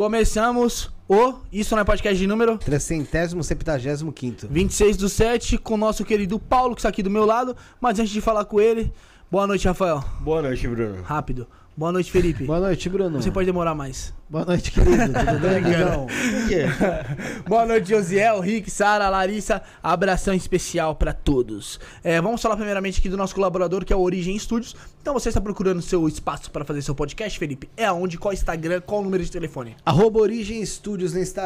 Começamos o Isso não é podcast de número 375 26 do 7 com o nosso querido Paulo, que está aqui do meu lado. Mas antes de falar com ele, boa noite, Rafael. Boa noite, Bruno. Rápido. Boa noite, Felipe. Boa noite, Bruno. Você pode demorar mais. Boa noite, querido. Tudo bem, amigão? Boa noite, Josiel, Rick, Sara, Larissa. Abração especial pra todos. É, vamos falar primeiramente aqui do nosso colaborador, que é o Origem Studios. Então você está procurando seu espaço para fazer seu podcast, Felipe? É aonde? Qual Instagram? Qual o número de telefone? Arroba Origem Studios no Instagram.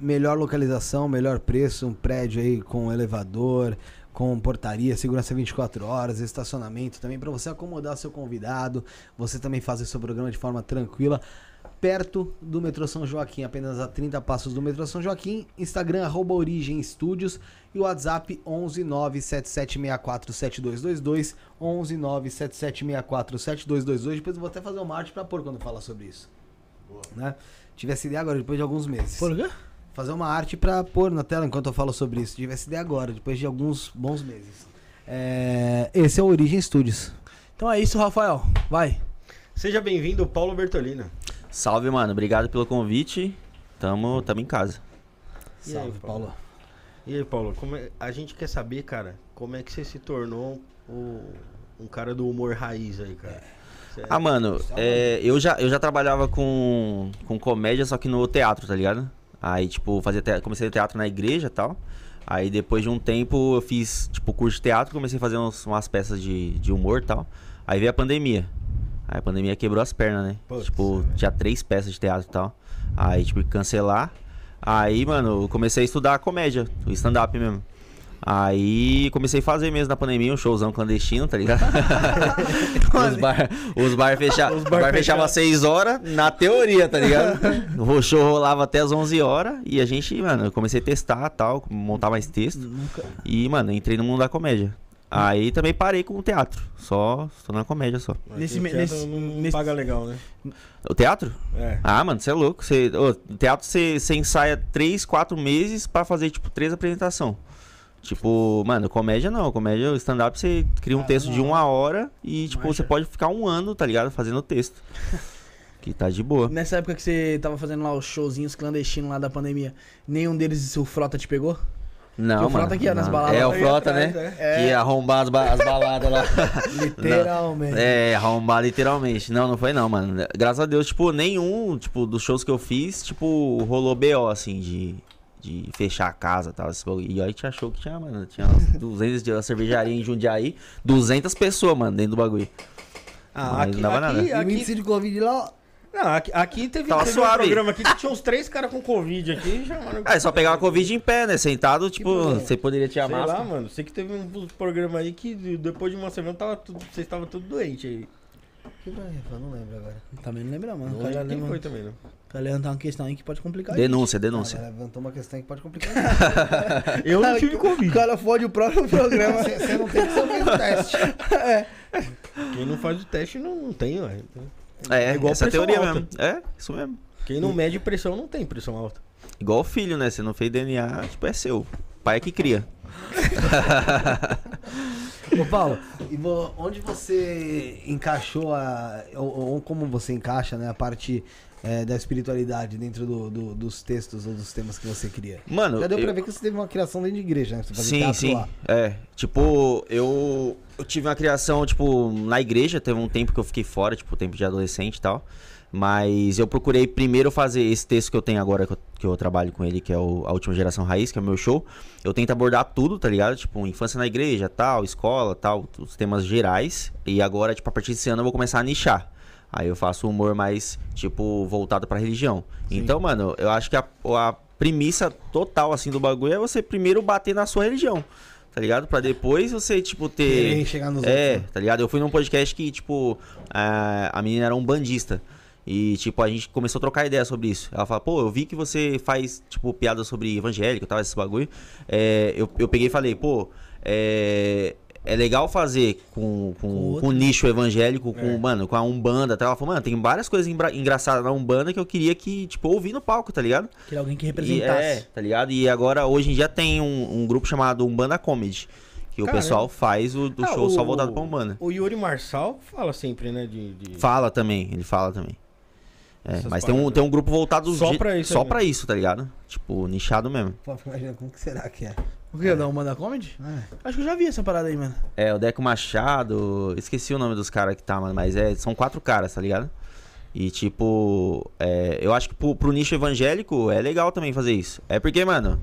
Melhor localização, melhor preço. Um prédio aí com elevador, com portaria, segurança 24 horas, estacionamento também para você acomodar seu convidado. Você também fazer seu programa de forma tranquila. Perto do metrô São Joaquim, apenas a 30 passos do metrô São Joaquim. Instagram, arroba Origem Studios. E o WhatsApp 11 97764 7222. 11 97764 7222. Depois eu vou até fazer uma arte pra pôr quando falar sobre isso. Né? Tive essa ideia agora, depois de alguns meses. Por quê? Fazer uma arte pra pôr na tela enquanto eu falo sobre isso. Tive essa ideia agora, depois de alguns bons meses. É, esse é o Origem Studios. Então é isso, Rafael. Vai. Seja bem-vindo, Paulo Bertolina. Salve, mano. Obrigado pelo convite. Tamo, tamo em casa. E aí, Salve, Paulo? Paulo. E aí, Paulo, como é- a gente quer saber, cara, como é que você se tornou o- um cara do humor raiz aí, cara? Cê- Ah, mano, é, eu, já, eu já trabalhava com, com comédia, só que no teatro, tá ligado? Aí, tipo, fazia te- comecei teatro na igreja e tal. Aí, depois de um tempo, eu fiz, tipo, curso de teatro, comecei a fazer uns- umas peças de, de humor e tal. Aí veio a pandemia. Aí a pandemia quebrou as pernas, né? Putz, tipo, tinha três peças de teatro e tal. Aí, tipo, cancelar. Aí, mano, eu comecei a estudar comédia, o stand-up mesmo. Aí comecei a fazer mesmo na pandemia um showzão clandestino, tá ligado? os bar, os bar, fecha, os bar, fechavam às 6 horas, na teoria, tá ligado? O show rolava até às 11 horas e a gente, mano, eu comecei a testar tal, montar mais texto. Nunca. E, mano, entrei no mundo da comédia. Aí também parei com o teatro, só estou na comédia só. Nesse nesse- não nesse- paga legal, né? O teatro? É. Ah, mano, você é louco. Ô, teatro você, você ensaia 3, 4 meses pra fazer, tipo, três apresentações. Tipo, mano, comédia não. Comédia, o stand-up você cria um Ah, texto uma de uma hora e, tipo, você pode ficar um ano, tá ligado? Fazendo texto. que tá de boa. Nessa época que você tava fazendo lá os showzinhos clandestinos lá da pandemia, nenhum deles o Frota te pegou? Não, o mano. Frota aqui, não. baladas É, o Frota, atrás, né? é. Que ia arrombar as, ba- as baladas lá. Literalmente. É, arrombar literalmente. Não, não foi não, mano. Graças a Deus, tipo, nenhum, tipo, dos shows que eu fiz, tipo, rolou BO, assim, de, de fechar a casa e tal. esse bagulho. E aí a gente achou que tinha, mano, tinha umas 200 de uma cervejaria em Jundiaí, 200 pessoas, mano, dentro do bagulho. Ah, Mas aqui, não dava aqui, E o aqui, índice de Covid lá, não, aqui, aqui teve, teve um programa aqui que tinha uns três caras com Covid aqui. Já, mano, Ah, é só pegar a Covid em pé, né? Sentado, tipo, você poderia tirar Sei máscara. lá, mano. Sei que teve um programa aí que depois de uma semana tava tudo, vocês estavam tudo doente aí. Que vai, eu não lembro agora. Também não lembro, mano. Não O cara quem foi também, não. O cara levantar uma questão aí que pode complicar. Denúncia, denúncia. ela levantou uma questão que pode complicar. Eu não tive O Covid. cara fode o próprio programa. Você você não tem que ser o mesmo teste. Quem não faz o teste não, não tem, ué. É, É igual essa é a pressão teoria alta. mesmo. É, isso mesmo. Quem não mede pressão não tem pressão alta. Igual o filho, né? Você não fez DNA, tipo, é seu. O pai é que cria. Ô Paulo, e vo- onde você encaixou a. Ou, ou como você encaixa né, a parte é, da espiritualidade dentro do- do- dos textos ou dos temas que você cria? Mano, Já deu pra eu- ver que você teve uma criação dentro de igreja, né? Sim, sim. lá. É. Tipo, eu, eu tive uma criação, tipo, na igreja. Teve um tempo que eu fiquei fora, tipo, tempo de adolescente e tal. Mas eu procurei primeiro fazer esse texto que eu tenho agora, que eu, que eu trabalho com ele, que é o, a Última Geração Raiz, que é o meu show. Eu tento abordar tudo, tá ligado? Tipo, infância na igreja, tal, escola, tal, os temas gerais. E agora, tipo, a partir desse ano eu vou começar a nichar. Aí eu faço humor mais, tipo, voltado pra religião. Então, mano, eu acho que a, a premissa total, assim, do bagulho é você primeiro bater na sua religião. Tá ligado? Pra depois você, tipo, ter. Querer chegar nos É, outros, né? tá ligado? Eu fui num podcast que, tipo, a, a menina era um bandista. E, tipo, a gente começou a trocar ideia sobre isso. Ela fala, pô, eu vi que você faz, tipo, piada sobre evangélico e tal, esse bagulho. É, eu, eu peguei e falei, pô, é, é legal fazer com, com, com nicho evangélico, com, É. mano, com a Umbanda. Tá? Ela falou, mano, tem várias coisas engraçadas na Umbanda que eu queria que, tipo, ouvir no palco, tá ligado? Queria alguém que E, representasse. é, tá ligado? E agora, hoje em dia, tem um, um grupo chamado Umbanda Comedy. Que o Caramba. pessoal faz o do Ah, show o- só voltado pra Umbanda. O Yuri Marçal fala sempre, né? De, de- Fala também, ele fala também. É, mas tem um, tem um grupo voltado Só de- pra isso só pra isso, tá ligado? Tipo, nichado mesmo. Pô, imagina como que será que é. O que? Da uma da comedy? É. Acho que eu já vi essa parada aí, mano. É, o Deco Machado, esqueci o nome dos caras que tá, mano, mas é, são quatro caras, tá ligado? E tipo, é, eu acho que pro, pro nicho evangélico é legal também fazer isso. É porque, mano,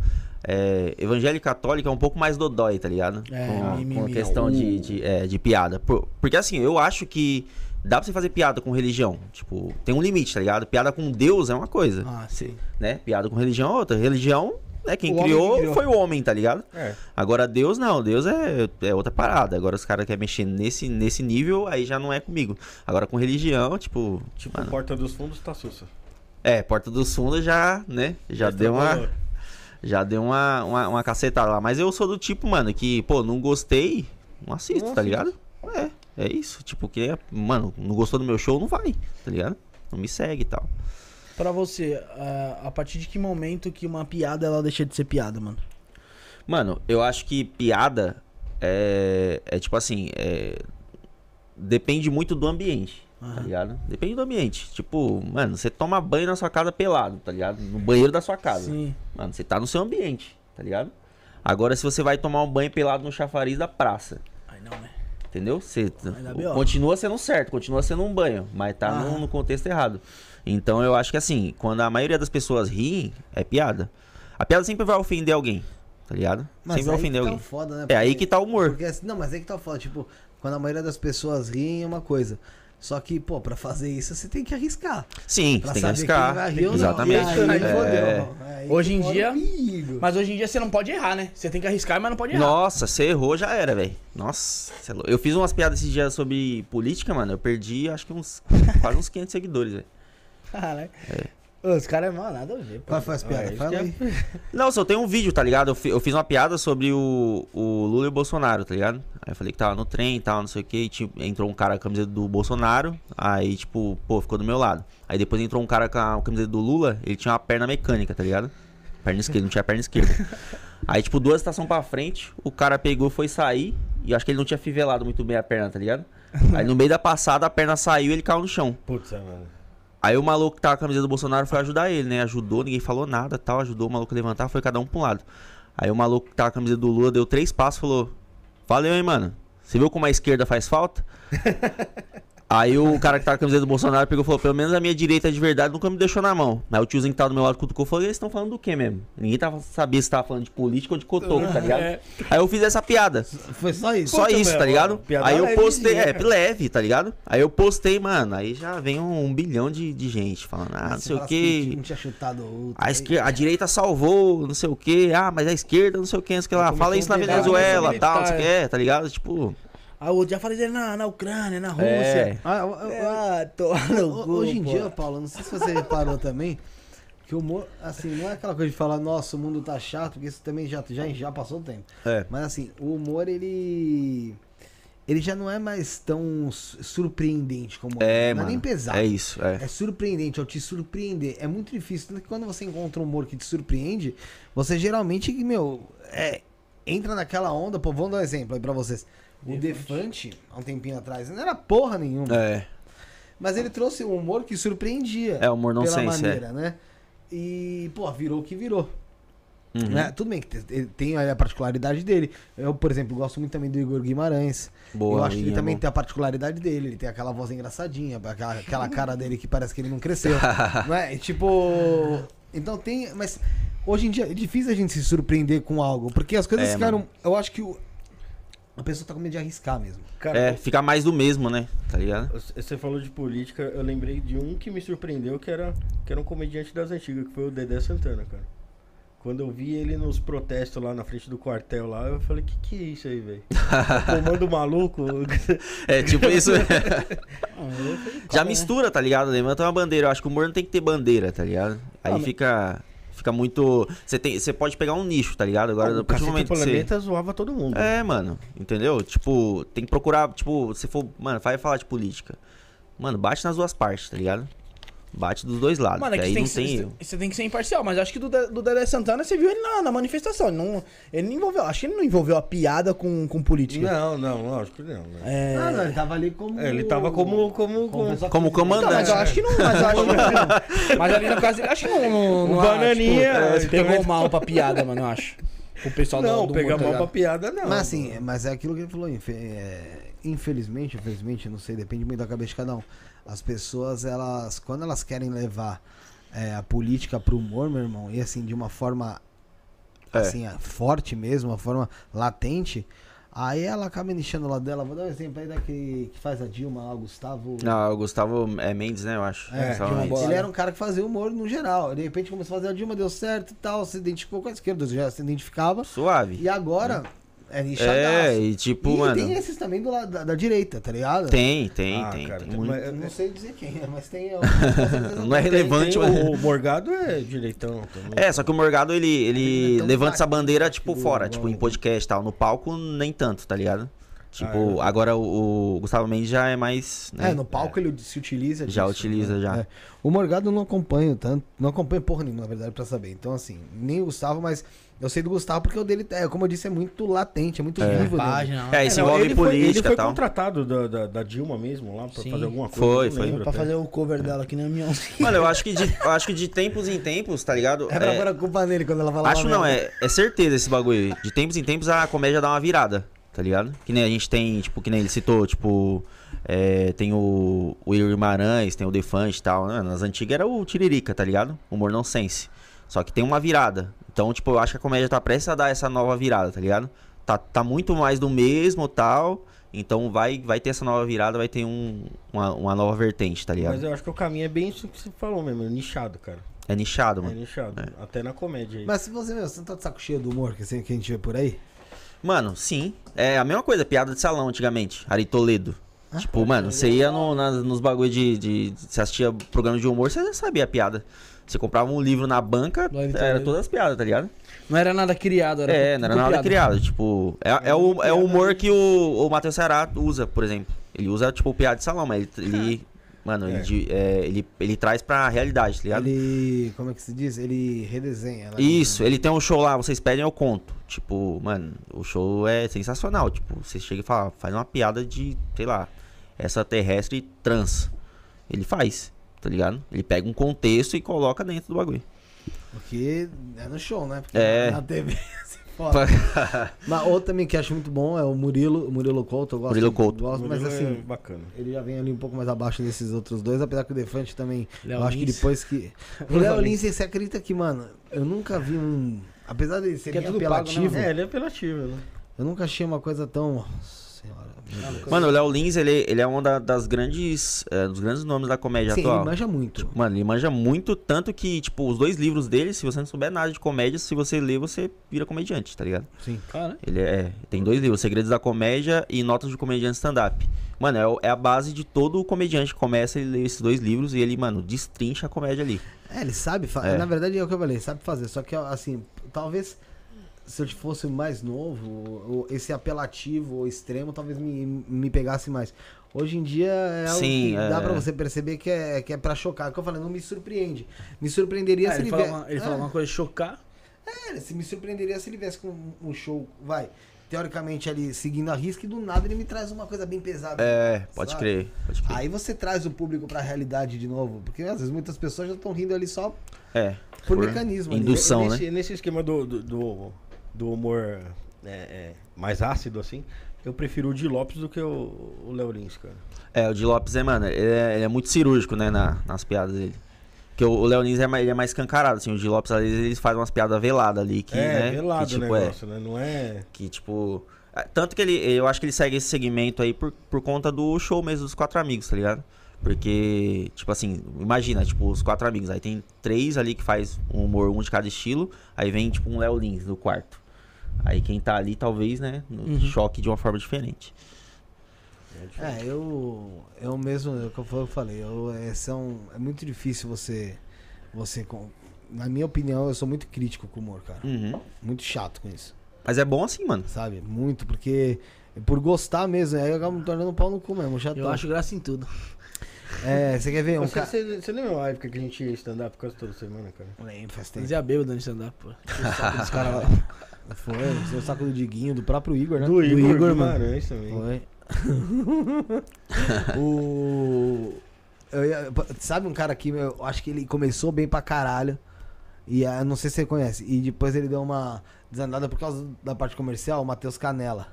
é, evangélico católico é um pouco mais dodói, tá ligado? É, com, mimimi. com questão de, de, é, de piada. Por- porque assim, eu acho que dá pra você fazer piada com religião. Tipo, tem um limite, tá ligado? Piada com Deus é uma coisa, Ah, sim. né? Piada com religião é outra. Religião, né, quem criou, criou. foi o homem, tá ligado? É. Agora Deus não, Deus é, é outra parada. Agora os caras querem mexer nesse, nesse nível, aí já não é comigo. Agora com religião, tipo. Tipo, mano, Porta dos Fundos tá sussa. é, Porta dos Fundos já, né? Já deu uma. Já deu uma, uma, uma cacetada lá. Mas eu sou do tipo, mano, que, pô, não gostei, não assisto, Não tá ligado? É, é isso. Tipo, que, mano, não gostou do meu show, não vai, tá ligado? Não me segue e tal. Pra você, ah, a partir de que momento que uma piada ela deixa de ser piada, mano? Mano, eu acho que piada é, é tipo assim, é, depende muito do ambiente, tá Aham. ligado? Depende do ambiente. Tipo, mano, você toma banho na sua casa pelado, tá ligado? No banheiro da sua casa. Sim. Mano, você tá no seu ambiente, tá ligado? Agora, se você vai tomar um banho pelado no chafariz da praça, Ai, não, né? entendeu? Você continua sendo certo, continua sendo um banho, mas tá no, Aham. no contexto errado. Então, eu acho que assim, quando a maioria das pessoas riem, é piada. A piada sempre vai ofender alguém, tá ligado? sempre vai ofender tá alguém. foda, né? É aí Porque- que tá o humor. Porque, assim, não, mas aí que tá o foda. Tipo, quando a maioria das pessoas riem é uma coisa. Só que, pô, pra fazer isso você tem que arriscar. Sim, Pra você tem que saber quem arriscar. vai rir ou não. Exatamente. Aí, É. fodeu. Aí Hoje em dia-. Mas hoje em dia você não pode errar, né? Você tem que arriscar, mas não pode errar. Nossa, você errou, já era, velho. Nossa, é louco. eu fiz umas piadas esses dias sobre política, mano. Eu perdi, acho que uns quase uns 500 seguidores, velho. Caralho. Ô, Os caras, mano, nada a ver. pô. Qual foi as piadas? isso Fala é- aí. Não, só tem um vídeo, tá ligado? Eu, fi- eu fiz uma piada sobre o, o Lula e o Bolsonaro, tá ligado? Aí eu falei que tava no trem e tal, não sei o que. E, tipo, entrou um cara com a camiseta do Bolsonaro. Aí, tipo, pô, ficou do meu lado. Aí depois entrou um cara com a camiseta do Lula. Ele tinha uma perna mecânica, tá ligado? Perna esquerda, não tinha perna esquerda. Aí, tipo, duas estações pra frente, o cara pegou, foi sair. E eu acho que ele não tinha fivelado muito bem a perna, tá ligado? Aí no meio da passada, a perna saiu e ele caiu no chão. Putz, é, mano. Aí o maluco que tava com a camisa do Bolsonaro foi ajudar ele, né? Ajudou, ninguém falou nada tal. Ajudou o maluco a levantar, foi cada um pra um lado. Aí o maluco que tava com a camisa do Lula deu três passos falou: Valeu, hein, mano. Você viu como a esquerda faz falta? Aí o cara que tava com a camisa do Bolsonaro pegou e falou: Pelo menos a minha direita de verdade nunca me deixou na mão. Aí o tiozinho que tava do meu lado cutucou e falou: Eles estão falando do quê mesmo? Ninguém tava, sabia se tava falando de política ou de cotoco, tá ligado? É. Aí eu fiz essa piada. Foi só isso. Só Puta, isso, meu, tá ligado? piada Aí eu postei, né, é, leve, tá ligado? Aí eu postei, mano, aí já vem um, bilhão de, de gente falando, ah, não sei o falasse que que. Não tinha chutado outro. A, esquer- a direita salvou, não sei o que. Ah, mas a esquerda, não sei o que, não sei o que lá. Fala isso na um Venezuela, militar, tal, não sei o que, é. é, tá ligado? Tipo, Ah, eu já falei dele na, na Ucrânia, na Rússia. É. Ah, eu- eu- eu- Ah, tô cu, Hoje em pô. dia, Paulo, não sei se você reparou também, que o humor, assim, não é aquela coisa de falar, nossa, o mundo tá chato, porque isso também já, já, já passou o tempo. é. Mas assim, o humor, ele. Ele já não é mais tão su- surpreendente como É, não mano. é nem pesado. É isso, é. É surpreendente, ao te surpreender. É muito difícil. Tanto que quando você encontra um humor que te surpreende, você geralmente, meu, é, entra naquela onda. Pô, vamos dar um exemplo aí pra vocês. O Defante, há um tempinho atrás, não era porra nenhuma. É, Mas ele trouxe um humor que surpreendia. É, humor pela nonsense, é. maneira, né? E, pô, virou o que virou. Uhum. Né? Tudo bem que tem aí a particularidade dele. Eu, por exemplo, gosto muito também do Igor Guimarães. Boa, eu acho que ele também bom. tem a particularidade dele. Ele tem aquela voz engraçadinha, aquela, aquela cara dele que parece que ele não cresceu. não é? E, tipo. Então tem. Mas hoje em dia é difícil a gente se surpreender com algo. Porque as coisas É, ficaram. Eu acho que o- a pessoa tá com medo de arriscar mesmo. Cara, É, fica mais do mesmo, né? Tá ligado? você falou de política, eu lembrei de um que me surpreendeu, que era, que era um comediante das antigas, que foi o Dedé Santana, cara. Quando eu vi ele nos protestos lá na frente do quartel lá, eu falei, que que é isso aí, velho? Comando maluco? É, tipo isso. Ah, Já né? mistura, tá ligado? Levanta uma bandeira. Eu acho que o humor não tem que ter bandeira, tá ligado? Aí Ah, mas- fica. Muito. Você tem, você pode pegar um nicho, tá ligado? Agora, o momento que você. Planeta zoava todo mundo. É, mano, entendeu? Tipo, tem que procurar, tipo, se for, mano, vai falar de política. Mano, bate nas duas partes, tá ligado? Bate dos dois lados. Mano, é que aí tem não que tem você tem que ser imparcial, mas acho que do, do Dedé Santana você viu ele na, na manifestação. Ele não, ele não envolveu. Acho que ele não envolveu a piada com, com política. Não, não, lógico que não. né? É. Ah, não, ele tava ali como. É, ele tava como. como, como... Como que- comandante. Então, mas eu acho que não. Mas, eu acho que não. mas ali no caso, acho que não. não, não O Bananinha, tipo, ele pegou também- mal pra piada, mano, eu acho. O pessoal do- Não, do pegar tá mal pra piada, não. Mas assim, é- mas é aquilo que ele falou, é, infelizmente, infelizmente, não sei, depende muito da cabeça de cada um. As pessoas, elas, quando elas querem levar é, a política pro humor, meu irmão, e assim, de uma forma É. assim, é, forte mesmo, uma forma latente, aí ela acaba enchendo lado dela. Vou dar um exemplo aí daquele que faz a Dilma lá, o Gustavo. Não, o Gustavo é Mendes, né, eu acho. É, Mendes. Ele era um cara que fazia humor no geral. De repente começou a fazer a Dilma, deu certo e tal, se identificou com a esquerda, já se identificava. Suave. E agora é É, nichadaço. e tipo, e mano. tem esses também do lado da, da direita, tá ligado? Tem, tem, Ah, tem. cara, tem tem- muito. Eu não sei dizer quem é, mas tem. eu- Não é Tem- relevante, tem mas. o, o Morgado é direitão também. É, só que o Morgado, ele, Ele é levanta essa bandeira, né, tipo, do- fora, tipo, em podcast e tal. No palco, nem tanto, tá ligado? Tipo, Ah, é. agora o, o Gustavo Mendes já é mais. né? É, no palco ele se utiliza Já utiliza, né? já. É. O Morgado eu não acompanho tanto, não acompanho porra nenhuma, na verdade, pra saber. Então, assim, nem o Gustavo, mas eu sei do Gustavo porque o dele, é, como eu disse, é muito latente, é muito vivo. dele. Página, É, É, não, envolve ele foi, ele política foi e tal. contratado da, da, da Dilma mesmo lá pra Sim. fazer alguma coisa. Foi, foi. lembro Pra até. fazer o cover dela que nem a minha Mano, eu acho que de, eu acho que de tempos em tempos, tá ligado? É pra É, pôr a culpa nele quando ela fala acho uma não, é, é certeza esse bagulho. De tempos em tempos a comédia dá uma virada, tá ligado? Que nem a gente tem, tipo, que nem ele citou, tipo. é, tem o, o Will Guimarães, tem o Defante e tal. Né? Nas antigas era o Tiririca, tá ligado? Humor não sense. Só que tem uma virada. Então, tipo, eu acho que a comédia tá prestes a dar essa nova virada, tá ligado? Tá, tá muito mais do mesmo tal. Então vai, vai ter essa nova virada, vai ter um, uma, uma nova vertente, tá ligado? Mas eu acho que o caminho é bem isso que você falou mesmo, é nichado, cara. É nichado, É mano. nichado. Até na comédia aí. Mas se você, meu, você não tá de saco cheio do humor que, assim, que a gente vê por aí? Mano, sim. É a mesma coisa, piada de salão antigamente. Ari Toledo. Ah, tipo, mano, você ia no- nas- nos bagulho de, de. Você assistia programa de humor, você já sabia a piada. Você comprava um livro na banca, era Toledo. todas as piadas, tá ligado? Não era nada criado, era É, tudo não era nada criado. Tipo, é, é o, é o humor que o, o Matheus Ceará usa, por exemplo. Ele usa, tipo, piada de salão, mas ele. ele- mano, ele, É. de- é, ele, ele traz pra realidade, tá ligado? Ele. Como é que se diz? Ele redesenha. né? Isso, ele tem um show lá, vocês pedem, eu conto. Tipo, mano, o show é sensacional. Tipo, você chega e fala, faz uma piada de, sei lá, extraterrestre trans. Ele faz, tá ligado? Ele pega um contexto e coloca dentro do bagulho. Porque é no show, né? Porque É. na TV se foda. Mas outro também que acho muito bom é o Murilo, o Murilo Couto. Eu gosto, Murilo Couto. Gosto, mas Murilo é assim, bacana. ele já vem ali um pouco mais abaixo desses outros dois, apesar que o Defante também. Léo eu acho que depois que. O Léo Lins, você acredita que, mano, eu nunca vi um. Apesar de ser Que é pago, né, apelativo, É, ele é apelativo, né? eu nunca achei uma coisa tão. Nossa senhora. meu Deus. Mano, o Léo Lins, ele, ele é um da- das grandes, é, dos grandes nomes da comédia Sim, atual. ele manja muito. Mano, ele manja muito, tanto que, tipo, os dois livros dele, se você não souber nada de comédia, se você ler, você vira comediante, tá ligado? Sim. Cara, Ele é, tem dois livros, Segredos da Comédia e Notas de Comediante Stand-Up. Mano, é, é a base de todo comediante que começa, ele lê esses dois livros e ele, mano, destrincha a comédia ali. É, ele sabe fazer. É. Na verdade é o que eu falei, sabe fazer. Só que, assim, talvez se eu fosse mais novo, esse apelativo ou extremo talvez me, me pegasse mais. Hoje em dia é algo Sim, que dá é. pra você perceber que é, que é pra chocar. É o que eu falei, não me surpreende. Me surpreenderia Ah, se ele ele fala, vier- uma, ele é, fala uma coisa de chocar. é, se me surpreenderia se ele viesse com um show, vai, teoricamente ali seguindo a risca e do nada ele me traz uma coisa bem pesada. É, pode sabe? crer, pode crer. Aí você traz o público pra realidade de novo. Porque às vezes muitas pessoas já estão rindo ali só É. por, Por mecanismo. indução. E né? nesse, nesse esquema do, do, do, do humor é, é, mais ácido, assim, eu prefiro o de Lopes do que o, o Léo Lins, cara. É, o de Lopes é, mano, ele é, ele é muito cirúrgico, né, na- nas piadas dele. Porque o, o Léo Lins é mais, ele é mais escancarado, assim, o de Lopes, às vezes, eles fazem umas piadas veladas ali, que, é, né, velado que, o tipo, é, negócio, né? Não é... que, tipo... é, Tanto que ele, eu acho que ele segue esse segmento aí por, por conta do show mesmo dos quatro amigos, tá ligado? Porque, tipo assim, imagina, tipo, os quatro amigos, aí tem três ali que faz um humor, um de cada estilo, aí vem, tipo, um Léo Lins no quarto. Aí quem tá ali, talvez, né, no Uhum. choque de uma forma diferente. É, eu, eu mesmo, é o que eu fa- eu falei, eu, é, são, é muito difícil você, você, com- na minha opinião, eu sou muito crítico com o humor, cara. Uhum. Muito chato com isso, Mas é bom assim, mano. sabe? Muito, porque por gostar mesmo, aí eu acabo me tornando um pau no cu mesmo, chato. Eu acho graça em tudo. É, você quer ver um Você, cara. você, você lembra uma época que a gente ia stand-up quase toda semana, cara? Lembro, faz tempo. Fazia bêbado no stand-up, pô. Tinha o saco dos caras lá. Foi, seu saco do Diguinho, do próprio Igor, né? Do Igor, Igor, mano. Também. Foi. o. eu ia- sabe um cara que eu acho que ele começou bem pra caralho. E ah, eu não sei se você conhece. E depois ele deu uma desandada por causa da parte comercial, o Matheus Canela.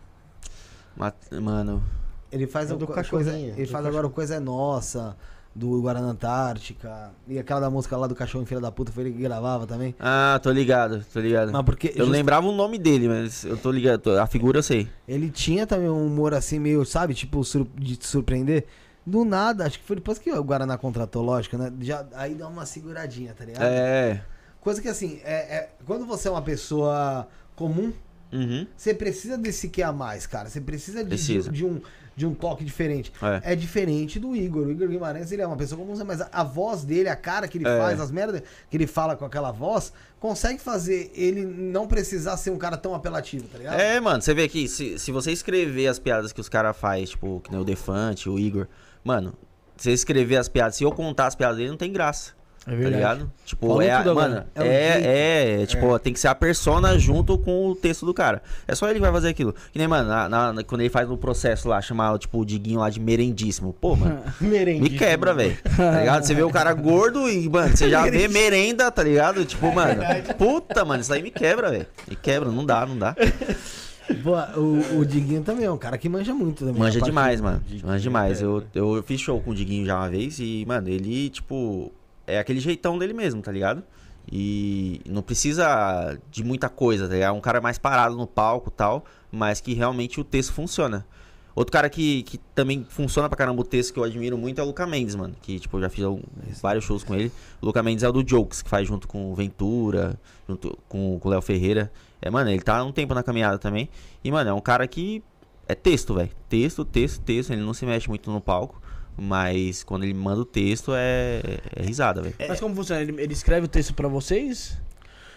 Mat- Mano, Ele faz, É o do coisa, ele do faz agora o Coisa é Nossa, do Guaraná Antártica. E aquela da música lá do Cachorro Filha da Puta, foi ele que gravava também. Ah, tô ligado, tô ligado. Mas porque Eu just- lembrava o nome dele, mas eu tô ligado. A figura eu sei. ele tinha também um humor assim, meio, sabe, tipo, sur- de te surpreender. Do nada, acho que foi depois que o Guaraná contratou, lógico, né? Já, aí dá uma seguradinha, tá ligado? É. Coisa que assim, é, é- quando você é uma pessoa comum, Uhum. você precisa desse que a mais, cara. Você precisa de, Precisa. de um, de um toque diferente. É. É diferente do Igor. O Igor Guimarães, ele é uma pessoa comum, mas a, voz dele, a cara que ele É. faz, as merdas que ele fala com aquela voz, consegue fazer ele não precisar ser um cara tão apelativo, tá ligado? É, mano, você vê aqui, se, se você escrever as piadas que os caras fazem, tipo, que nem o Defante, o Igor, mano, se você escrever as piadas, se eu contar as piadas dele, não tem graça. É Tá ligado? Tipo, Falou é, a- mano, É é, é, é, tipo, tem que ser a persona junto com o texto do cara. É só ele que vai fazer aquilo. Que nem, mano, na- na- quando ele faz no processo lá, chamar, tipo, o Diguinho lá de merendíssimo. Pô, mano, me Merendíssimo. quebra, velho. Tá ligado? Você vê o cara gordo e, mano, você já vê merenda, tá ligado? Tipo, mano, puta, mano, isso aí me quebra, velho. Me quebra, não dá, não dá. Pô, o, o Diguinho também é um cara que manja muito também. Manja demais, mano. Diguinho, Manja demais. é, Eu, eu fiz show com o Diguinho já uma vez e, mano, ele, tipo, é aquele jeitão dele mesmo, tá ligado? E não precisa de muita coisa, tá ligado? É um cara mais parado no palco e tal, mas que realmente o texto funciona. Outro cara que, que também funciona pra caramba o texto que eu admiro muito é o Luca Mendes, mano. Que, tipo, eu já fiz vários shows com ele. O Luca Mendes é o do Jokes, que faz junto com o Ventura, junto com, com o Léo Ferreira. É, mano, ele tá há um tempo na caminhada também. E, mano, é um cara que é texto, velho. Texto, texto, texto. Ele não se mexe muito no palco. Mas quando ele manda o texto é, é risada, velho. Mas como funciona? Ele, ele escreve o texto pra vocês?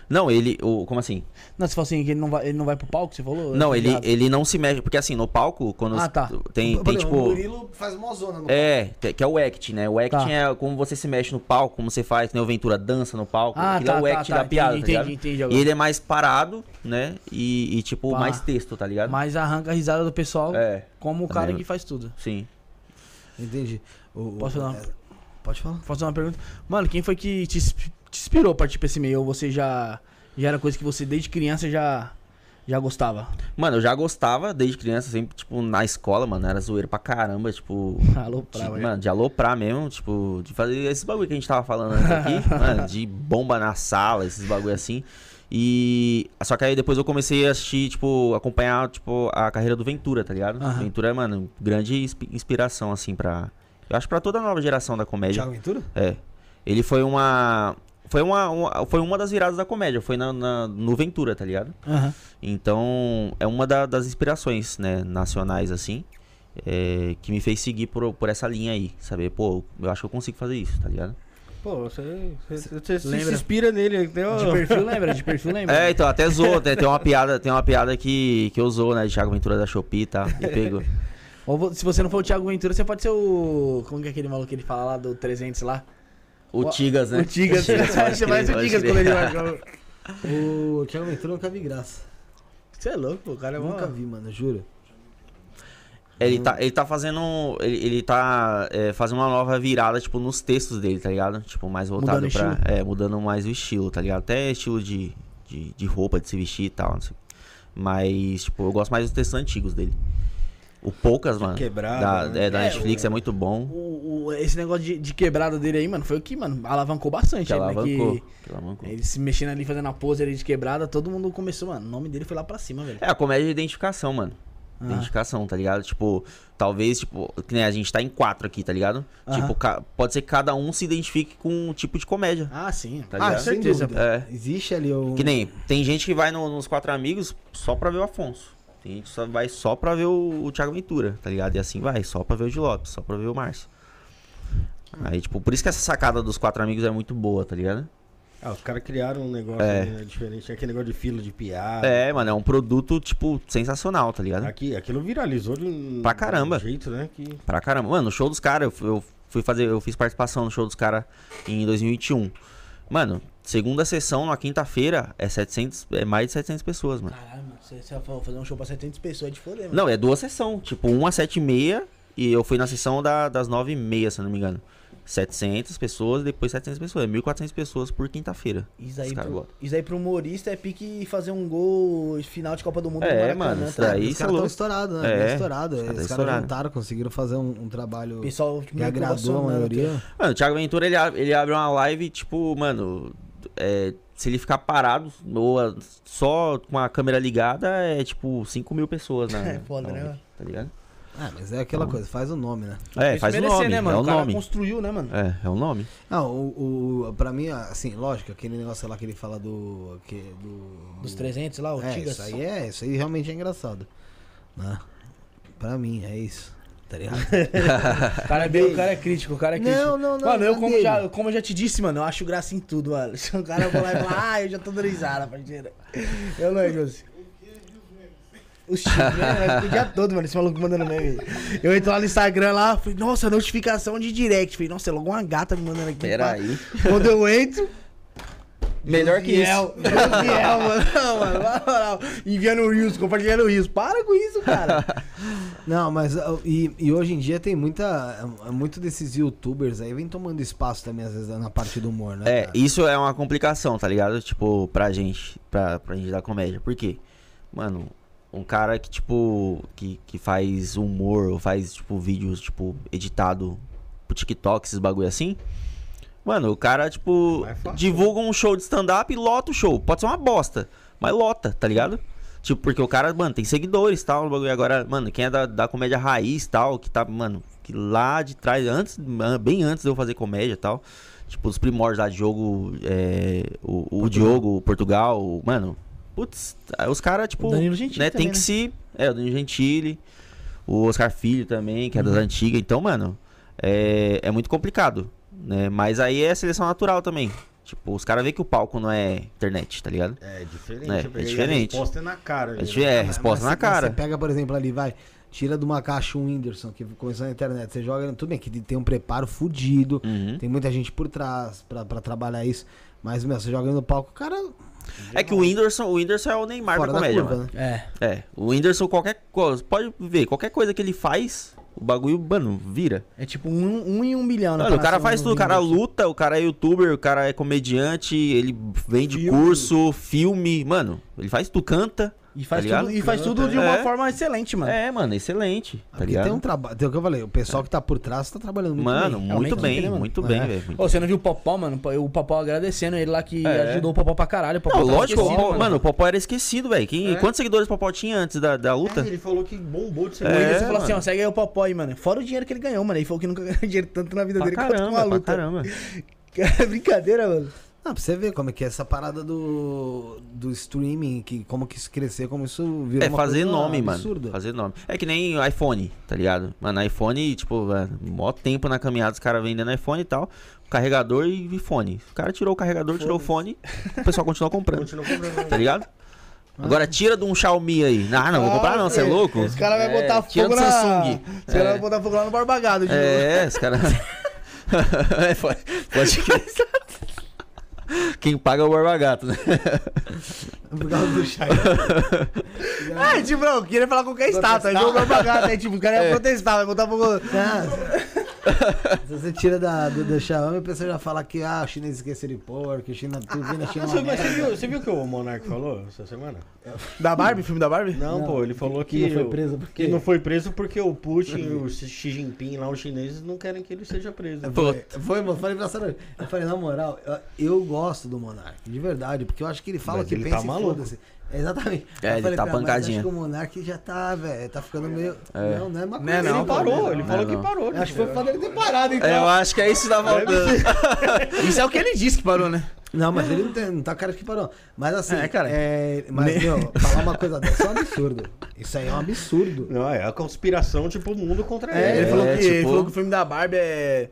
Não, ele. O, como assim? Não, você falou assim que ele não vai, ele não vai pro palco, você falou? Não, Eu ele, ele não se mexe. Porque assim, no palco, quando Ah, tá. tem, tem exemplo, tipo. O Murilo faz uma zona no É, que que é o act, né? O act Tá. é como você se mexe no palco, como você faz, né? O Ventura dança no palco. Ah, Aquilo tá, é o tá, act tá, da piada, entendi, tá ligado? entendi, entendi E ele é mais parado, né? E, e, tipo, Pá. mais texto, tá ligado? Mas arranca a risada do pessoal É, como o cara Também- que faz tudo. sim. Entendi. O- Posso falar? é, Pode falar. Posso fazer uma pergunta? Mano, quem foi que te, te inspirou a partir pra esse meio? Ou você já, já era coisa que você desde criança já, já gostava? Mano, eu já gostava desde criança, sempre, tipo, na escola, mano, era zoeiro pra caramba, tipo. Alô, De, mano, de aloprar mesmo, tipo, de fazer esses bagulho que a gente tava falando antes aqui, mano, de bomba na sala, esses bagulho assim. E. Só que aí depois eu comecei a assistir, tipo, acompanhar, tipo, a carreira do Ventura, tá ligado? Aham. Ventura é, mano, grande inspi- inspiração, assim, pra. Eu acho pra toda a nova geração da comédia. Thiago Ventura? É. Ele foi uma. Foi uma, uma- foi uma das viradas da comédia, foi na, na- no Ventura, tá ligado? Aham. Então, é uma da- das inspirações, né, nacionais, assim, é, que me fez seguir por, por essa linha aí, saber, pô, eu acho que eu consigo fazer isso, tá ligado? Pô, você, você, você se inspira nele. Entendeu? De perfil lembra? De perfil lembra? É, então, até zoou, tem, tem uma piada, tem uma piada que, que eu zoou, né, de Thiago Ventura da Shopee, tá, e pegou. Ou se você não for o Thiago Ventura, você pode ser o. Como que é aquele maluco que ele fala lá do 300 lá? O Tigas, né? O Tigas. Você vai ser o Tigas quando ele. O Thiago Ventura eu nunca vi graça. Você é louco, pô, o cara é nunca mó- vi, mano, juro. Ele tá, ele tá fazendo. Ele, ele tá é, fazendo uma nova virada, tipo, nos textos dele, tá ligado? Tipo, mais voltado Mudando pra. É, mudando mais o estilo, tá ligado? Até estilo de, de, de roupa, de se vestir e tal. Não sei. Mas, tipo, eu gosto mais dos textos antigos dele. O Poucas, mano. quebrada, Da, né? é, da É, Netflix o- é muito bom. O, o- esse negócio de, de quebrada dele aí, mano, foi o que, mano, alavancou bastante. Que ele, né? Que que alavancou. ele se mexendo ali, fazendo a pose ali de quebrada, todo mundo começou, mano. O nome dele foi lá pra cima, velho. É, a comédia de identificação, mano. Ah. Identificação, tá ligado? Tipo, talvez, tipo, que nem a gente tá em quatro aqui, tá ligado? Aham. Tipo, pode ser que cada um se identifique com um tipo de comédia. Ah, sim. Tá ah, Certeza, dúvida. É. Existe ali o... Que nem, tem gente que vai no- nos quatro amigos só pra ver o Afonso. Tem gente que só vai só pra ver o, o Thiago Ventura, tá ligado? E assim vai, só pra ver o de Lopes, só pra ver o Márcio. Aí, tipo, por isso que essa sacada dos quatro amigos é muito boa, tá ligado? Ah, os caras criaram um negócio É. né, diferente. Aquele negócio de fila de piada. É, mano, é um produto, tipo, sensacional, tá ligado? Aqui, aquilo viralizou de um, Pra caramba. de um jeito, né? Que... Pra caramba. Mano, o show dos caras, eu, eu fui fazer, eu fiz participação no show dos caras em 2021. Mano, segunda sessão, na quinta-feira, é 700, é mais de 700 pessoas, mano. Caralho, mano, você, você vai fazer um show pra 700 pessoas é de foder, mano. Não, é duas sessões, tipo, uma às 7 e meia e eu fui na sessão da- das 9 e meia, se eu não me engano. 700 pessoas, depois 700 pessoas. É 1.400 pessoas por quinta-feira. Isso aí, Os pro, isso aí pro humorista é pique fazer um gol final de Copa do Mundo É, Maracanã, mano, isso tá? daí- Os Isso é caras estão louco. estourados, né? É, estourado. os Os caras estourados. juntaram, conseguiram fazer um, um trabalho Pessoal, tipo, que agradou a promocionando, maioria. Mano, o Thiago Ventura, ele, abre- ele abre uma live, tipo, mano, é, se ele ficar parado, ou só com a câmera ligada, é tipo 5 mil pessoas na, É foda, na né? Tá ligado? Ah, mas é aquela coisa, faz o nome, né? É, Isso faz o merecer, nome, né, mano? é o cara nome. construiu, né, mano? É, é o nome. Não, o, o, pra mim, assim, lógico, aquele negócio lá que ele fala do. Que, do Dos do- 300 lá, o É, Tigas. isso aí é, isso aí realmente é engraçado. Né? Pra mim, é isso. Tá ligado? O cara é bem, o cara é crítico, o cara é crítico. Não, não, não, Mano, eu não como dele. já, como eu já te disse, mano, eu acho graça em tudo, mano. Se o cara for lá e falar, ah, eu já tô dando risada, parceiro. Eu não é, Josi. O Chico, né? O dia todo, mano, esse maluco mandando meme. Eu entro lá no Instagram lá, falei, nossa, notificação de direct. Falei, nossa, é logo uma gata me mandando aqui. Pera pá. aí. Quando eu entro. Melhor que isso. Josiel, Josiel, mano. Não, mano, moral. Enviando Reels, compartilhando Reels. Para com isso, cara. Não, mas e, e hoje em dia tem muita. uh, Muito desses youtubers aí vem tomando espaço também, às vezes, na parte do humor, né? É, cara? isso é uma complicação, tá ligado? Tipo, pra gente, pra, pra gente da comédia. Por quê? Mano, um cara que, tipo, que, que faz humor, ou faz, tipo, vídeos, tipo, editado pro TikTok, esses bagulho assim. Mano, o cara, tipo, fácil. divulga um show de stand-up e lota o show. Pode ser uma bosta, mas lota, tá ligado? Tipo, porque o cara, mano, tem seguidores e tal, no bagulho. Agora, mano, quem é da, da comédia raiz e tal, que tá, mano, que lá de trás, antes, bem antes de eu fazer comédia e tal, tipo, os primórdios lá de jogo, é, o, o Diogo, o Portugal, mano, putz, aí os caras, tipo, O Danilo Gentili né, também, tem que né? se, é, o Danilo Gentili, o Oscar Filho também, que é Uhum. das antigas, então, mano, é, é muito complicado, né, mas aí é seleção natural também. Tipo, os caras veem que o palco não é internet, tá ligado? É diferente. É, peguei é diferente. A resposta é na cara. É, né? é, resposta mas na cara. Você pega, por exemplo, ali, vai, tira de uma caixa um Whindersson, que começou na internet, você joga, tudo bem, que tem um preparo fudido, Uhum. tem muita gente por trás pra, pra trabalhar isso, mas, meu, você joga no palco, o cara É que o Whindersson, o Whindersson é o Neymar fora da da comédia, curva, mano. né? É. É, o Whindersson, qualquer coisa, pode ver, qualquer coisa que ele faz, o bagulho, mano, vira. É tipo um, um em um milhão, né? Mano, o cara faz tudo, o cara luta, o cara é youtuber, o cara é comediante, ele vende Filme. curso, filme, mano, ele faz tudo, canta. E faz, tá tudo, e faz tudo de uma É. forma excelente, mano. É, mano, excelente, tá Porque ligado? tem um trabalho, tem o que eu falei, o pessoal que tá por trás tá trabalhando muito Mano, bem. É, muito bem, né, mano? muito É. bem, velho. muito Ô, você não viu o Popó, mano? O Popó agradecendo ele lá que É. ajudou o Popó pra caralho. O Popó Não, lógico, o Popó- mano, o Popó era esquecido, velho. Quem- É. Quantos seguidores o Popó tinha antes da, da luta? É, ele falou que bombou de O segundo. É, falou mano. assim, ó, segue aí o Popó aí, mano. Fora o dinheiro que ele ganhou, mano. Ele falou que nunca ganhou dinheiro tanto na vida Pra dele quanto com a caramba, luta. caramba. É brincadeira, mano. Ah, pra você ver como é que é essa parada do, do streaming, que, como que isso crescer, como isso virou É uma fazer coisa nome, absurda. mano. Fazer nome. É que nem iPhone, tá ligado? Mano, iPhone, tipo, mano, mó tempo na caminhada os caras vendendo iPhone e tal. Carregador e fone. O cara tirou o carregador, tirou o fone, o pessoal continuou comprando. Continua comprando. Tá ligado? Agora tira de um Xiaomi aí. Ah, não, vou comprar não, você é louco? Os caras vão É, botar tira fogo do na... Samsung. Os caras É. vão botar fogo lá no Barbagado de novo. É, os caras. É, pode, pode crer. Quem paga é o Barbagato, né? Por causa do chá. Ah, tipo, não, queria falar com qualquer estátua. Aí viu o Barbagado, aí tipo, o cara ia É. protestar, vai botar fogo... Ah, se você tira da, do, do Xiaomi, a pessoa já fala que ah, o chinês esqueceu de pôr, que a China tudo vem na China. Você, você viu, você viu o que o Monark falou essa semana? Da Barbie? Filme da Barbie? Não, Não, pô, ele falou que, que não foi preso por quê? que não foi preso porque o Putin e o Xi Jinping lá, os chineses, não querem que ele seja preso. Foi, foi, mano. Falei pra Sara, eu falei, na moral, eu, eu gosto do Monark, de verdade, porque eu acho que ele fala Mas o que ele pensa tá maluco. Foda-se. Exatamente. É, Eu ele falei tá pra pancadinha. Acho que o Monark já tá, velho, tá ficando meio. É. Não, não é uma Não é coisa. não, ele parou, ele Não, falou não. que parou. Acho que foi foda ele ter parado, então. É, eu acho que é isso que tá faltando. Isso é o que ele disse que parou, né? Não, mas ele não, tem, não tá cara que parou. Mas assim, É, cara. é, mas, meu, falar uma coisa dessa é um absurdo. Isso aí é um absurdo. Não, é a conspiração, tipo, o mundo contra É, ele. ele, falou que, tipo- ele falou que o filme da Barbie é.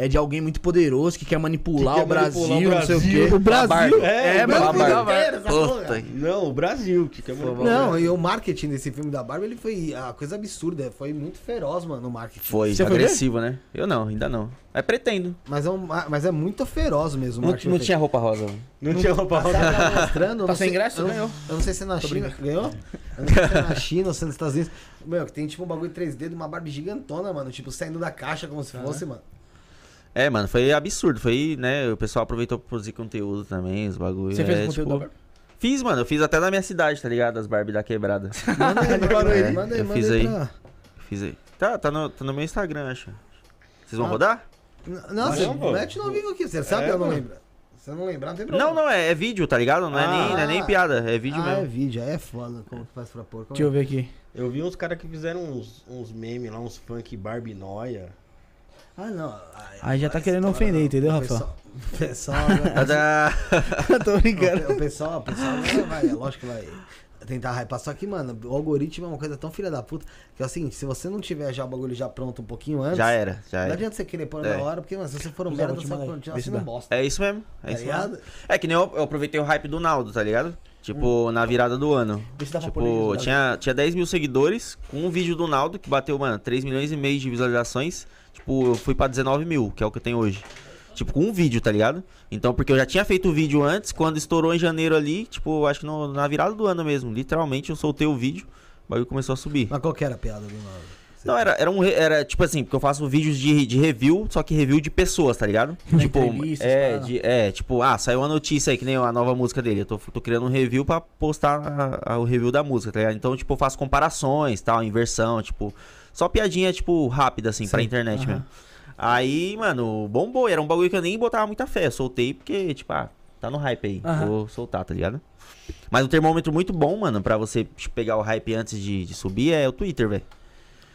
É de alguém muito poderoso que quer manipular, Que o, quer Brasil, manipular o não sei o Brasil. quê. O Brasil? É, É, o mano, Brasil. Puta. Não, o Brasil, que quer manipular. Não, e o marketing desse filme da Barbie, ele foi a coisa absurda. Foi muito feroz, mano, o marketing. Foi Você foi agressivo, né? Eu não, ainda não. É pretendo. Mas é, um, mas é muito feroz mesmo o Não, marketing. não tinha roupa rosa. Não tinha roupa rosa. Tava mostrando. Tá não sem sei- ingresso? Eu não, Ganhou. eu não sei se é na China. Ganhou? Eu não sei se é na China ou se é nos Estados Unidos. Meu, que tem tipo um bagulho 3D de uma Barbie gigantona, mano. Tipo, saindo da caixa como se fosse, mano. É, mano, foi absurdo. Foi, né? O pessoal aproveitou pra produzir conteúdo também, os bagulhos. Você fez é, o conteúdo tipo, da Barbie? Fiz, mano. Eu fiz até na minha cidade, tá ligado? As Barbie da quebrada. Manda aí, manda aí, É, manda aí, eu manda fiz aí. pra- Fiz aí. Tá, tá no, tá no meu Instagram, acho. Vocês vão Ah. rodar? Não, você mete no vivo aqui. Você sabe É, ou não? Se você não lembrar, não tem problema. Não, não, é, é vídeo, tá ligado? Não é, Ah. nem, não é nem piada, é vídeo ah, é mesmo. vídeo, aí é foda. Como que faz pra pôr? Deixa eu ver aqui. Eu vi uns caras que fizeram uns, uns memes lá, uns funk Barbie noia. Ah, não. Aí já tá querendo história ofender, não. entendeu, Rafael? pessoal- O pessoal. Tá- Tô brincando. O pessoal, o pessoal vai, é lógico que vai tentar hypar. Só que, mano, o algoritmo é uma coisa tão filha da puta que é o seguinte: se você não tiver já o bagulho já pronto um pouquinho antes, já era, já não era. adianta você querer pôr É. na hora, porque, mano, se você for um merda, você vai continuar sendo bosta. É isso mesmo. É Tá isso mesmo. ligado? É que nem eu, eu aproveitei o hype do Naldo, tá ligado? Tipo, na virada do ano. Tipo, tinha, tinha 10 mil seguidores com um vídeo do Naldo que bateu, mano, 3 milhões e meio de visualizações. Tipo, eu fui pra 19 mil, que é o que eu tenho hoje. Tipo, com um vídeo, tá ligado? Então, porque eu já tinha feito o vídeo antes, quando estourou em janeiro ali, tipo, acho que no- na virada do ano mesmo. Literalmente, eu soltei o vídeo, o bagulho começou a subir. Mas qual que era a piada do Naldo? Não, era, era um. Era tipo assim, porque eu faço vídeos de, de review, só que review de pessoas, tá ligado? tipo, entrevistas, é, de, é, tipo, ah, saiu uma notícia aí, que nem a nova música dele. Eu tô, tô criando um review pra postar a- a- o review da música, tá ligado? Então, tipo, eu faço comparações, tal, inversão, tipo. Só piadinha, tipo, rápida, assim, pra Sim, internet aham. mesmo. Aí, mano, bombou. Era um bagulho que eu nem botava muita fé. Eu soltei porque, tipo, ah, tá no hype aí. Aham. Vou soltar, tá ligado? Mas um termômetro muito bom, mano, pra você tipo, pegar o hype antes de, de subir é o Twitter, velho.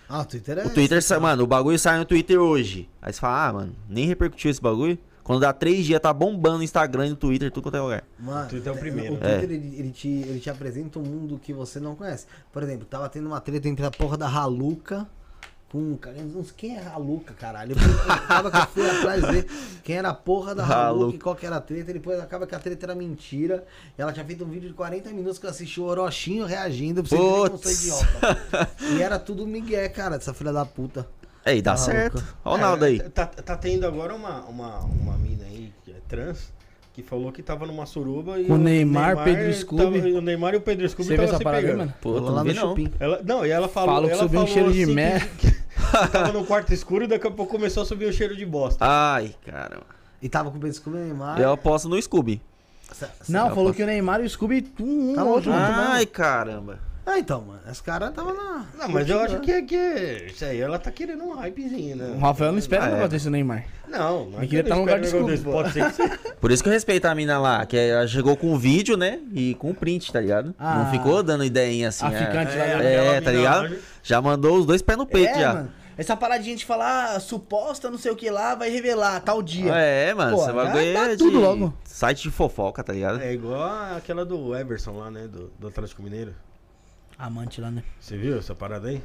Ah, o Twitter é. O Twitter, sai, mano, o bagulho sai no Twitter hoje. Aí você fala, ah, mano, nem repercutiu esse bagulho. Quando dá três dias, tá bombando no Instagram e no Twitter, tudo quanto é lugar. Mano, O Twitter é o primeiro. O Twitter, ele, ele te, ele te apresenta um mundo que você não conhece. Por exemplo, tava tendo uma treta entre a porra da Haluca com. cara, Não sei quem é Haluca, caralho. Eu, tava que eu fui atrás dele. Quem era a porra da Haluca e qual que era a treta. E depois acaba que a treta era mentira. E ela tinha feito um vídeo de 40 minutos que eu assisti o Orochinho reagindo pra você ver idiota. e era tudo Miguel, cara, dessa filha da puta. Aí, dá certo. Ó o Naldo aí. É, Tá, tá tendo agora uma, uma, uma mina aí, que é trans, que falou que tava numa suruba e o Neymar, Pedro Scooby. tava- o Neymar e o Pedro Scooby estavam essa se parada aí, pegando. mano? Pô, lá no não. Chupim. Ela, não, e ela falou, Falo que ela subiu um cheiro de assim mer- que, tava no quarto escuro e daqui a pouco começou a subir um cheiro de bosta. Ai, caramba. E tava com o Pedro Scooby e o Neymar. Eu aposto no Scooby. Não, falou que o Neymar e o Scooby, um, um Tava outro. junto, mano. Ai, caramba. Ah, então, mano. Esse cara tava na. Não, mas eu acho que é que isso aí ela tá querendo um hypezinho, né? O Rafael não espera Ah, um é. negócio desse Neymar. Não, não Ele é queria que tá no lugar de. Pode ser que você... Por isso que eu respeito a mina lá, que ela chegou com o vídeo, né? E com o print, tá ligado? Ah. não ficou dando ideinha assim. A é. ficante lá. É, né? É, aquela tá ligado? lá, Já mandou os dois pés no peito É, já. mano. Essa paradinha de falar, ah, suposta não sei o que lá, vai revelar tal dia. É, mano, Pô, já bagulho dá é tudo logo. site de fofoca, tá ligado? É igual aquela do Everson lá, né? Do, do Atlético Mineiro. Amante lá, né? Você viu essa parada aí?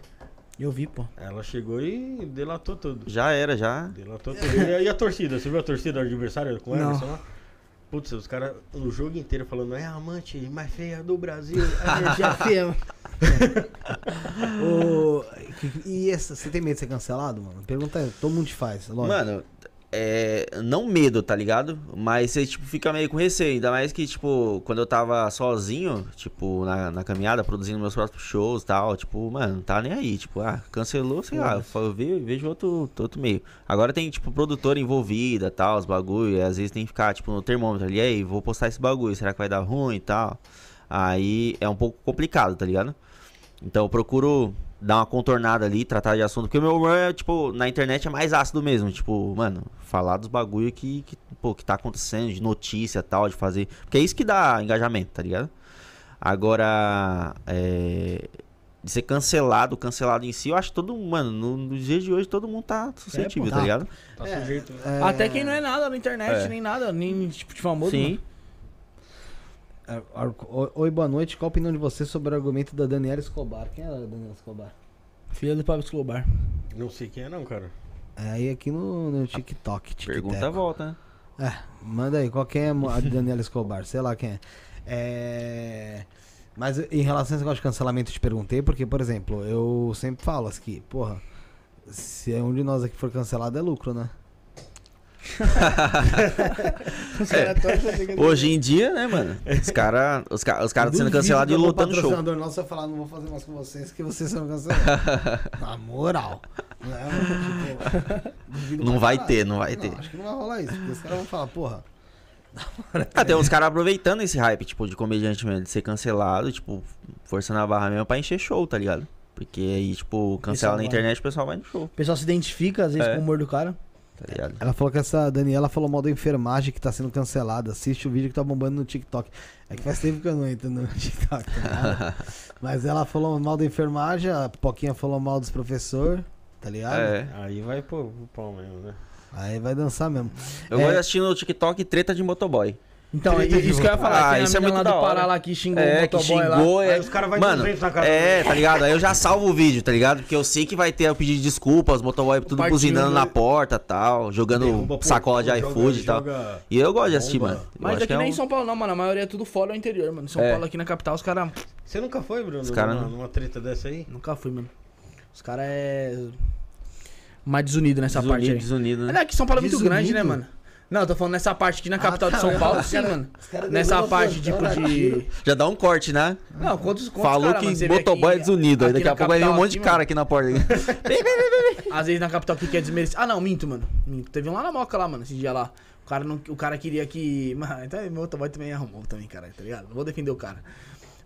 Eu vi, pô. Ela chegou e delatou tudo. Já era, já. Delatou tudo. E, e a torcida? Você viu a torcida do adversário com o lá? Putz, os caras o jogo inteiro falando, é a amante mais feia do Brasil. a energia Já feia. Ô, e essa, você tem medo de ser cancelado, mano? Pergunta aí, todo mundo te faz, lógico. Mano, é. Não medo, tá ligado? Mas você, tipo, fica meio com receio. Ainda mais que, tipo, quando eu tava sozinho, tipo, na, na caminhada, produzindo meus próprios shows e tal, tipo, mano, não tá nem aí. Tipo, ah, cancelou, sei lá, eu falo, eu ve- vejo outro, outro meio. Agora tem, tipo, produtora envolvida tal, os bagulho, e às vezes tem que ficar, tipo, no termômetro ali, aí, vou postar esse bagulho, será que vai dar ruim e tal? Aí é um pouco complicado, tá ligado? Então eu procuro dar uma contornada ali, tratar de assunto. Porque o meu humor é, tipo, na internet é mais ácido mesmo. Tipo, mano, falar dos bagulho que, que, pô, que tá acontecendo, de notícia e tal, de fazer. Porque é isso que dá engajamento, tá ligado? Agora, é. De ser cancelado, cancelado em si, eu acho que todo mano, no, nos dias de hoje todo mundo tá suscetível, pô, tá tá. ligado? Tá É, sujeito. É, Até quem não é nada na internet, É. nem nada, nem tipo de famoso. Sim. mano. É, Oi, boa noite. Qual a opinião de você sobre o argumento da Daniela Escobar? Quem era a Daniela Escobar? Filha do Pablo Escobar. Não sei quem é não, cara. É aí aqui no, no TikTok. Pergunta volta, né? É, manda aí, qual quem é a Daniela Escobar? Sei lá quem é. É. Mas em relação a esse negócio de cancelamento, eu te perguntei, porque, por exemplo, eu sempre falo aqui, porra, se um de nós aqui for cancelado é lucro, né? Que- Hoje em dia, né, mano? Os caras os cara, os cara sendo cancelados e lutando show. patrocinador nosso falar, não vou fazer mais com vocês, que vocês são cancelados. Na moral. Não, é, tipo, Não vai ter, não vai ter. acho que não vai rolar isso, porque os caras vão falar, porra. Até os caras aproveitando esse hype, tipo, de comediante mesmo, de ser cancelado, tipo, forçando a barra mesmo pra encher show, tá ligado? Porque aí, tipo, cancela na internet, o pessoal vai no show, O pessoal se identifica, às vezes, É. com o humor do cara. Tá ligado? Ela falou que essa Daniela falou mal da enfermagem que tá sendo cancelada. Assiste o vídeo que tá bombando no TikTok. É que faz tempo que eu não entro no TikTok. tá? Mas ela falou mal da enfermagem, a Poquinha falou mal dos professores, tá ligado? É. Aí vai pro, pro pau mesmo, né? Aí vai dançar mesmo. Eu É. de assistir no TikTok treta de motoboy. Então, isso que eu ia falar. Ah, isso é muito lá da do hora. Pará lá que xingou o É, que motoboy lá. xingou, é. Aí os caras vai Mano, 200 na cara é, dele. tá ligado? Aí eu já salvo o vídeo, tá ligado? Porque eu sei que vai ter o pedido de desculpa, os motoboy tudo buzinando né? na porta tal, jogando Derruba, pô, sacola de iFood e tal. joga- E eu gosto de assistir, bomba. mano. Eu Mas aqui que é nem um- em São Paulo não, mano. A maioria é tudo fora ou interior, mano. Em São É. Paulo, aqui na capital, os caras... Você nunca foi, Bruno? Os cara numa, numa treta dessa aí? Nunca fui, mano. Os caras é... Mais desunido nessa desunido, parte aí. desunido, né? Não, aqui São Paulo é muito grande, né, mano? Não, eu tô falando nessa parte aqui na capital tá, de São Paulo, sim, cara- mano. Nessa parte, tipo, de... Já dá um corte, né? Não, quantos, quantos Falou cara, que motoboy é desunido. Aí aqui daqui a pouco vai vir um monte de cara mano. aqui na porta. Às vezes na capital aqui quer desmerecer. Ah, não, minto, mano. Minto. Teve um lá na Moca lá, mano, esse dia lá. O cara, não, o cara queria que. Mano, então meu motoboy também arrumou também, cara, tá ligado? Não vou defender o cara.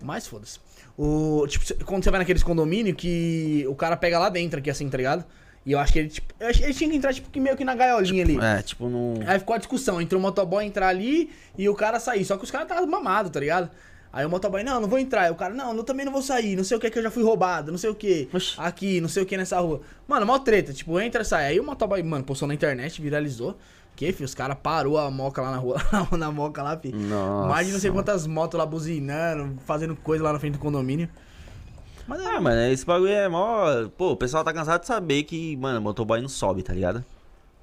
Mas foda-se. O, tipo, quando você vai naqueles condomínios que o cara pega lá dentro aqui, assim, tá ligado? E eu acho que ele, tipo. Eu acho que ele tinha que entrar, tipo, que meio que na gaiolinha ali. É, tipo num. Aí ficou a discussão entre o motoboy entrar ali e o cara sair. Só que os caras estavam mamados, tá ligado? Aí o motoboy, não, não vou entrar. Aí o cara, não, eu também não vou sair. Não sei o que, que eu já fui roubado. Não sei o que. Oxi. Aqui, não sei o que nessa rua. Mano, mó treta. Tipo, entra, sai. Aí o motoboy, mano, postou na internet, viralizou. Que, filho, os caras parou a moca lá na rua. na moca lá, filho. Nossa. Mais de não sei quantas motos lá buzinando, fazendo coisa lá na frente do condomínio. Mas é, Ah, mano, esse bagulho é mó. Pô, o pessoal tá cansado de saber que, mano, motoboy não sobe, tá ligado?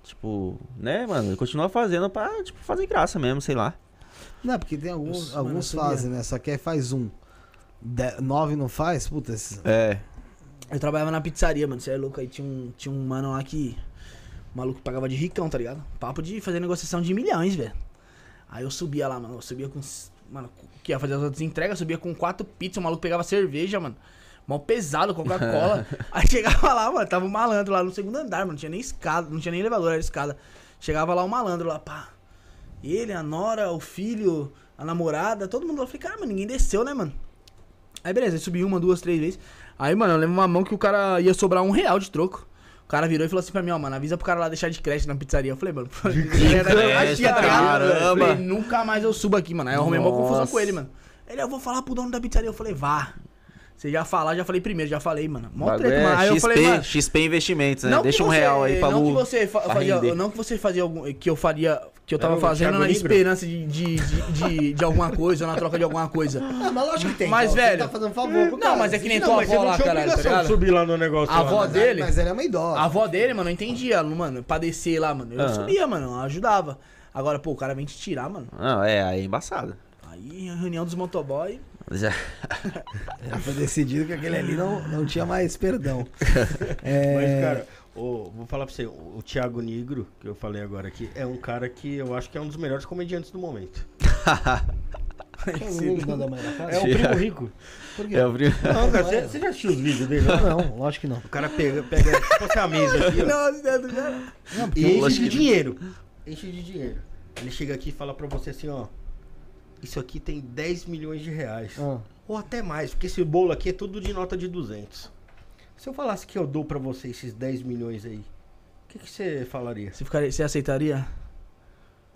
Tipo, né, mano? Continua fazendo pra, tipo, fazer graça mesmo, sei lá. Não, porque tem alguns, Nossa, alguns fazem, né? Só que aí faz um. De- nove não faz? Puta, esses... É. Eu trabalhava na pizzaria, mano. Você é louco. Aí tinha um, tinha um mano lá que. O maluco pagava de ricão, tá ligado? Papo de fazer negociação de milhões, velho. Aí eu subia lá, mano. Eu subia com. Mano, que ia fazer as outras entregas, eu subia com quatro pizzas. O maluco pegava cerveja, mano. Mal pesado, Coca-Cola. Aí chegava lá, mano. Tava um malandro lá no segundo andar, mano. Não tinha nem escada, não tinha nem elevador, era escada. Chegava lá o malandro lá, pá. Ele, a Nora, o filho, a namorada, todo mundo lá. Eu falei, cara, mano, ninguém desceu, né, mano? Aí beleza, aí subi uma, duas, três vezes. Aí, mano, eu lembro uma mão que o cara ia sobrar um real de troco. O cara virou e falou assim pra mim, ó, mano, avisa pro cara lá deixar de crédito na pizzaria. Eu falei, mano, crédito, caramba. Falei, nunca mais eu subo aqui, mano. Aí eu arrumei uma confusão com ele, mano. Ele, eu vou falar pro dono da pizzaria. Eu falei, vá. Você já falar, já falei primeiro, já falei, mano. Mó treta, é mano. Aí eu XP, falei, mano. XP Investimentos, né? Não Deixa um você- real aí pra não que Lu. você fa- pra fazia, não que você fazia algum que eu faria que eu tava fazendo na esperança de, de, de, de, de alguma coisa, ou na troca de alguma coisa. Ah, mas lógico que tem. Mas, Você velho, tá fazendo favor pro não, cara. mas é que nem Não, tua avó não lá, caralho, tá subir lá no negócio. A avó né? dele- Mas ele é uma idosa. A avó dele, mano, não entendia, mano, pra descer lá, mano. Eu Aham. subia, mano, eu ajudava. Agora, pô, o cara vem te tirar, mano. Não, é, aí é embaçado. Aí, reunião dos motoboy. Já. Já foi decidido que aquele ali não, não tinha mais perdão. É, Mas, cara, vou falar pra você, o, Thiago Negro, que eu falei agora aqui, é um cara que eu acho que é um dos melhores comediantes do momento. Não casa? É o primo rico. Por quê? É o primo. Não, cara, você, você já assistiu os vídeos dele? Não? Não, lógico que não. O cara pega, pega tipo essa mesa aqui, ó, Nossa, ideia do cara. Não, e enche de que- dinheiro. Enche de dinheiro. Ele chega aqui e fala pra você assim, ó. Isso aqui tem 10 milhões de reais. Ah, Ou até mais, porque esse bolo aqui é tudo de nota de 200. Se eu falasse que eu dou pra você esses 10 milhões aí, o que, que você falaria? Você, ficaria, você aceitaria?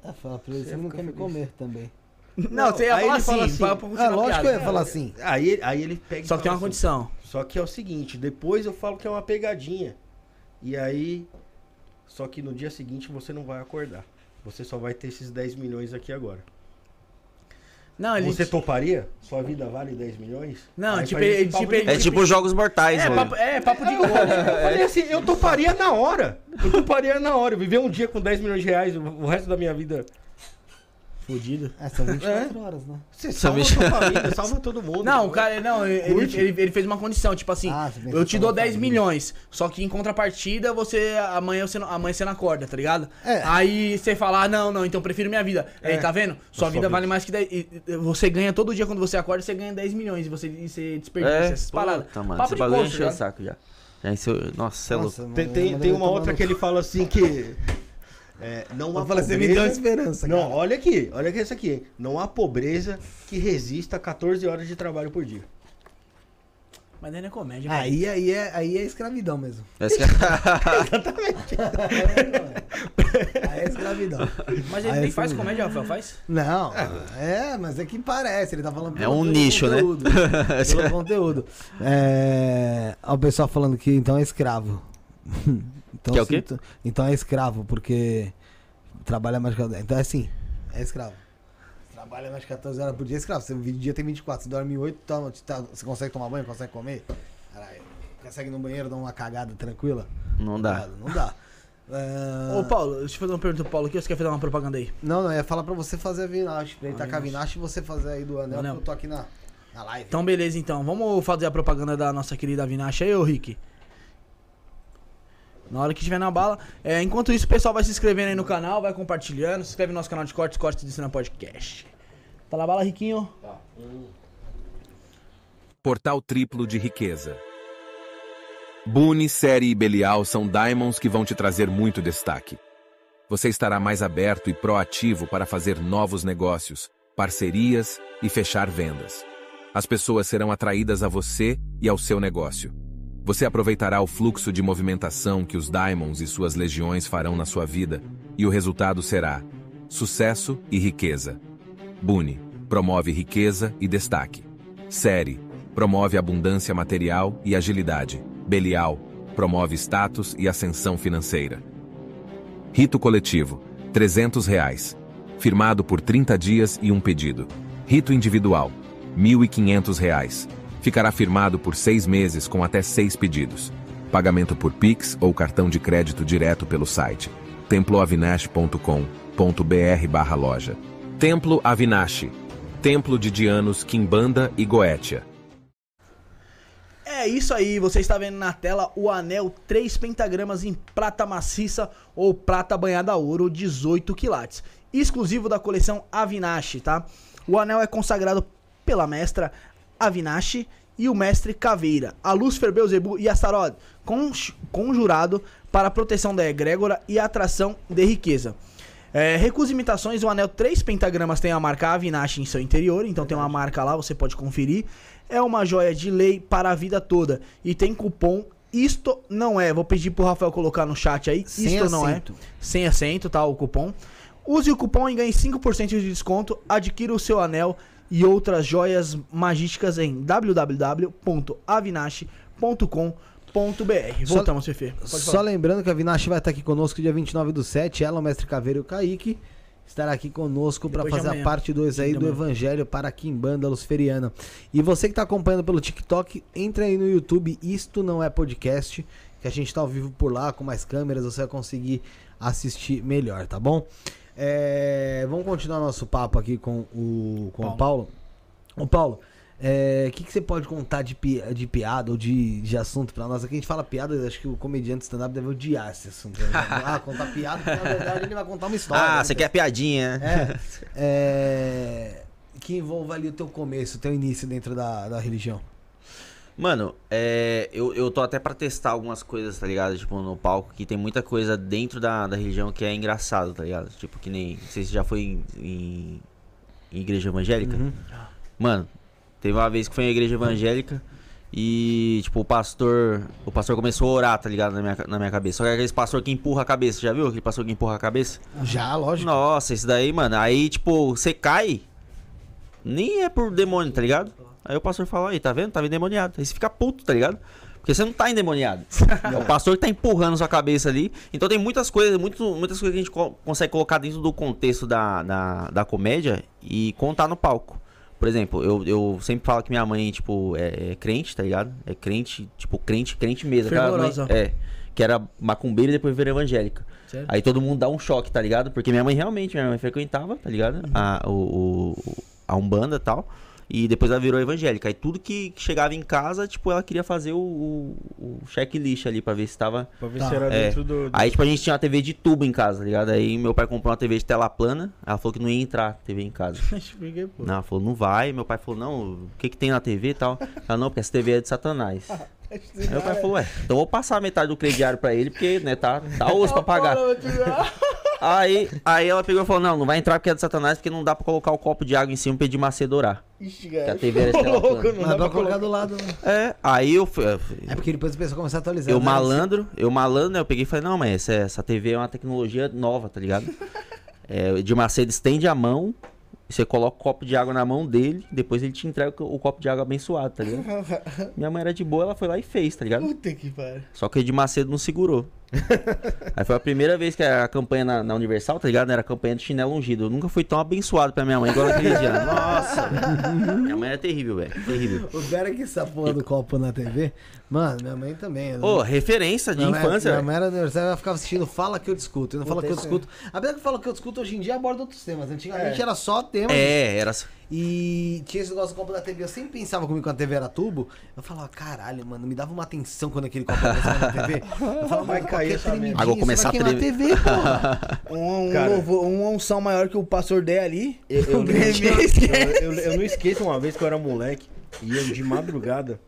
é, fala pra ele, Você você não quer me feliz. comer também. Não, você ia aí falar ele fala assim. assim, pra- pra Ah, a lógico que eu ia falar assim. Aí, aí ele pega Só que tem fala uma assim, condição. Só que é o seguinte, depois eu falo que é uma pegadinha. E aí. Só que no dia seguinte você não vai acordar. Você só vai ter esses 10 milhões aqui agora. Não, ele. Você toparia? Sua vida vale 10 milhões? Não, Aí tipo, faz esse ele- papo tipo, de ele- É tipo Jogos Mortais, É, mano. papo, é, papo de Eu falei assim, eu toparia na hora. Eu toparia na hora. Eu viver um dia com 10 milhões de reais, o- o resto da minha vida. Fudido. É, são 24 horas, né? Você salva a sua família, salva todo mundo. Não, o cara, não, ele, ele, ele fez uma condição, tipo assim, Ah, você eu te dou tava 10 família. milhões, só que em contrapartida você, amanhã você não, amanhã você não acorda, tá ligado? É. Aí você fala, ah, não, não, então eu prefiro minha vida. Aí, É. tá vendo? Sua vida vale mais que 10, e- e- você ganha todo dia quando você acorda, você ganha 10 milhões e você, e você desperdiça É, essas paradas. puta, mano. Papo Esse de encheu o tá saco já. Já encheu... Nossa, você é louco. Nossa, Tem, tem, tem uma outra que ele fala assim que. É, não há falei, você me deu pobreza- esperança, Não, cara. olha aqui, olha aqui essa aqui. Não há pobreza que resista a 14 horas de trabalho por dia. Mas daí não é comédia. Aí, aí, é, aí é escravidão mesmo. Esse que- Aí é escravidão. Mas ele Aí nem é faz escravidão. comédia, Rafael, faz? Não, é, mas é que parece, ele tá falando É um nicho, né? conteúdo, Pelo conteúdo. É, o pessoal falando que então é escravo. Então, Que é o quê? tu- então é escravo, porque trabalha mais de 14 Então é assim, é escravo. Trabalha mais de 14 horas por dia, é escravo. Você, o dia tem 24, você dorme 8, toma, tá- você consegue tomar banho, consegue comer? Caralho, consegue ir no banheiro dar uma cagada tranquila? Não dá. Não dá. É, Ô, Paulo, deixa eu fazer uma pergunta pro Paulo aqui, ou você quer fazer uma propaganda aí? Não, não, ia falar pra você fazer a Vinache. Pra ele tacar a Vinache. E você fazer aí do anel, Anel. eu tô aqui na, na live. Então, beleza, então. Vamos fazer a propaganda da nossa querida Vinache aí, ô Rick. Na hora que estiver na bala. É, enquanto isso, o pessoal vai se inscrevendo aí no canal, vai compartilhando. Se inscreve no nosso canal de cortes, cortes de cena podcast. Tá na bala, Riquinho? Portal triplo de riqueza. Boone, Série e Belial são diamonds que vão te trazer muito destaque. Você estará mais aberto e proativo para fazer novos negócios, parcerias e fechar vendas. As pessoas serão atraídas a você e ao seu negócio. Você aproveitará o fluxo de movimentação que os diamonds e suas legiões farão na sua vida, e o resultado será sucesso e riqueza. Boone promove riqueza e destaque. Série promove abundância material e agilidade. Belial promove status e ascensão financeira. Rito coletivo, 300 reais. Firmado por 30 dias e um pedido. Rito individual, 1.500 reais. Ficará firmado por seis meses com até seis pedidos. Pagamento por Pix ou cartão de crédito direto pelo site temploavinash.com.br barra loja. Templo Avinash. Templo de Dianos, Quimbanda e Goetia. É isso aí, você está vendo na tela o anel 3 pentagramas em prata maciça ou prata banhada a ouro 18 quilates, exclusivo da coleção Avinashi, tá? O anel é consagrado pela mestra Avinashi e o mestre Caveira, a Lúcifer, Beuzebu e Astaroth, conj- conjurado para a proteção da egrégora e a atração de riqueza. É, recusa imitações, o anel 3 pentagramas tem a marca Avinash em seu interior, então tem uma marca lá, você pode conferir. É uma joia de lei para a vida toda e tem cupom Isto não é. Vou pedir pro Rafael colocar no chat aí. Sem Isto não é. acento. Sem acento, tá? O cupom. Use o cupom e ganhe 5% de desconto. Adquira o seu anel e outras joias magísticas em www.avinash.com.br. Voltamos, Fefe. Só lembrando que a Vinache vai estar aqui conosco dia 29 do 7. Ela, o Mestre Caveiro e o Kaique estará aqui conosco para fazer a parte 2 aí do. Evangelho para a Quimbanda Luciferiana. E você que está acompanhando pelo TikTok, entra aí no YouTube, Isto Não É Podcast, que a gente está ao vivo por lá com mais câmeras, você vai conseguir assistir melhor, tá bom? É, vamos continuar nosso papo aqui com o, com o Paulo. Ô Paulo, o que, que você pode contar de, pi- de piada ou de, de assunto pra nós? Aqui a gente fala piada, acho que o comediante stand-up deve odiar esse assunto. né? ah, contar piada, porque na verdade ele vai contar uma história. Ah, né? você quer piadinha, né? É, é, que envolva ali o teu começo, o teu início dentro da, da religião. Mano, é, eu, eu tô até pra testar algumas coisas, tá ligado? Tipo, no palco, que tem muita coisa dentro da, da religião que é engraçado, tá ligado? Tipo, que nem. Não sei se já foi em, em- em igreja evangélica. Uhum. Mano, teve uma vez que foi em igreja evangélica e, tipo, o pastor. O pastor começou a orar, tá ligado? Na minha, na minha cabeça. Só que é aquele pastor que empurra a cabeça, já viu? Aquele pastor que empurra a cabeça? Já, lógico. Nossa, esse daí, mano. Aí, tipo, você cai. Nem é por demônio, tá ligado? Aí o pastor fala, aí, tá vendo? Tava endemoniado. Aí você fica puto, tá ligado? Porque você não tá endemoniado. é o pastor que tá empurrando sua cabeça ali. Então tem muitas coisas, muito, muitas coisas que a gente co- consegue colocar dentro do contexto da, da, da comédia e contar no palco. por exemplo, eu, eu sempre falo que minha mãe, tipo, é, é crente, tá ligado? É crente, tipo, crente, crente mesmo. aquela mãe- Fervorosa. é. Que era macumbeira e depois virou evangélica. Sério? Aí todo mundo dá um choque, tá ligado? Porque minha mãe realmente, minha mãe frequentava, tá ligado? A, o, o- a Umbanda e tal. E depois ela virou evangélica. Aí tudo que que chegava em casa, tipo, ela queria fazer o, o, o checklist ali pra ver se tava. Pra ver Tá. se era É. dentro do. do- Aí, tipo, a gente tinha uma TV de tubo em casa, tá ligado? Aí meu pai comprou uma TV de tela plana. Ela falou que não ia entrar TV em casa. Expliquei, pô. Não, ela falou, não vai. Meu pai falou, não, o que que tem na TV e tal? Ela, não, porque essa TV é de satanás. Aí meu pai falou, ué, então eu vou passar metade do crediário pra ele, porque, né, tá, tá osso pra pagar. Aí, aí ela pegou e falou, não, não vai entrar porque é de satanás, porque não dá pra colocar o copo de água em cima pra de Macedo orar. Ixi, Que a cara. TV era plana. Louco, não Mas dá pra colocar colocar. do lado. né? É, aí eu É porque depois o pessoal começa a atualizar. Eu né? malandro, eu malandro, né? Eu peguei e falei, não, mas essa, essa TV é uma tecnologia nova, tá ligado? É, o Edir Macedo estende a mão, você coloca o copo de água na mão dele, depois ele te entrega o copo de água abençoado, tá ligado? Minha mãe era de boa, ela foi lá e fez, tá ligado? Puta que pariu. Só que o Edir Macedo não segurou. Aí foi a primeira vez que a campanha na, na Universal, tá ligado? Era a campanha do chinelo ungido. Eu nunca fui tão abençoado pra minha mãe igual naquele dia. Nossa! minha mãe era terrível, velho. Terrível. O cara que essa porra do copo na TV. Mano, minha mãe também. Ô, referência de Minha mãe- infância, Minha velho. mãe era aniversário, ela ficava assistindo Fala Que Eu Discuto. E não Fala Que Eu é- Discuto. Apesar que Fala Que Eu Discuto hoje em dia aborda outros temas. Antigamente era só tema. É, era. E tinha esse negócio do copo da TV. Eu sempre pensava comigo quando a TV era tubo. Eu falava, caralho, mano, me dava uma atenção quando aquele copo aparecia na TV. Eu falava, Vai cair essa merda. Agora começar a. TV, porra. Um, um, Cara. uma unção maior que o pastor der ali. Eu, eu, não eu, eu- eu não esqueço uma vez que eu era moleque e eu de madrugada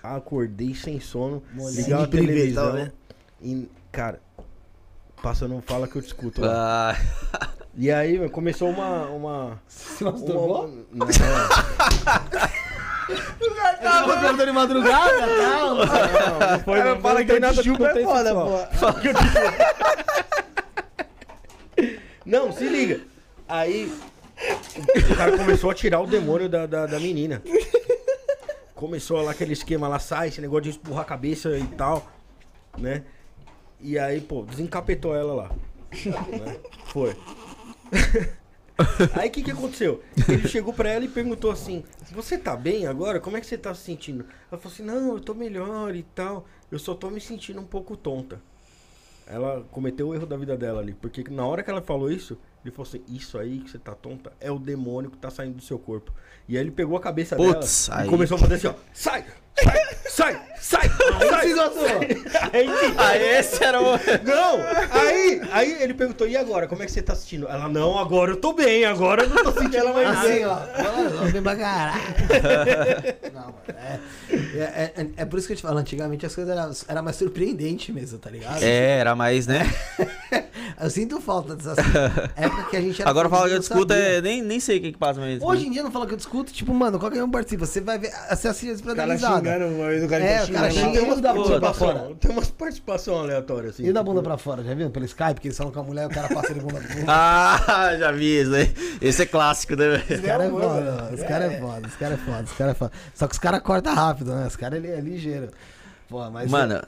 acordei sem sono, ligava a televisão tá vendo? e, cara, passando um fala que eu discuto lá. Ah, E aí meu, começou uma. uma, Se uma, masturbou? não, Tava acordando de madrugada, tal. não, não foi, Cara, não, fala não que tem eu nada não é foda, pô. Fala que eu te chupo. Não, se liga. Aí o cara começou a tirar o demônio da, da, da menina. Começou lá aquele esquema lá, sai, esse negócio de empurrar a cabeça e tal, né? E aí, pô, desencapetou ela lá. né? Foi. Aí o que que aconteceu? Ele chegou pra ela e perguntou assim: Você tá bem agora? Como é que você tá se sentindo? Ela falou assim: Não, eu tô melhor e tal. Eu só tô me sentindo um pouco tonta. Ela cometeu o erro da vida dela ali. Porque na hora que ela falou isso, ele falou assim: Isso aí que você tá tonta é o demônio que tá saindo do seu corpo. E aí ele pegou a cabeça dela aí- e começou a fazer assim: ó, Sai! Sai! Sai! Sai! sai. Aí, ah, esse era o. não! Aí, aí ele perguntou, e agora? Como é que você tá assistindo? Ela, não, agora eu tô bem, agora eu não tô sentindo mais nada. Assim, ó. Mano, bem pra caralho. Não, mano, é, é, é, é por isso que eu te falo, antigamente as coisas eram era mais surpreendente mesmo, tá ligado? É, era mais, né? Eu sinto falta dessas época que a gente era Agora fala que eu discuto, é, nem, nem sei o que que passa mais. Hoje em dia não fala que eu discuto, tipo, mano, qualquer um participa. Você vai ver, você assiste isso pra O dar cara risada. xingando, uma vez o cara É, tá o cara xingando. xinga Tem umas e dá bunda pra participação, fora. tem umas participação aleatória, assim. E da tipo, bunda pra fora, já viu? Pelo Skype, que eles falam com a mulher, o cara passa de bunda pra fora. Ah, já vi isso aí. Esse é clássico, né? velho? Os caras é foda, mano. os caras é foda, os caras é foda, os caras é foda. Só que os caras cortam rápido, né? Os caras ele é ligeiro. Pô, mas. Mano, é,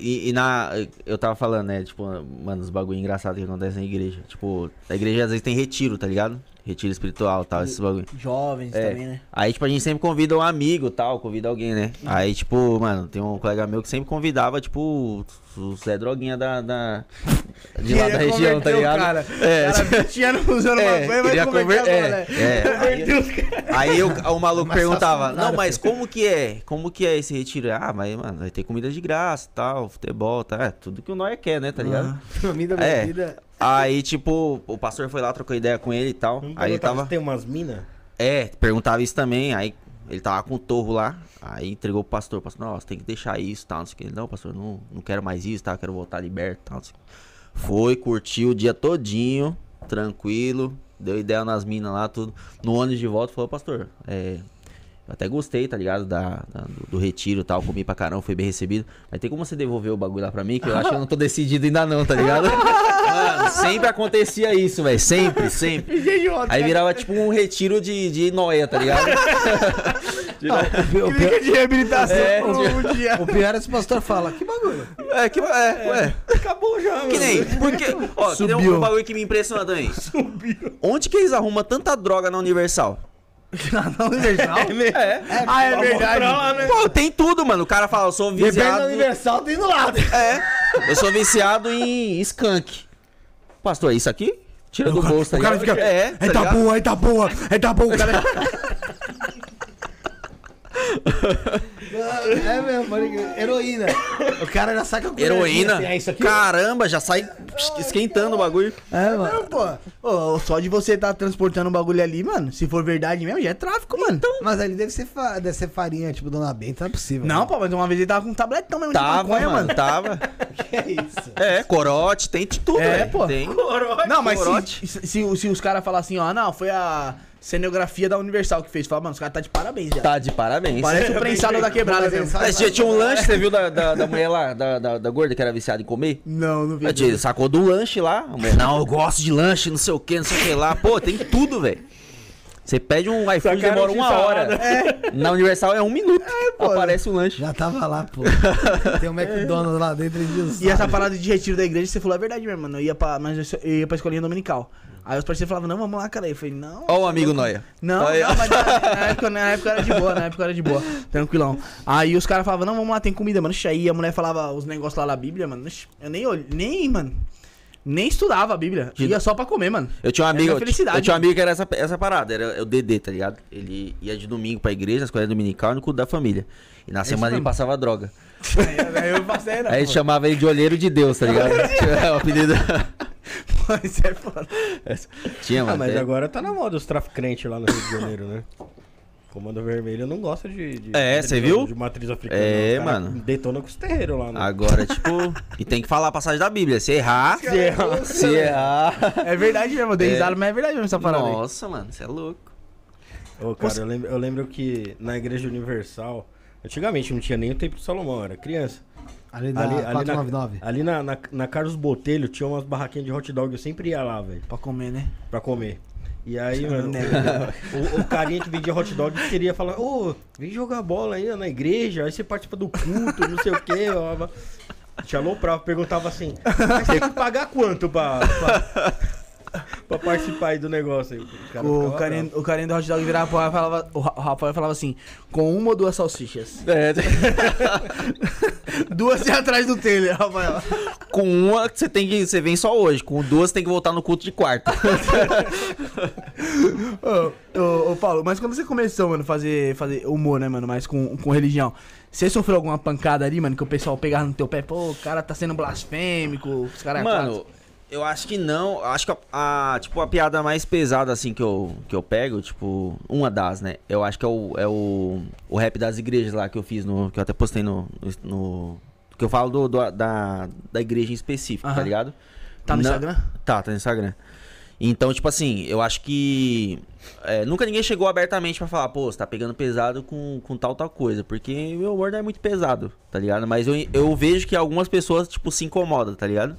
e, e na. Eu tava falando, né? Tipo, mano, os bagulho engraçado que acontece na igreja. Tipo, a igreja às vezes tem retiro, tá ligado? Retiro espiritual tal, esses bagulho. Jovens É. também, né? Aí, tipo, a gente sempre convida um amigo tal, convida alguém, né? Aí, tipo, mano, tem um colega meu que sempre convidava, tipo, o Zé Droguinha da. da de lá da região, tá ligado? Cara, É, cara 20 anos usando É, maconha, vai converter conver- agora, é, né? é. Os caras. Aí o, o maluco Mas perguntava, não, mas filho. como que é? Como que é esse retiro? Ah, mas, mano, vai ter comida de graça tal, futebol, tá? É, tudo que o Noé quer, né, tá ligado? Pra mim da minha É. Aí, tipo, o pastor foi lá, trocou ideia com ele e tal. Não Aí ele tava. tem umas minas? É, perguntava isso também. Aí ele tava com o torro lá. Aí entregou pro pastor. O pastor, nossa, tem que deixar isso tal. Não sei o que. Não, pastor, não, não quero mais isso, tá? Quero voltar liberto tal. Não sei o que. Foi, curtiu o dia todinho, tranquilo. Deu ideia nas minas lá, tudo. No ônibus de volta, falou, pastor, é. Eu até gostei, tá ligado? Da, da- do, do retiro e tal. Comi pra caramba, foi bem recebido. Mas tem como você devolver o bagulho lá pra mim? Que eu acho que eu não tô decidido ainda não, tá ligado? Mano, sempre acontecia isso, velho. Sempre, sempre. Aí virava tipo um retiro de, de noia, tá ligado? O, pi- o pior, Clínica de reabilitação É, um dia. o pior é se o pastor fala, que bagulho. É, que, é, ué. Acabou já, Que nem, porque, ó, que nem um, Subiu. um bagulho que me impressiona também. Onde que eles arrumam tanta droga na Universal? Na Universal? É. Ah, é verdade. lá, né? Pô, tem tudo, mano. O cara fala, eu sou Depende da viciado. Universal, tem do lado. É. Eu sou viciado em skunk. Pastor, é isso aqui? Tira do bolso, tá o cara fica. É, É, tá ligado? boa, é, tá boa, é, tá boa. O cara. É mesmo, pode heroína. O cara já saca com Heroína. Assim, é isso aqui? Caramba, já sai esquentando o bagulho. É, Não, mano. pô. Ô, só de você tá transportando um bagulho ali, mano, se for verdade mesmo, já é tráfico, mano. Mas ali deve ser, fa- deve ser farinha, tipo Dona Benta, não é possível. Não, né? pô, mas uma vez ele tava com um tabletão mesmo de Tava, maconha, mano, tava. Que é isso? É, corote, tem de tudo, É, pô. Tem. Não, mas Corote. se, se, se, se os caras falar assim, ó, não, foi a cenografia da Universal que fez. Fala, mano, os caras tá de parabéns já. Tá de parabéns. Parece o prensado da quebrada Mas mesmo. dia tinha um lanche, você viu da, da, da mulher lá, da, da, da gorda que era viciada em comer? Não, não vi. A tia sacou do lanche lá. A mulher, não, eu gosto de lanche, não sei o que, não sei o que lá. Pô, tem tudo, velho. Você pede um iFood, demora de uma salada. hora. Na Universal é um minuto. pô. aparece o lanche. Já tava lá, pô. Tem um McDonald's lá dentro de E essa parada de retiro da igreja, você falou, é verdade mesmo, mano. Eu ia pra, mas eu ia pra escolinha dominical. Aí os parceiros falavam, não, vamos lá, cara. Eu falei, não. Ó o amigo Noia. Não, aí, não, mas na, na época, na época era de boa, na época era de boa, tranquilão. Aí os caras falavam, não, vamos lá, tem comida, mano. Aí a mulher falava os negócios lá da Bíblia, mano. Eu nem olhei, nem, mano, nem estudava a Bíblia. Ia só pra comer, mano. Eu tinha um É amigo, felicidade. eu tinha um amigo que era essa, essa parada, era o Dedê, tá ligado? Ele ia de domingo pra igreja, na escola dominical, no culto da família. E na semana ele passava droga. Aí eu passei, não. Aí a gente chamava ele de olheiro de Deus, tá ligado? é o apelido. Mas é foda. Tinha, Ah, mano. mas até- agora tá na moda os traficantes lá no Rio de Janeiro, né? Comando Vermelho não gosta de. de É, de- cê viu? De matriz africana. É, mano. Detona com os terreiros lá, né? Agora, tipo. e tem que falar a passagem da Bíblia. Se errar. Se errar. Se errar. É verdade mesmo, eu dei É. risada, mas é verdade mesmo essa parada aí. Nossa, mano, você é louco. Ô, cara, eu lembro, eu lembro que na Igreja Universal, antigamente não tinha nem o Templo de Salomão, era criança. Ali da Ali, ali, 499. na, ali na, na, na Carlos Botelho tinha umas barraquinhas de hot dog, eu sempre ia lá, velho, Pra comer, né? pra comer. E aí, mano, né? o, o carinha que vendia hot dog queria falar, ô, vem jogar bola aí na igreja, aí você participa do culto, não sei o quê. blá, blá. Te aloprava, perguntava assim, mas tem que pagar quanto pra, pra, pra participar aí do negócio aí? cara O carinha, o carinha do hot dog virava pro Rafael e falava, o Ra- o Rafael falava assim, com uma ou duas salsichas. É, duas de atrás do telha, Rafael. com uma você tem que. Você vem só hoje. Com duas você tem que voltar no culto de quarta. ô, ô, ô, Paulo, mas quando você começou, mano, fazer, fazer humor, né, mano, mas com, com religião, você sofreu alguma pancada ali, mano, que o pessoal pegava no teu pé, pô, o cara tá sendo blasfêmico, os caras... Mano, eu acho que não. Acho que a, a- tipo, a piada mais pesada, assim, que eu, que eu pego, tipo, uma das, né? Eu acho que é o, é o, o rap das igrejas lá que eu fiz, no, que eu até postei no. no, que eu falo do, do- da, da igreja em específico, tá Aham. ligado? Tá no Não- Instagram? Tá, tá no Instagram. Então, tipo assim, eu acho que. é, nunca ninguém chegou abertamente pra falar, pô, você tá pegando pesado com, com tal, tal coisa. Porque meu humor não é muito pesado, tá ligado? Mas eu, eu vejo que algumas pessoas, tipo, se incomodam, tá ligado?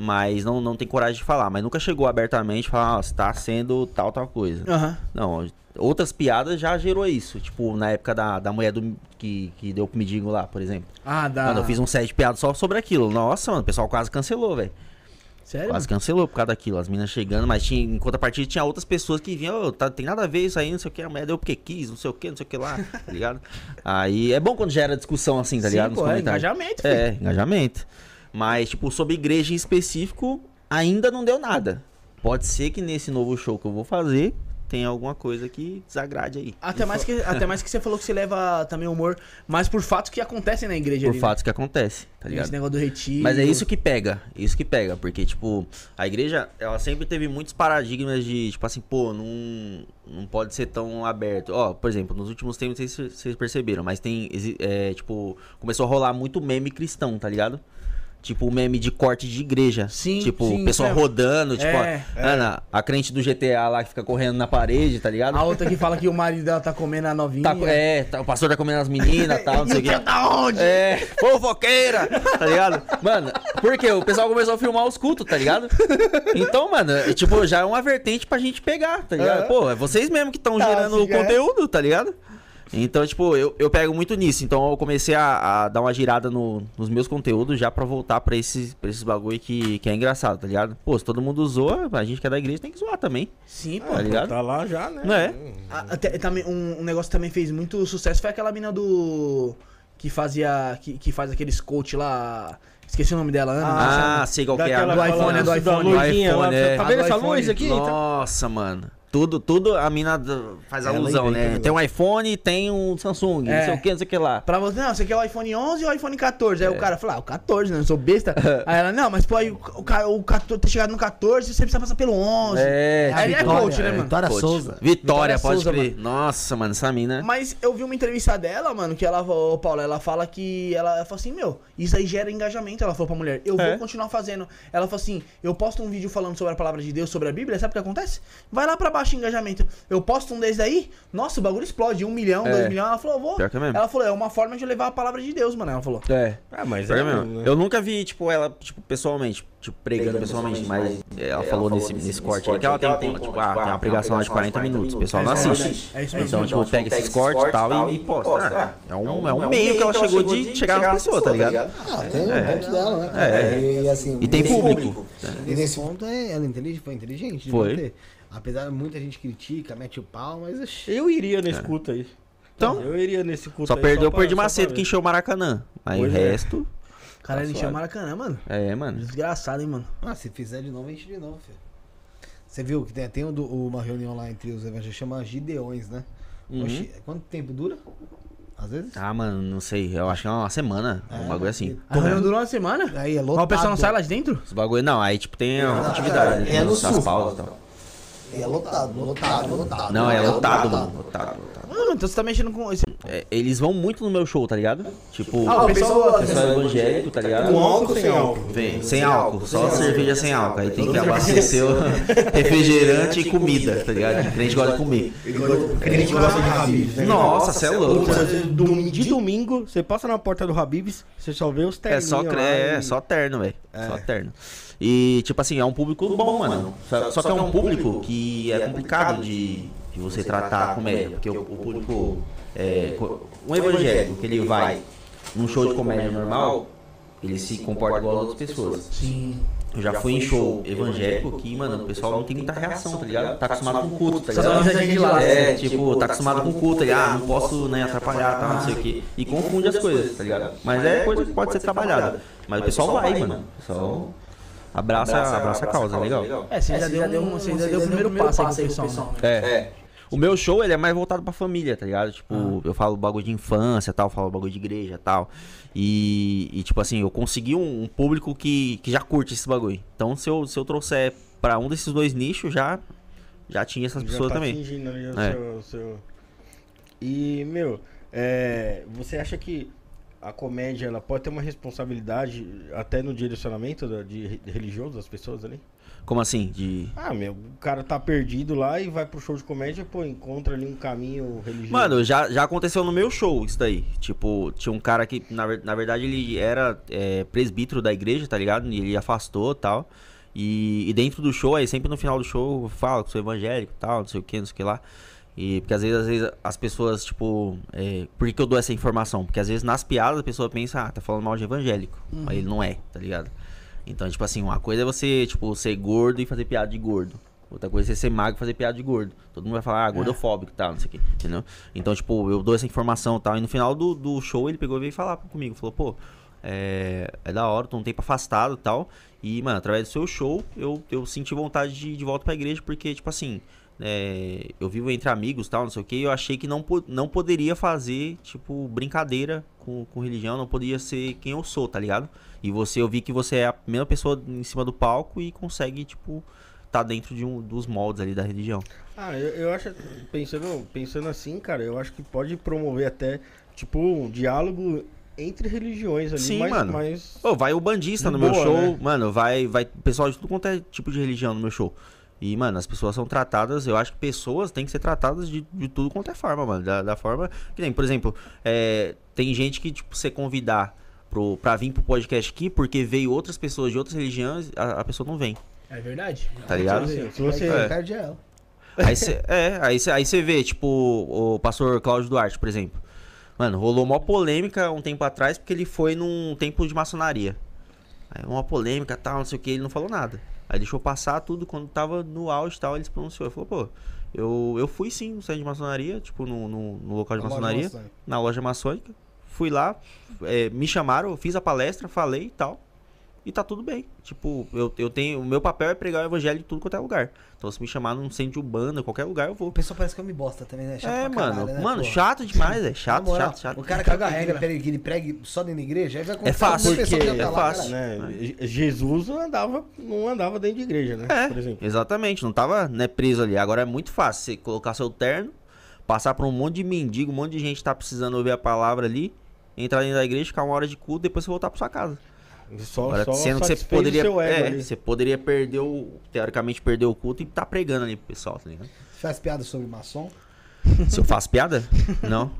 Mas não, não tem coragem de falar. Mas nunca chegou abertamente e falar, ó, você tá sendo tal, tal coisa. Aham. Não, outras piadas já gerou isso. Tipo, na época da, da mulher do, que, que deu pro mendigo lá, por exemplo. Ah, dá. Mano, eu fiz um set de piadas só sobre aquilo. Nossa, mano, o pessoal quase cancelou, velho. Sério? Quase cancelou por causa daquilo. As minas chegando, mas tinha, em contrapartida tinha outras pessoas que vinham, "Ô, tá, tem nada a ver isso aí, não sei o que, a mulher deu porque quis, não sei o que, não sei o que lá, tá ligado? Aí é bom quando gera discussão assim, tá Sim, ligado? pô, é engajamento, filho. É, engajamento. Mas, tipo, sobre igreja em específico, ainda não deu nada. Pode ser que nesse novo show que eu vou fazer tenha alguma coisa que desagrade aí. Até mais, que, até mais que você falou que você leva também humor, mas por fatos que acontecem na igreja Por ali, né? fatos que acontece, tá ligado? Esse negócio do retiro. Mas é isso que pega, isso que pega, porque, tipo, a igreja, ela sempre teve muitos paradigmas de, tipo assim, pô, não, não pode ser tão aberto. Ó, por exemplo, nos últimos tempos, não sei se vocês perceberam, mas tem, é, tipo, começou a rolar muito meme cristão, tá ligado? Tipo, o meme de corte de igreja. Sim, Tipo, sim, o pessoal mesmo. rodando, tipo, É, ó, Ana, a crente do GTA lá que fica correndo na parede, tá ligado? A outra que fala que o marido dela tá comendo a novinha. Tá, é, tá- o pastor tá comendo as meninas e tal, não sei o quê. Tá onde? É, fofoqueira, tá ligado? Mano, porque o pessoal começou a filmar os cultos, tá ligado? Então, mano, é, tipo, já é uma vertente pra gente pegar, tá ligado? Aham. Pô, é vocês mesmo que estão Tá, gerando o é. conteúdo, tá ligado? Então, tipo, eu, eu pego muito nisso. Então eu comecei a, a dar uma girada no- nos meus conteúdos já pra voltar pra esses, pra esses bagulho que, que é engraçado, tá ligado? Pô, se todo mundo zoa, a gente que é da igreja tem que zoar também. Sim, pô. Tá ligado? Tá lá já, né? Não é? A- até- também, um, um negócio que também fez muito sucesso foi aquela mina do. Que fazia. Que, que faz aqueles coach lá. Esqueci o nome dela, Ana. Ah, sei qual que é. Do iPhone, é do iPhone. Da luzinha Do iPhone, é. Tá A vendo do essa luz aqui? Tá- Nossa, mano. Tudo, tudo a mina faz Ela alusão, né? o Tem um iPhone e tem um Samsung, É. não sei o que, não sei o que lá. Pra você, não, você quer o iPhone 11 ou o iPhone 14? Aí É. o cara fala, ah, o 14, né? Eu sou besta. Aí ela, não, mas pô, aí o, o, o 14, ter chegado no 14, você precisa passar pelo 11. É, Aí ele é Vitória, coach, né, é. mano? Vitória Coach. Souza. Vitória, Vitória pode Souza, crer. Nossa, mano, essa mina. Mas eu vi uma entrevista dela, mano, que ela, ô Paula, ela fala que. Ela, ela falou assim, meu, isso aí gera engajamento. Ela falou pra mulher, eu É. vou continuar fazendo. Ela falou assim, eu posto um vídeo falando sobre a palavra de Deus, sobre a Bíblia, sabe o que acontece? Vai lá pra baixo engajamento. Eu posto um desses aí, nossa, o bagulho explode, um milhão, É. dois milhões. Ela falou, vou. Pior que é mesmo. Ela falou, é uma forma de levar a palavra de Deus, mano. Ela falou. É. Ah, mas Pior é é mesmo. né? Eu nunca vi, tipo, ela, tipo, pessoalmente, tipo, pregando pessoalmente, mas ela falou nesse, nesse corte aí que ela tem, tipo, ah, tem uma pregação lá de 40 minutos, o pessoal não assiste. É isso mesmo. Então, tipo, pega esses cortes e tal e posta. É um, é um meio que ela chegou de chegar na pessoa, tá ligado? Ah, tem o ponto dela, né? É. E, assim, E tem nesse- público. E nesse ponto é, ela inteligente, foi inteligente. Foi. Apesar de muita gente critica, mete o pau, mas Eu iria nesse culto aí. Então, eu iria nesse culto Só aí. perdeu por de Macedo que encheu o Maracanã. Aí o é. resto. Cara, ele Tá encheu o. Maracanã, mano. É, mano. Desgraçado, hein, mano. Ah, se fizer de novo, enche de novo, filho. Você viu que tem, tem um uma reunião lá entre os evangélicos, chama Gideões, né? Uhum. Oxi, quanto tempo dura? Às vezes? Ah, mano, não sei. Eu acho que é uma semana. Um bagulho assim. A reunião durou uma semana? Aí é Mas o pessoal não sai lá de dentro? Os bagulho não, aí tipo tem uma atividade, né? é no as sul. pausas e tal. É lotado, lotado, lotado. Não, é lotado, mano. Lotado, lotado. Mano, então você tá mexendo com. É, eles vão muito no meu show, tá ligado? Tipo, Ah, o pessoal. pessoal é evangélico, tá ligado? Com álcool ou sem álcool? Vem, sem álcool, só cerveja sem álcool. Aí tem que abastecer o refrigerante e comida, tá ligado? O crente gosta de comer. Crente gosta de Habibs, né? Nossa, você é louco. Você- dom- De domingo, você passa na porta do Habibs, você só vê os É terninhos só, é, e- só terno, velho. Só terno. E, tipo assim, é um público bom, mano. Só, só que é um público que é complicado de, de você tratar a comédia. Porque o, o público. É, co- um evangélico que ele vai num show de comédia normal, ele se comporta igual as outras pessoas. Sim. Eu já fui em show evangélico que, mano, o pessoal não tem muita reação, tá ligado? Tá acostumado com culto, tá Só uma ligado? risadinha de lado. É, tipo, tá acostumado com culto, ele, ah, não posso né, atrapalhar, tá, não sei o quê. E confunde as coisas, tá ligado? Mas é coisa que pode ser trabalhada. Mas o pessoal vai, mano. O pessoal abraça, abraça a causa, é legal. É, você já deu, um, você já deu o primeiro passo aí pro pessoal, né? É. O meu show, ele é mais voltado pra família, tá ligado? Tipo, eu falo bagulho de infância tal, falo bagulho de igreja tal. E, e, tipo assim, eu consegui um, um público que, que já curte esse bagulho. Então, se eu, se eu trouxer pra um desses dois nichos, já, já tinha essas Já pessoas tá também. atingindo ali o É. seu, o seu- E, meu, é, você acha que a comédia ela pode ter uma responsabilidade até no direcionamento da- de, re- religioso das pessoas ali? Como assim? De. Ah, meu, o cara tá perdido lá e vai pro show de comédia, pô, encontra ali um caminho religioso. Mano, já, já aconteceu no meu show isso daí. Tipo, tinha um cara que, na, na verdade, ele era é, presbítero da igreja, tá ligado? E ele afastou e tal. E, e dentro do show, aí sempre no final do show, eu falo que sou evangélico e tal, não sei o que, não sei o que lá. E porque às vezes, às vezes as pessoas, tipo, é, por que, eu dou essa informação? Porque às vezes nas piadas a pessoa pensa, ah, tá falando mal de evangélico. Mas ele não é, tá ligado? Então, tipo assim, uma coisa é você, tipo, ser gordo e fazer piada de gordo. Outra coisa é você ser magro e fazer piada de gordo. Todo mundo vai falar, ah, gordofóbico e tal, não sei o que, entendeu? Então, tipo, eu dou essa informação e tal. E no final do, do show ele pegou e veio falar comigo. Falou, pô, é, é da hora, tô um tempo afastado e tal. E, mano, através do seu show, eu, eu senti vontade de ir de volta pra igreja, porque, tipo assim, é, eu vivo entre amigos e tal, não sei o que, eu achei que não, não poderia fazer, tipo, brincadeira com, com religião, não poderia ser quem eu sou, tá ligado? E você, eu vi que você é a mesma pessoa em cima do palco e consegue, tipo, tá dentro de um dos moldes ali da religião. Ah, eu, eu acho, pensando, pensando assim, cara, eu acho que pode promover até, tipo, um diálogo entre religiões ali. Sim, mas, mano. Mas... Ô, vai o bandista no meu boa, show, né? mano, vai, vai pessoal de tudo quanto é tipo de religião no meu show. E, mano, as pessoas são tratadas, eu acho que pessoas têm que ser tratadas de, de tudo quanto é forma, mano. Da, da forma. Que nem, por exemplo, é, tem gente que, tipo, você convidar pro, pra vir pro podcast aqui, porque veio outras pessoas de outras religiões, a, a pessoa não vem, É verdade. tá ligado? Se você, É. Perde ela. Aí você é, aí cê- aí você vê, tipo, o pastor Cláudio Duarte, por exemplo. Mano, rolou uma polêmica um tempo atrás porque ele foi num templo de maçonaria. Aí uma polêmica tal, não sei o que, ele não falou nada. Aí deixou passar tudo, quando tava no auge e tal, ele se pronunciou. Ele falou, pô, eu, eu fui sim no centro de maçonaria, tipo, no, no, no local de Na loja maçonaria, maçônica. na loja maçônica. Fui lá, é, me chamaram, fiz a palestra, falei e tal. E tá tudo bem. Tipo, eu, eu tenho. O meu papel é pregar o evangelho em tudo quanto é lugar. Então, se me chamar num centro de Umbanda, qualquer lugar, eu O vou. pessoal parece que eu me bosta também, né? Chato É, pra mano. caralho, né, mano, pô? chato demais, é. Chato, moral, chato, chato. O cara Caga que, regra. regra. que ele pregue só dentro da igreja, aí vai acontecer fácil, o porque tá é lá, fácil. caralho. Né? Je- Jesus não andava, não andava dentro de igreja, né? É, Por exemplo. exatamente. Não tava né, preso ali. Agora é muito fácil você colocar seu terno, passar por um monte de mendigo, um monte de gente que tá precisando ouvir a palavra ali, entrar dentro da igreja, ficar uma hora de culto, depois você voltar pra sua casa. Só, Agora, só sendo que você poderia. seu ego É, ali. você poderia perder o. Teoricamente, perder o culto e tá pregando ali pro pessoal, tá ligado? Você faz piada sobre maçom? Se eu faço piada? Não.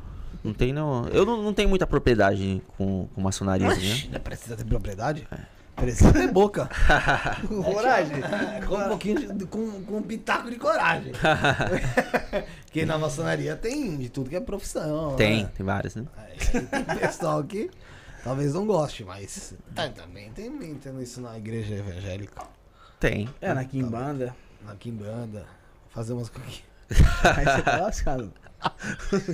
Não tem, não. Eu não, não tenho muita propriedade com, com maçonaria, né? Não precisa ter propriedade? Precisa ter boca. coragem. Com um pouquinho de, com, com um pitaco de coragem. Porque na maçonaria tem de tudo que é profissão. Tem, né? tem várias, né? Aí tem pessoal que talvez não goste, mas tá, também tem tendo isso na igreja evangélica. Tem. É, na Kimbanda. Na Kimbanda. Fazer umas coquinhas. Aí você tá lascado. Os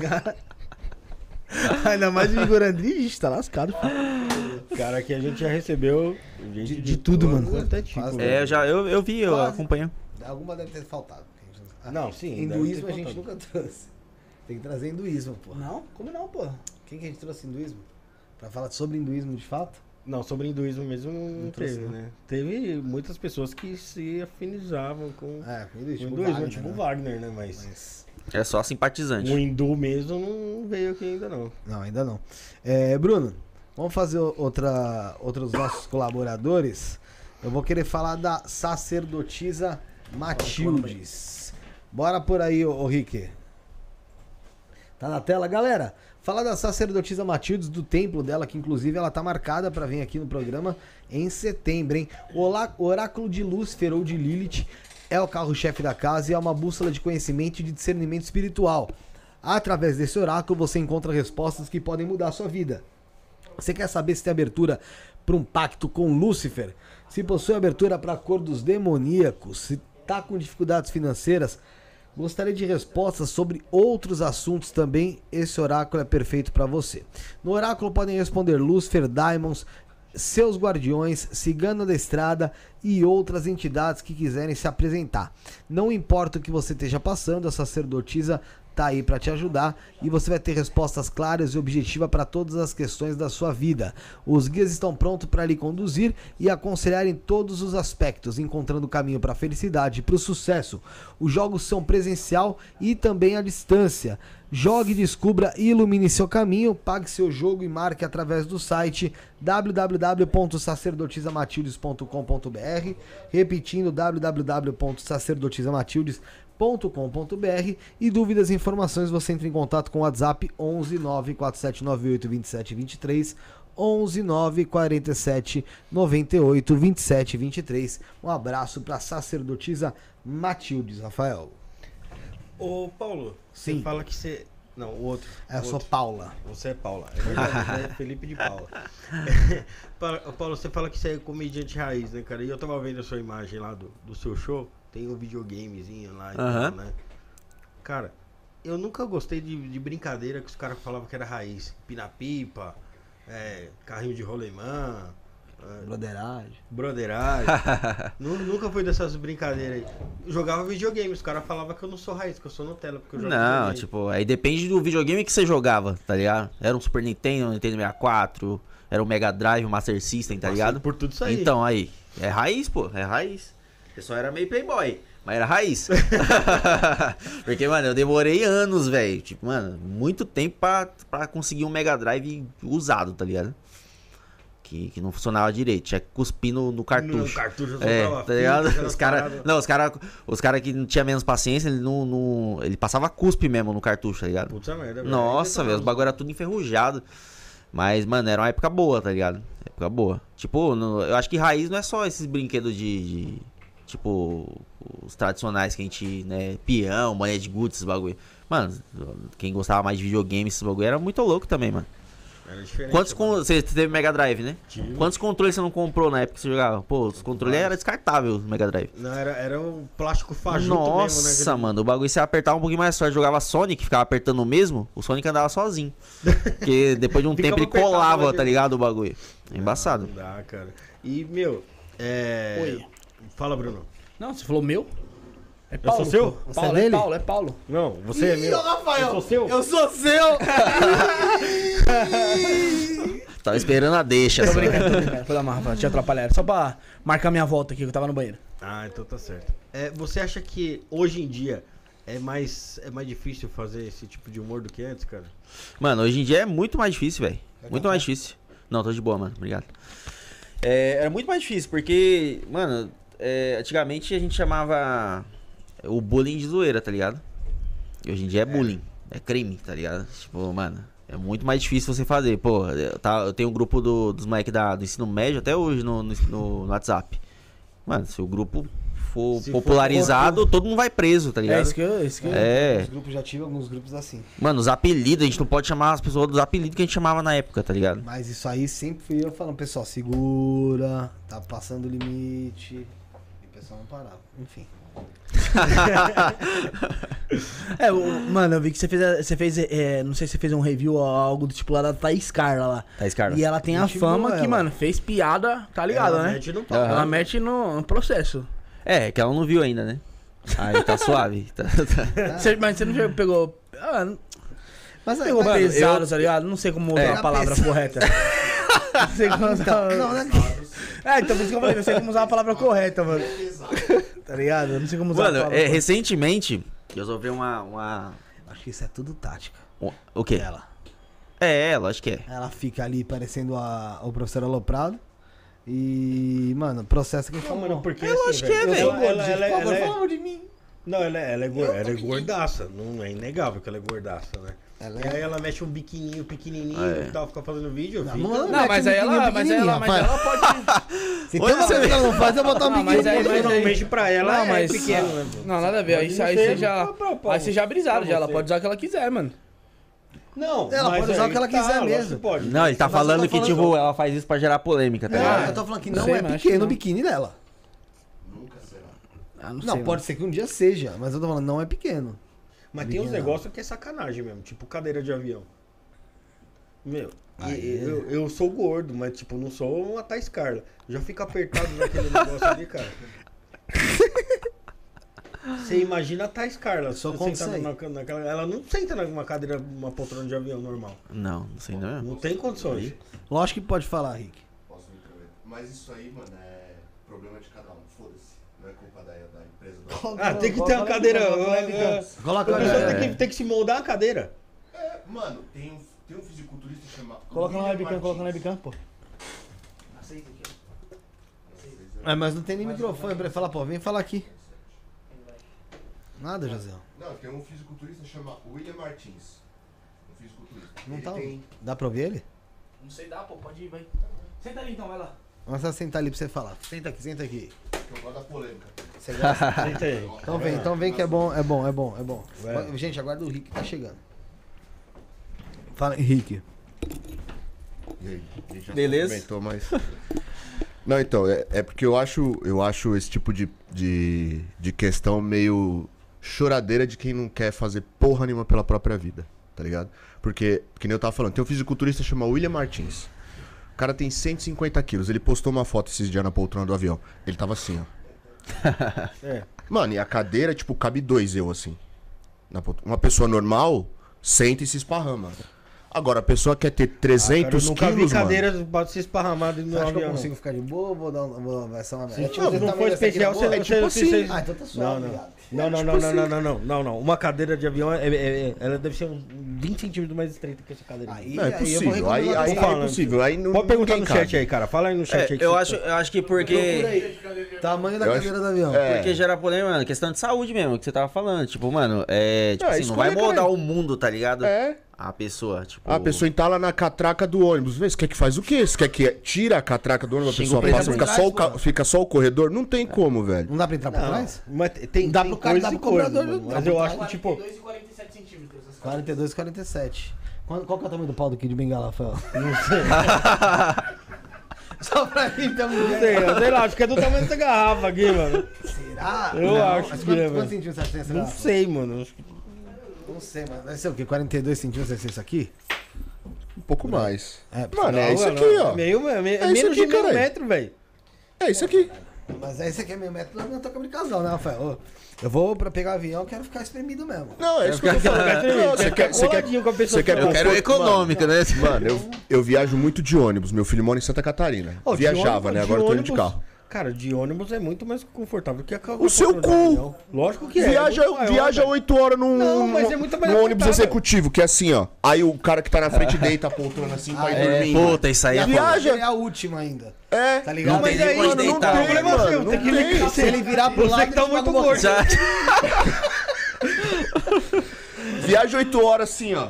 Ainda mais o Igor Andrige, tá lascado. filho. Cara, que a gente já recebeu gente De- de tudo, mano. Quanto é tipo. É, eu já eu, eu vi, eu Quase. acompanho. Alguma deve ter faltado. Ah, Não, sim, Hinduísmo a gente faltado. nunca trouxe. Tem que trazer hinduísmo, pô. Não? Como não, pô? Quem que a gente trouxe hinduísmo? Pra falar sobre hinduísmo de fato? Não, sobre hinduísmo mesmo não, Não teve, trouxe, não. né? Teve muitas pessoas que se afinizavam com É, com o hinduísmo. hinduísmo, Wagner, tipo né? Wagner, né? Mas, Mas- É só simpatizante. o hindu mesmo não veio aqui ainda não. Não, ainda não. É, Bruno, vamos fazer outra, outros nossos colaboradores. Eu vou querer falar da sacerdotisa Matildes. Bora por aí, ô, ô Rick. Tá na tela, galera? Falar da sacerdotisa Matildes, do templo dela, que inclusive ela tá marcada pra vir aqui no programa em setembro, hein? O oráculo de Lúcifer ou de Lilith é o carro-chefe da casa e é uma bússola de conhecimento e de discernimento espiritual. Através desse oráculo você encontra respostas que podem mudar a sua vida. Você quer saber se tem abertura para um pacto com Lúcifer? Se possui abertura para acordos demoníacos? Se tá com dificuldades financeiras? Gostaria de respostas sobre outros assuntos também. Esse oráculo é perfeito para você. No oráculo podem responder Lúcifer, Diamonds, seus guardiões, Cigana da Estrada e outras entidades que quiserem se apresentar. Não importa o que você esteja passando, a sacerdotisa tá aí para te ajudar e você vai ter respostas claras e objetivas para todas as questões da sua vida. Os guias estão prontos para lhe conduzir e aconselhar em todos os aspectos, encontrando o caminho para a felicidade e para o sucesso. Os jogos são presencial e também à distância. Jogue, descubra e ilumine seu caminho. Pague seu jogo e marque através do site www.sacerdotisamatildes.com.br. Repetindo, www.sacerdotisamatildes.com.br. E dúvidas e informações você entra em contato com o WhatsApp 11 94798 2723. 11 947 98 27 23. Um abraço para sacerdotisa Matildes, Rafael. Ô, Paulo, Sim. você fala que você... Não, o outro. É, eu o sou outro. Paula. Você é Paula. É verdade, é Felipe de Paula. Pa- Paulo, você fala que você é comediante raiz, né, cara? E eu tava vendo a sua imagem lá do, do seu show. Tem um videogamezinho lá e tal, né? Cara, eu nunca gostei de, de brincadeira que os caras falavam que era raiz. Pina-pipa, é, carrinho de rolemã, Broderagem. broderagem. Nu- nunca fui dessas brincadeiras aí. Jogava videogame, os caras falavam que eu não sou raiz, que eu sou Nutella, porque eu jogo Não, videogame. tipo, aí depende do videogame que você jogava, tá ligado? Era um Super Nintendo, um Nintendo 64, era um Mega Drive, um Master System, tá Passei ligado? Por tudo isso aí. Então, aí, é raiz, pô, é raiz. Eu só era meio playboy, mas era raiz. Porque, mano, eu demorei anos, velho. Tipo, mano, muito tempo pra, pra conseguir um Mega Drive usado, tá ligado? Que, que não funcionava direito, tinha que cuspir no, no cartucho. No cartucho É, tá fita, Os caras. Não, os caras os cara que não tinha menos paciência, ele não, não- Ele passava cuspe mesmo no cartucho, tá ligado? Puta merda. Nossa, velho, os você bagulho era tudo enferrujado. Mas, mano, era uma época boa, tá ligado? Época boa. Tipo, no- eu acho que raiz não é só esses brinquedos de. de, Tipo, os tradicionais que a gente, né, peão, boné de guts, esses bagulho. Mano, quem gostava mais de videogame, esses bagulho, era muito louco também, mano. Era diferente. Quantos con... Você teve Mega Drive, né? Tive. Quantos controles você não comprou na época que você jogava? Pô, os controles eram descartáveis, o Mega Drive. Não, era, era um plástico fajuto Nossa, mesmo, né? mano, o bagulho você apertava um pouquinho mais forte. Jogava Sonic, ficava apertando o mesmo, o Sonic andava sozinho. Porque depois de um tempo ele colava, lá tá ligado? O bagulho. É embaçado. Não dá, cara. E, meu, é... Oi. Fala, Bruno. Não, você falou meu? É Eu Paulo. sou seu? Você Paulo, é é, dele? Paulo, é Paulo. Não, você é meu. Rafael, Eu sou seu? Eu sou seu! Tava esperando a deixa. Tô só. brincando, tô brincando. Foi da marra, te atrapalhar. Era Só pra marcar minha volta aqui, que eu tava no banheiro. Ah, então tá certo. É, você acha que hoje em dia é mais, é mais difícil fazer esse tipo de humor do que antes, cara? Mano, hoje em dia é muito mais difícil, velho. Muito mais difícil. Não, tô de boa, mano. Obrigado. É, era muito mais difícil, porque, mano, é, antigamente a gente chamava o bullying de zoeira, tá ligado? E hoje em dia é bullying. É crime, tá ligado? Tipo, mano, é muito mais difícil você fazer. Pô, eu, tá, eu tenho um grupo do, dos moleques da- do ensino médio até hoje no, no, no WhatsApp. Mano, se o grupo for Se for popularizado, todo mundo vai preso, tá ligado? É isso que eu. Isso que eu... É. Os grupos já tive alguns grupos assim. Mano, os apelidos, a gente não pode chamar as pessoas dos apelidos que a gente chamava na época, tá ligado? Mas isso aí sempre fui eu falando, pessoal, segura, tá passando o limite. E o pessoal não parava. Enfim. É, o- mano, eu vi que você fez. Você fez é, não sei se você fez um review ou algo do tipo lá da Thaís Carla lá. Thaís Carla. E ela tem a fama que, ela. mano, fez piada, tá ligado, Ela né? mete no pau. Aham. Ela mete no, no processo. É, que ela não viu ainda, né? Aí tá suave. Tá- tá- Você- mas você não já pegou. Ah, não Mas aí, pegou mas- pesado, tá ligado? Não sei como usar É. a palavra correta. Não sei como usar. Então, não, né? É, então por isso que eu falei, não sei como usar a palavra correta, mano. Tá ligado? Eu não sei como usar Mano, a palavra é, recentemente, eu resolvi uma, uma. Acho que isso é tudo tática. um- O quê? Ela. É, lógico que é. Ela fica ali parecendo a, o professor Aloprado. E, mano, processo quem Não, falou. mano, porque É assim, lógico que é, velho, ela- ela- ela- Por favor, ela é- fala de mim. Não, ela, é- ela, é, ela é gordaça. Não é inegável que ela é gordaça, né? Ela E é- aí ela mexe um biquininho pequenininho É. e tal, fica fazendo vídeo. Não, não, Não, mete mas um aí ela, mas aí ela, mas ela pode. Se toda vez que ela não faz, eu vou botar um Não, mas biquinho aí- mas aí- Normalmente pra ela Não, é mas- pequeno, né? Não, nada a ver. Aí, aí você já. pra- pra- pra- Aí você já brisaram, já. Ela pode usar o que ela quiser, mano. Não, Ela mas pode usar o que ela tá, quiser mesmo. Pode. Não, ele tá Mas falando que, falando- tipo, ela faz isso pra gerar polêmica, tá Não, ligado? eu tô falando que Não não, sei, é pequeno não. o biquíni dela. Ah, não, Não, sei, pode ser que um dia seja, mas eu tô falando, não é pequeno. Mas tem uns negócios que é sacanagem mesmo, tipo cadeira de avião. Meu, Ah, e- é? eu, eu sou gordo, mas tipo, não sou uma Thais Carla. Já fica apertado naquele negócio ali, cara. Você imagina a Thais Carla. contra sentada na- naquela- ela não senta numa cadeira, uma poltrona de avião normal. Não, não sei não. Não tem condições. Lógico que pode falar, Rick. Posso me. Mas isso aí, mano, é problema de cada um. Foda-se. Não é culpa Não. Ah, tem que ter uma cadeira. Coloca A pessoa tem que, tem que se moldar a cadeira. É, mano, tem um, tem um fisiculturista chamado. Coloca na webcam, coloca na webcam, pô. É, mas não tem nem microfone pra ele falar, pô, vem falar aqui. Nada, José. Não, tem um fisiculturista chamado William Martins. Um fisiculturista. Não Ele tá. tem. Dá pra ouvir ele? Não sei dá, pô. Pode ir, vai. Senta ali então, vai lá. Vamos só sentar ali pra você falar. Senta aqui, senta aqui. Eu gosto da polêmica. Você gosta? Senta aí. Então vem, então vem que é bom, é bom, é bom, é bom. Vai. Gente, aguarda o Rick tá chegando. Fala, Rick. E aí? A gente já Beleza. comentou, mas. Não, então, é, é porque eu acho, eu acho esse tipo de, de, de questão meio choradeira de quem não quer fazer porra nenhuma pela própria vida, tá ligado? Porque, que nem eu tava falando, tem um fisiculturista chamado William Martins. O cara tem 150 quilos. Ele postou uma foto esses dias na poltrona do avião. Ele tava assim, ó. É. Mano, e a cadeira, tipo, cabe dois eu, assim. Uma pessoa normal senta e se esparrama. Agora, a pessoa quer ter 300 ah, cara, quilos, mano. cadeira pode ser esparramado no avião. Acho que eu consigo ficar de boa? Vou dar uma... Vou, vai ser uma merda. Se não, não é for tipo, especial, você... não É tipo assim. Ah, então tá suave, não, não. Não, não, é não, tipo não, assim. não, não, não, não, Uma cadeira de avião, é, é, é ela deve ser 20 centímetros mais estreita que essa cadeira. Aí, não, é possível. Aí, aí, aí, é possível. Aí não, Pode perguntar no chat aí, cara. Fala aí no chat é, aí. Eu acho, eu acho que porque... Tamanho da cadeira do avião. É. Porque gera problema, mano. Questão de saúde mesmo, que você tava falando. Tipo, mano, é... Tipo assim, não vai mudar o mundo, tá ligado? É a pessoa, tipo... A pessoa entala na catraca do ônibus. Você quer que faz o quê? Você quer que tira a catraca do ônibus, a pessoa passa, fica trás, só, o ca- fica só o corredor? Não tem como, velho. Não dá pra entrar por Não, trás? mas tem, Dá tem pro cara, dá pro cobrador, Mas eu acho que, tipo... 42 e 47 centímetros. essas 42 e 47. Qual, qual que é o tamanho do pau do Kid Bengala, Rafael? Só pra mim uma Não sei, eu sei lá, acho que é do tamanho dessa garrafa aqui, mano. Será? Eu acho Mas que quantos, é, quantos centímetros você acha que tem essa Não sei, mano. Acho que- Não sei, mas deve ser o quê? 42 centímetros deve ser isso aqui? Um pouco mais. É, Mano, é Não, isso aqui, ó. Meio, é meio, É isso menos aqui, de meio metro, velho. É isso aqui. Mas esse aqui é meio metro, não toca de casal, né, Rafael? Ô, Eu vou pra pegar avião, eu quero ficar espremido mesmo. Não, é isso que eu tô falando. Não, você quer, você quer, com a pessoa você quer que Eu quero econômica, né? Mano, eu, eu viajo muito de ônibus. Meu filho mora em Santa Catarina. Viajava, ônibus- né? Agora eu tô indo de carro. Cara, de ônibus é muito mais confortável que a. O seu cu! Lógico que é. Viaja, é maior, viaja velho. 8 horas num, Não, mas é muito mais num ônibus confortável. executivo, que é assim, ó. Aí o cara que tá na frente deita apontando assim, vai É, dormindo. puta, isso aí é Viagem. foda. É a última ainda. É. Tá ligado? Não Mas tem nem aí, mano, não deitar, tem problema seu, Não tem que tem. Se ele virar pro Você lado, que tá muito gordo. Viaja 8 horas assim, ó.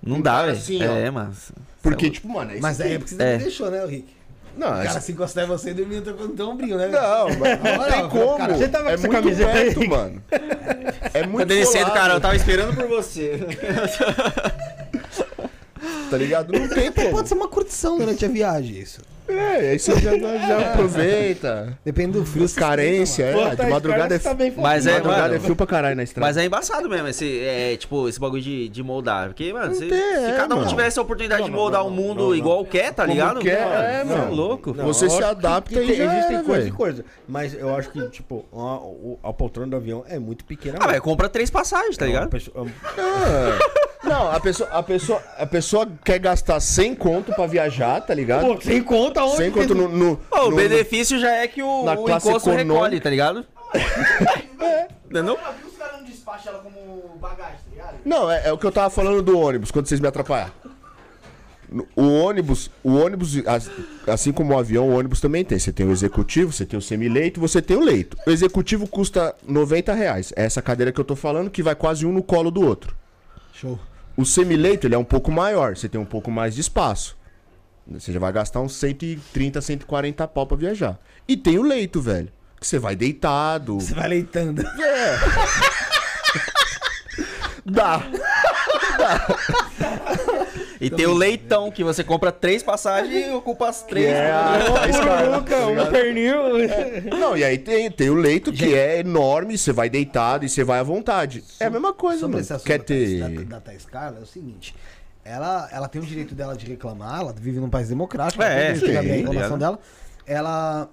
Não dá, velho. Assim, ó. é, mas... Porque, tipo, mano, é isso Mas é porque você É. também deixou, né, Rick? Não, O cara essa... se encostar em você e dormir no teu ombrinho, né? Não, mas não tem como. cara, você tava com é essa muito camiseta aí? perto, mano. É muito Tá descendo, colado, cara, eu tava esperando por você. Tá ligado? Não tem como. Pode ser uma curtição durante a viagem, isso. É, aí você já, já aproveita. Depende do frio. Carência, é. Pô, tá, De madrugada é, tá bem Mas é, madrugada mano, é fio pra caralho na estrada. Mas é embaçado mesmo, esse, é, tipo, esse bagulho de, de moldar. Porque, mano, se, tem, se é, cada um mano. tivesse a oportunidade Não, de não, moldar não, o não, mundo não, não. igual quer, tá Como ligado? quer, Mano, é, você mano. louco. Não, Você se adapta e tem- Existem coisas e coisas. Mas eu acho que, tipo, a, a poltrona do avião é muito pequena. Ah, velho, compra três passagens, tá É ligado? pessoa- Ah, Não, a pessoa, a, pessoa, a pessoa quer gastar 100 conto pra viajar, tá ligado? Pô, sem conta onde? 100 conto no. no, Pô, o no- benefício já é que o, na o classe imposto econômica. recolhe, tá ligado? Entendeu? Eu vi os caras não despacham ela como bagagem, tá ligado? Não, é, é o que eu tava falando do ônibus, quando vocês me atrapalharam. No- O ônibus, o ônibus, as- assim como o avião, o ônibus também tem. Você tem o executivo, você tem o semileito, você tem o leito. O executivo custa 90 reais. É essa cadeira que eu tô falando, que vai quase um no colo do outro. Show. O semileito, ele é um pouco maior, você tem um pouco mais de espaço. Você já vai gastar uns 130, 140 pau pra viajar. E tem o leito, velho. Que você vai deitado. Você vai leitando. É. Dá. E tem o leitão, que você compra três passagens e ocupa as três. É, a- tá um pernil. Não, e aí tem, tem o leito que é enorme, você vai deitado e você vai à vontade. É a mesma coisa, Sobre mano. esse Quer da, ter. da, da Thais Carla, é o seguinte. Ela, ela tem o direito dela de reclamar, ela vive num país democrático, É, ela tem sim, a reclamação ligado. dela. Ela,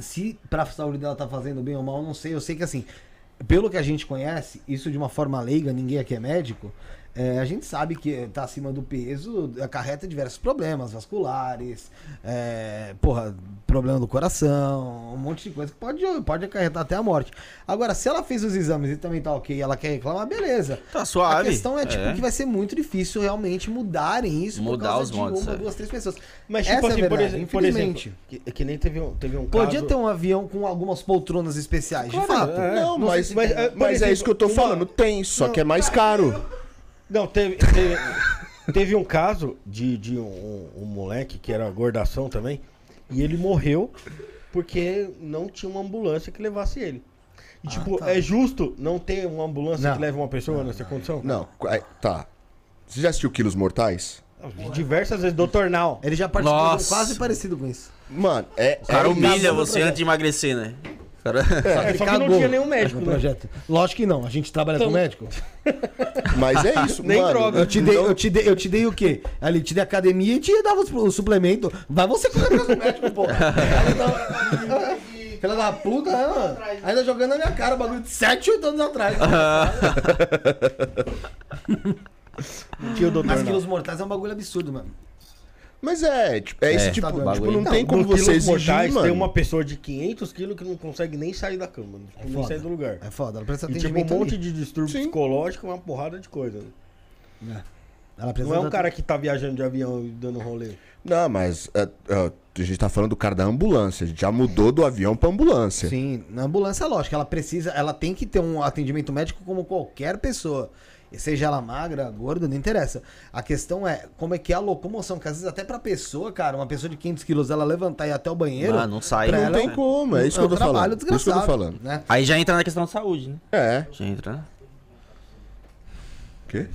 se pra saúde dela tá fazendo bem ou mal, eu não sei. Eu sei que assim, pelo que a gente conhece, isso de uma forma leiga, ninguém aqui é médico, é, a gente sabe que tá acima do peso acarreta diversos problemas vasculares, é, porra, problema do coração, um monte de coisa que pode, pode acarretar até a morte. Agora, se ela fez os exames e também tá ok e ela quer reclamar, beleza. Tá suave. A questão é, tipo, É. que vai ser muito difícil realmente mudarem isso Mudar por causa os de modos, uma, é. duas, três pessoas. Mas, tipo Essa é assim, por, verdade, exemplo, por exemplo, infelizmente. que, que nem teve um, teve um Podia caso... ter um avião com algumas poltronas especiais, de Claro, fato. é. Não, Não mas, mas, mas, é, por é exemplo, isso que eu tô uma- falando. Tem, só que é mais caro. Não, teve, teve, teve um caso de, de um, um moleque que era gordação também, e ele morreu porque não tinha uma ambulância que levasse ele. E, tipo, tá. é justo não ter uma ambulância Não. que leve uma pessoa nessa condição? Não, é, tá. Você já assistiu Quilos Mortais? Diversas vezes, Dr. Now. Ele já participou de um Nossa. quase parecido com isso. Mano, é. O cara é humilha você antes de emagrecer, né? O Cara... É, só que não tinha nenhum médico, no né? projeto. Lógico que não, a gente trabalha Então- com médico. Mas é isso, Nem mano. droga. Eu te dei, eu te dei, eu te dei o quê? Ali, te dei academia e te dava os- o suplemento. Vai você atrás do médico, pô. Filha da puta, né, mano? Ainda jogando na minha cara o bagulho de 7, 8 anos atrás. Tinha o Dr. Mas Now. quilos mortais é um bagulho absurdo, mano. Mas é, tipo, é esse É, tipo, tá tipo, não Não, tem como você exigir, mortais, mano. Tem uma pessoa de 500 quilos que não consegue nem sair da cama, tipo, nem foda. sair do lugar. É foda, ela precisa E tipo, um monte ali. de distúrbio Sim. psicológico, uma porrada de coisa. né? Ela precisa Não é um cara que tá viajando de avião e dando rolê. Não, mas é, é, a gente tá falando do cara da ambulância. A gente já mudou do avião pra ambulância. Sim, na ambulância, lógico, ela precisa, ela tem que ter um atendimento médico como qualquer pessoa. E seja ela magra, gorda, não interessa. A questão é como é que é a locomoção, que às vezes até pra pessoa, cara, uma pessoa de 500 quilos, ela levantar e ir até o banheiro. Ah, não sai. pra Não ela Não tem como, é isso que eu tô trabalho falando. Isso que eu tô desgraçado, falando. Né? Aí já entra na questão de saúde, né? É. Já entra. O quê?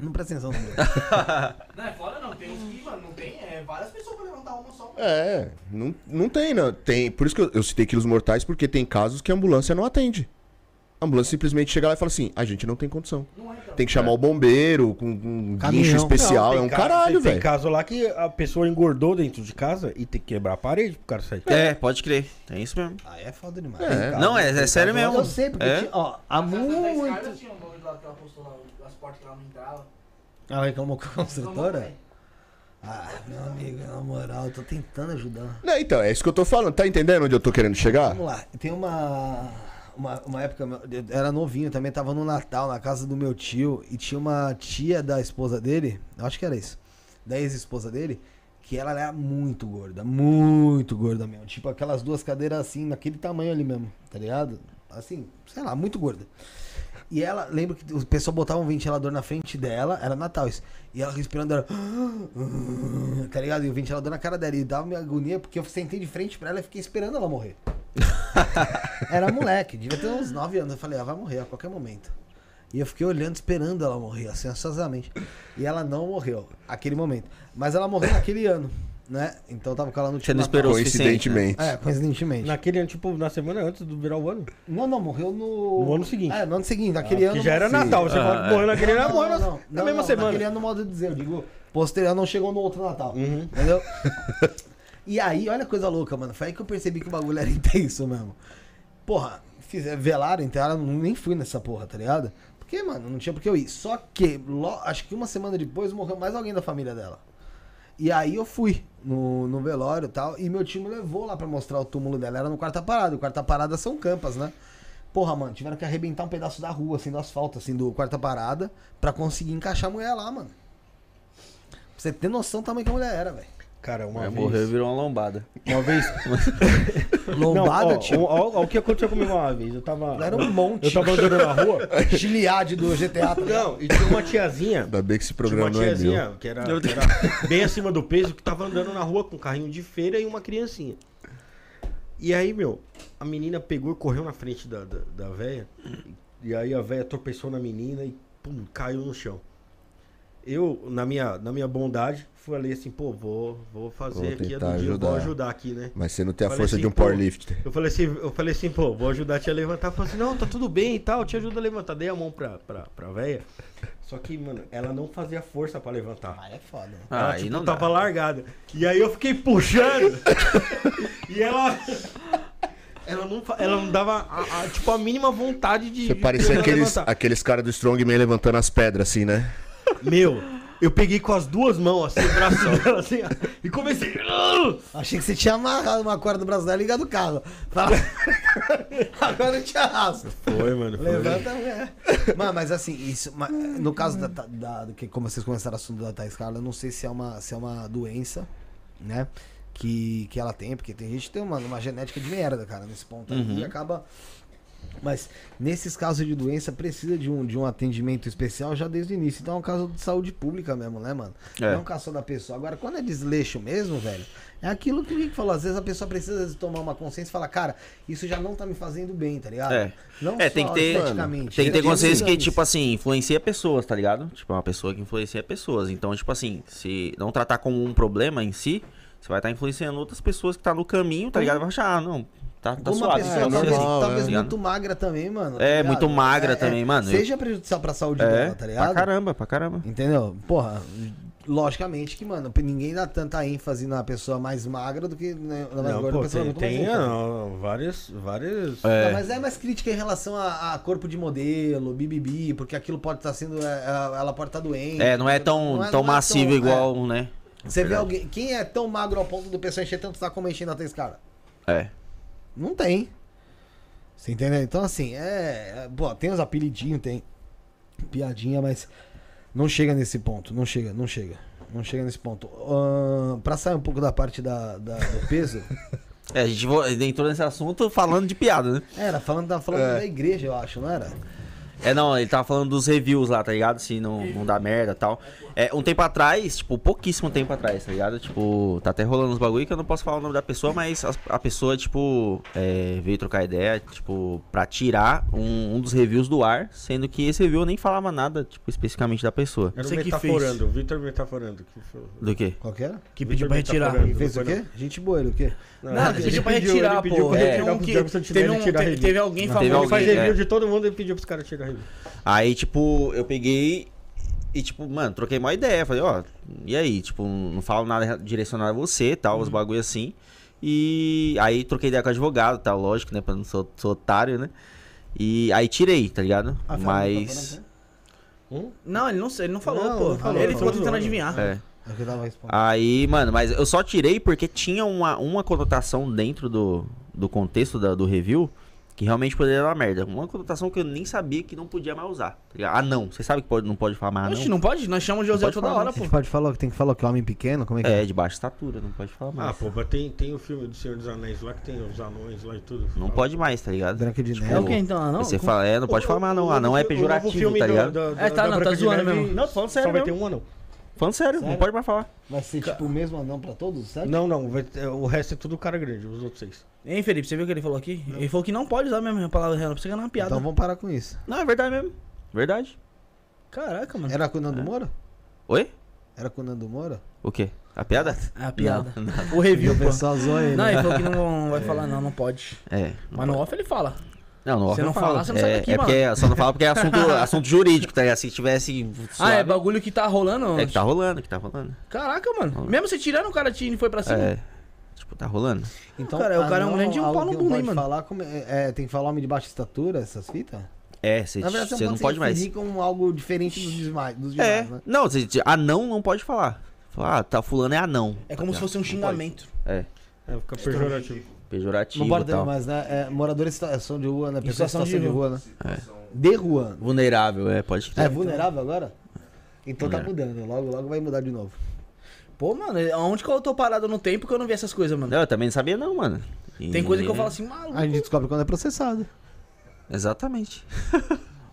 Não presta atenção meu. Não é foda não, tem uns que, mano, não tem é, várias pessoas pra levantar uma só. É, não, não tem, não. Tem, por isso que eu, eu citei quilos mortais, porque tem casos que a ambulância não atende. A ambulância simplesmente chega lá e fala assim: a gente não tem condição. Não é, então. Tem que chamar o bombeiro com um guincho especial. Não, é um caso- caralho, tem- Tem velho. caso lá que a pessoa engordou dentro de casa e tem que quebrar a parede pro cara sair. É, pode crer. Tem isso mesmo. Aí é foda demais. É. Não, é, é sério mesmo. Eu sei, porque, É? tinha, ó, há Muito. muito. tinha um bagulho lá que ela postou lá, as portas que ela não entrava. Ela reclamou com a construtora? velho. Ah, meu amigo, na moral, eu tô tentando ajudar. Não, então, é isso que eu tô falando. Tá entendendo onde eu tô querendo chegar? Vamos lá, tem uma, uma, uma época, eu era novinho também, tava no Natal, na casa do meu tio, e tinha uma tia da esposa dele, acho que era isso, da ex-esposa dele, que ela era muito gorda, muito gorda mesmo. Tipo aquelas duas cadeiras assim, naquele tamanho ali mesmo, tá ligado? Assim, sei lá, muito gorda. E ela, lembro que o pessoal botava um ventilador na frente dela, era Natal isso. E ela respirando, era. Tá ligado? E o ventilador na cara dela. E dava minha agonia, porque eu sentei de frente pra ela e fiquei esperando ela morrer. Era moleque, devia ter uns 9 anos. Eu falei, ah, vai morrer a qualquer momento. E eu fiquei olhando, esperando ela morrer, assim, ansiosamente. E ela não morreu, aquele momento. Mas ela morreu naquele ano, né? Então eu tava com ela no Você não esperou né? Coincidentemente. É, coincidentemente. Naquele ano, tipo, na semana antes do virar o ano. Não, não, morreu no. No ano seguinte. É, no ano seguinte, naquele Ah, ano. que já era sim. Natal. Você Ah, fala que é. morreu naquele ano, Não, morreu não, na- não, na não, mesma não, semana. Naquele ano, no modo de dizer, eu digo, posterior não chegou no outro Natal. Uhum. Entendeu? e aí, olha a coisa louca, mano. Foi aí que eu percebi que o bagulho era intenso mesmo. Porra, fiz, velaram, entraram, nem fui nessa porra, tá ligado? Porque, mano, não tinha por que eu ir. Só que, lo- acho que uma semana depois morreu mais alguém da família dela. E aí eu fui no, no velório e tal, e meu tio me levou lá pra mostrar o túmulo dela. Era no quarta parada. O quarta parada são campas, né? Porra, mano, tiveram que arrebentar um pedaço da rua, assim, do asfalto, assim, do quarta parada, pra conseguir encaixar a mulher lá, mano. Pra você ter noção do tamanho que a mulher era, velho. Cara, uma vez... morreu e virou uma lombada. Uma vez... Lombada, não, ó, tio. ó, ó, o que aconteceu comigo uma vez. Eu tava... Era um monte. Eu tava andando na rua. Gilead do GTA. tá? Não, e tinha uma tiazinha... Ainda bem que esse Tinha programa uma não é meu. tiazinha que era, que era bem acima do peso, que tava andando na rua com um carrinho de feira e uma criancinha. E aí, meu, a menina pegou e correu na frente da, da, da véia. E aí a véia tropeçou na menina e pum, caiu no chão. Eu, na minha, na minha bondade, falei assim, pô, vou, vou fazer Vou aqui a do dia, vou ajudar. ajudar aqui, né? Mas você não tem a Falei força assim, de um pô, powerlifter. Eu falei assim, eu falei assim, pô, vou ajudar a te a levantar. Eu falei assim, não, tá tudo bem e tal, eu te ajudo a levantar. Dei a mão pra, pra, pra véia. Só que, mano, ela não fazia força pra levantar. Aí é foda. né? Ah, Ela, aí tipo, não dá. tava largada. E aí eu fiquei puxando. e ela. Ela não, ela não dava, a, a- tipo, a mínima vontade de. Você de parecia aqueles, levantar. aqueles caras do Strongman levantando as pedras, assim, né? Meu, eu peguei com as duas mãos, assim, o braço dela, assim, ó, e comecei. Achei que você tinha amarrado uma corda do braço dela e ligado o carro. Fala. Agora eu te arrasto. Foi, mano. Foi. Levanta a. Mano, mas assim, isso. ma- No caso da, da, do que como vocês começaram o assunto da Thais Carla, eu não sei se é uma, se é uma doença, né? Que, que ela tem, porque tem gente que tem uma, uma genética de merda, cara, nesse ponto aí, e acaba. Mas nesses casos de doença precisa de um, de um atendimento especial já desde o início. Então é um caso de saúde pública mesmo, né, mano? É. Não é um caso só da pessoa. Agora, quando é desleixo mesmo, velho, é aquilo que o Rick falou. Às vezes a pessoa precisa tomar uma consciência e falar, cara, isso já não tá me fazendo bem, tá ligado? É. Não É, tem que ter- esteticamente, Tem que ter consciência que, tipo assim, influencia pessoas, tá ligado? Tipo, é uma pessoa que influencia pessoas. Então, tipo assim, se não tratar como um problema em si, você vai estar influenciando outras pessoas que tá no caminho, tá ligado? Vai achar, ah, não, tá, tá uma suave. pessoa é talvez, normal, talvez né? muito magra também, mano. tá É, ligado? muito magra também, mano. Seja prejudicial pra saúde É, dela, tá ligado? pra caramba, pra caramba. Entendeu? Porra, logicamente que, mano, ninguém dá tanta ênfase na pessoa mais magra do que né, na mais Não, gorda, pô, pessoa tem, muito mais tem ênfase. ah, várias. várias... É. Não, mas é mais crítica em relação a, a corpo de modelo, bibibi, porque aquilo pode estar sendo. é, é, Ela pode estar doente. É, não é tão, Não é- tão não é massivo tão- igual, né? Você vê alguém. Quem é tão magro ao ponto do pessoal encher tanto saco como enchendo até esse cara? É. Não tem. Você entendeu? Então, assim, é. é, Pô, tem os apelidinhos, tem piadinha, mas não chega nesse ponto. Não chega, não chega. Não chega nesse ponto. Ahn, pra sair um pouco da parte da, da- do peso. É, a gente entrou nesse assunto falando de piada, né? Era, falando, tava falando da igreja, eu acho, não era? É, não, ele tava falando dos reviews lá, tá ligado? Se não, não dá merda e tal. É, um tempo atrás, tipo, pouquíssimo tempo atrás, tá ligado? Tipo, tá até rolando uns bagulho que eu não posso falar o nome da pessoa, mas a, a pessoa, tipo, é, veio trocar ideia, tipo, pra tirar um, um dos reviews do ar, sendo que esse review nem falava nada, tipo, especificamente da pessoa. Era o Você que Metaforando, o Vitor Metaforando. Que foi... Do quê? Qual que era? Que pediu pra retirar. Ele fez o quê? Gente boa, ele o quê? não? Não, ele pediu pra pediu- retirar, ele pediu pô. retirar um pro que. Teve, um, tirar teve. Ele alguém, faz é. review de todo mundo e pediu pros caras tirar review. Aí, tipo, eu peguei e, tipo, mano, troquei uma ideia. Falei, ó, e aí? Tipo, não falo nada direcionado a você tal, Uhum. os bagulho assim. E aí troquei ideia com o advogado, tal, lógico, né? Pra não ser sou otário, né? E aí tirei, tá ligado? Ah, Mas. Hum? Não, ele não, ele não falou, Não, pô. não falou, ele ficou falou. tentando adivinhar. É. É. Aí, mano, mas eu só tirei porque tinha uma, uma conotação dentro do, do contexto da- do review que realmente poderia dar merda. Uma conotação que eu nem sabia que não podia mais usar. tá? Ah, não. Você sabe que pode, não pode falar mais ah, Oxe, não? não pode? Nós chamamos o José toda falar, hora, A pô. gente pode falar que tem que falar que é homem pequeno? Como é que É, de baixa estatura, não pode falar mais. Ah, pô, mas tem, tem o filme do Senhor dos Anéis lá que tem os anões lá e tudo. Não pode mais, tá ligado? Branca de Tipo, Neve. É o que então? Não? Aí você fala, é, não pode falar mais não. O- Ah, não o é pejorativo, filme tá do- ligado? da- da- É, tá, não, tá de zoando mesmo. Não, tô falando sério Só vai ter um anão. Falando sério, não Sério? pode mais falar. Vai ser tipo o mesmo anão pra todos, certo? Não, não, vai o resto é tudo cara grande, os outros seis. Hein, Felipe, você viu o que ele falou aqui? Ele falou que não pode usar mesmo a palavra real, não precisa ganhar uma piada. Então vamos parar com isso. Não, é verdade mesmo. Verdade. Caraca, mano. Era com o Nando Moura? Oi? Era com o Nando Moura? O quê? A piada? É a piada. Não, não. O review, o pessoal zoa ele. Não, ele falou que não vai falar, não, não pode. É. não Mas no off ele fala. Não, no off Você não falar, você não é, sai daqui, é porque só não fala porque é assunto, assunto jurídico, tá ligado? Se tivesse. Ah, é suave, bagulho que tá rolando? É que tá rolando, que tá rolando. Caraca, mano. Mesmo você tirando o cara tinha e foi pra cima. É. Tipo, tá rolando. Então, Cara, o cara é um grande um pau no não bunda, hein, pode mano? Falar como é, é, tem que falar homem de baixa estatura, essas fitas? É, você Na verdade, você não pode mais. definir como algo diferente dos demais, dos É. demais né? Não, você, anão não pode falar. Falar, ah, tá fulano é anão. É como se fosse um xingamento. É. É, fica pejorativo. Pejorativo Não pode tal. mais, né? É, morador em situação de rua, né? Pessoa em situação situação de de rua, né? De rua. Vulnerável, é, pode É vulnerável agora? Então tá mudando, logo, logo vai mudar de novo. Pô, mano, onde que eu tô parado no tempo que eu não vi essas coisas, mano? Não, eu também não sabia não, mano. E- Tem coisa que eu falo assim, maluco. A gente descobre quando é processado. Exatamente.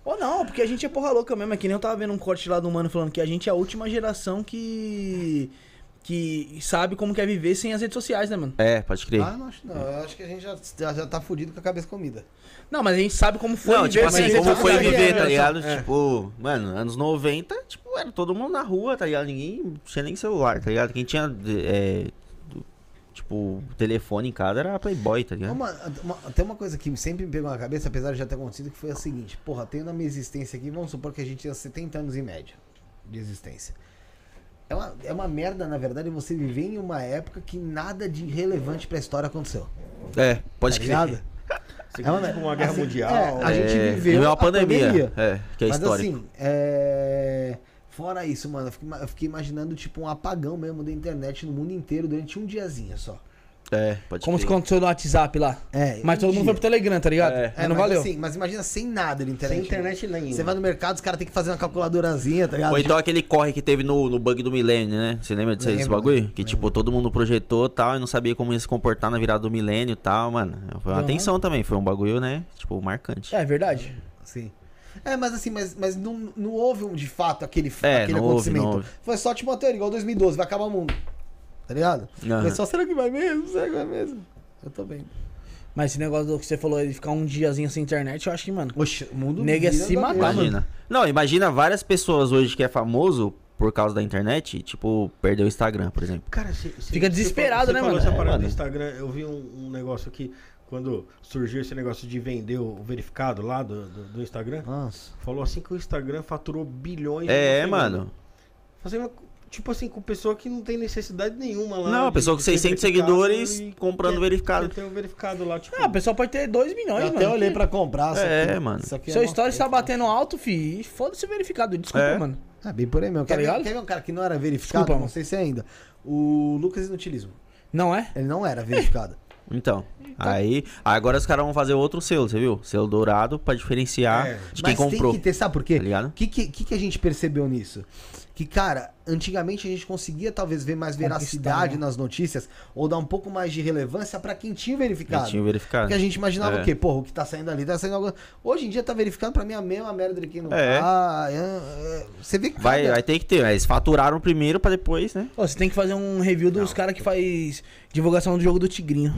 Ou não, porque a gente é porra louca mesmo. É que nem eu tava vendo um corte lá do mano falando que a gente é a última geração que. Que sabe como quer viver sem as redes sociais, né, mano? É, pode crer. Ah, não acho não. Eu acho que a gente já, já, já tá fudido com a cabeça comida. Não, mas a gente sabe como foi não, viver tipo assim, as como foi viver, É, tá ligado? é. Tipo, mano, anos 90, tipo, era todo mundo na rua, tá ligado? Ninguém tinha nem celular, tá ligado? Quem tinha, é, tipo, telefone em casa era Playboy, tá ligado? Uma, uma- tem uma coisa que sempre me pegou na cabeça, apesar de já ter acontecido, que foi a seguinte: porra, tenho na minha existência aqui, vamos supor que a gente tinha 70 anos em média de existência. É uma, é uma merda, na verdade, você viver em uma época que nada de relevante pra história aconteceu. É, pode Tá crer. É uma, tipo uma guerra assim, mundial. é, a gente É, viveu uma a pandemia, é, que é Mas histórico. assim, é... fora isso, mano, eu fiquei, ima- eu fiquei imaginando tipo um apagão mesmo da internet no mundo inteiro durante um diazinho só. É, pode Como se aconteceu no WhatsApp lá. É, Mas um todo mundo dia. foi pro Telegram, tá ligado? É. É, não mas valeu. Assim, mas imagina sem nada de internet. Sem internet nenhuma. Você vai no mercado, os caras têm que fazer uma calculadorazinha, tá ligado? Ou então aquele corre que teve no, no bug do milênio, né? Você lembra desse, desse Lembro, bagulho? lembro, Que tipo, todo mundo projetou tal e não sabia como ia se comportar na virada do milênio e tal, mano. Foi uma Uhum. atenção também, foi um bagulho, né? Tipo, marcante. É verdade. Sim. É, mas assim, mas, mas não, não houve de fato aquele, É, aquele não houve, acontecimento. não houve. Foi só tipo uma teoria, igual 2012, vai acabar o mundo. Tá ligado? Aham. Foi só, será que vai mesmo? Será que vai mesmo? Eu tô bem. Mas esse negócio do que você falou de ficar um diazinho sem internet, eu acho que, mano. Oxe, o mundo Nega é se matar, mesma. mano. Imagina. Não, imagina várias pessoas hoje que é famoso por causa da internet, tipo, perdeu o Instagram, por exemplo. Cara, cê- cê- Fica cê desesperado, falou- né, falou mano? essa É, parada mano. no Instagram, eu vi um, um negócio aqui, quando surgiu esse negócio de vender o verificado lá do, do, do Instagram, Nossa. falou assim que o Instagram faturou bilhões. É, semana. mano. Fazendo, tipo assim, com pessoa que não tem necessidade nenhuma lá. Não, pessoa com ter 600 verificado seguidores e comprando quer- verificado. ter o verificado lá, tipo... Ah, a pessoa pode ter 2 milhões, Eu mano. até olhei pra comprar. só É, que- mano. Isso aqui é Seu uma- story está batendo alto, fi. e Foda-se o verificado. Desculpa, É. mano. É bem por aí mesmo. Tá quer, ver, ligado? quer ver um cara que não era verificado? Desculpa, não mano. sei se é ainda. O Lucas Inutilismo. Não é? Ele não era verificado. Então. Aí, agora os caras vão fazer outro selo, você viu? Selo dourado pra diferenciar É. de quem Mas comprou. tem que ter, sabe por quê? Tá ligado? O que, que que a gente percebeu nisso? Que, cara, antigamente a gente conseguia talvez ver mais veracidade né? nas notícias ou dar um pouco mais de relevância pra quem tinha verificado. Já tinha verificado. Porque a gente imaginava É. o quê? Porra, o que tá saindo ali, tá saindo alguma Hoje em dia tá verificado pra mim a mesma merda de quem não É. tá. é, é, Você vê que Vai, cada- vai ter que ter. Eles faturaram primeiro pra depois, né? Ô, você tem que fazer um review dos caras que faz divulgação do jogo do Tigrinho.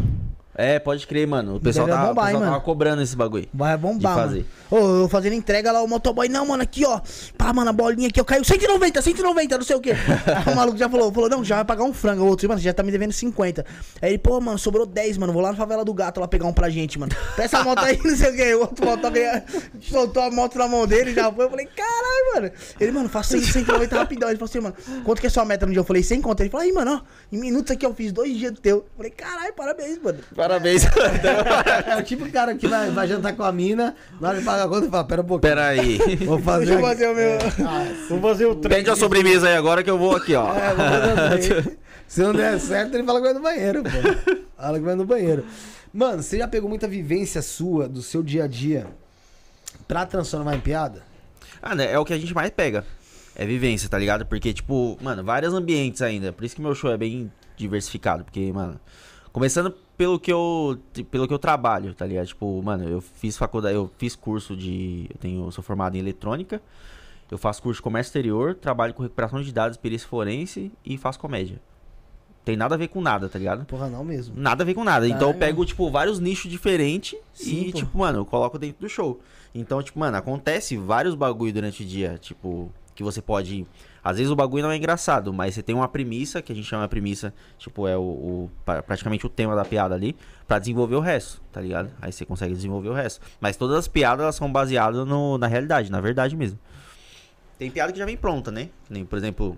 É, pode crer, mano. O pessoal, tava, o bombar, hein, pessoal tava mano? cobrando esse bagulho. Vai bombar, De fazer. mano. Ô, eu fazendo entrega lá, o motoboy, não, mano, aqui, ó. Pá, mano, a bolinha aqui, ó, caiu 190, 190, não sei o quê. O maluco já falou, falou, não, já vai pagar um frango. O outro, mano, já tá me devendo 50. Aí ele, pô, mano, sobrou 10, mano, vou lá na favela do gato lá pegar um pra gente, mano. Peça a moto aí, não sei o quê. O outro motoboy soltou a moto na mão dele, já foi. Eu falei, caralho, mano. Ele, mano, 100, 190 rapidão. Ele falou assim, mano, quanto que é sua meta no dia? Eu falei, 100 conto. Ele falou, aí, mano, ó, em minutos aqui eu fiz dois dias do teu. Eu falei, caralho, parabéns, mano. Parabéns. É o tipo de cara que vai, vai jantar com a mina, na hora de pagar a conta e fala, pera um pouquinho. Pera aí. Vou fazer. Deixa eu aqui." fazer o meu. Vamos fazer o trem. Pede a sobremesa aí agora que eu vou aqui, ó. É, vou fazer. Se não der certo, ele fala que vai no banheiro, pô. Fala que vai no banheiro. Mano, você já pegou muita vivência sua, do seu dia a dia, pra transformar em piada? Ah, né? É o que a gente mais pega. É vivência, tá ligado? Porque, tipo, mano, vários ambientes ainda. Por isso que meu show é bem diversificado. Porque, mano, começando pelo que eu, pelo que eu trabalho, tá ligado? Tipo, mano, eu fiz faculdade, eu fiz curso de. Eu tenho, eu sou formado em eletrônica. Eu faço curso de comércio exterior, trabalho com recuperação de dados, perícia forense e faço comédia. Tem nada a ver com nada, tá ligado? Porra, não mesmo. Nada a ver com nada. Então eu Caralho. pego, tipo, vários nichos diferentes Sim, e, pô. tipo, mano, eu coloco dentro do show. Então, tipo, mano, acontece vários bagulho durante o dia, tipo, que você pode. Às vezes o bagulho não é engraçado, mas você tem uma premissa, que a gente chama a premissa, tipo, é o, o- pra- praticamente o tema da piada ali, pra desenvolver o resto, tá ligado? Aí você consegue desenvolver o resto. Mas todas as piadas elas são baseadas no, na realidade, na verdade mesmo. Tem piada que já vem pronta, né? Nem, por exemplo,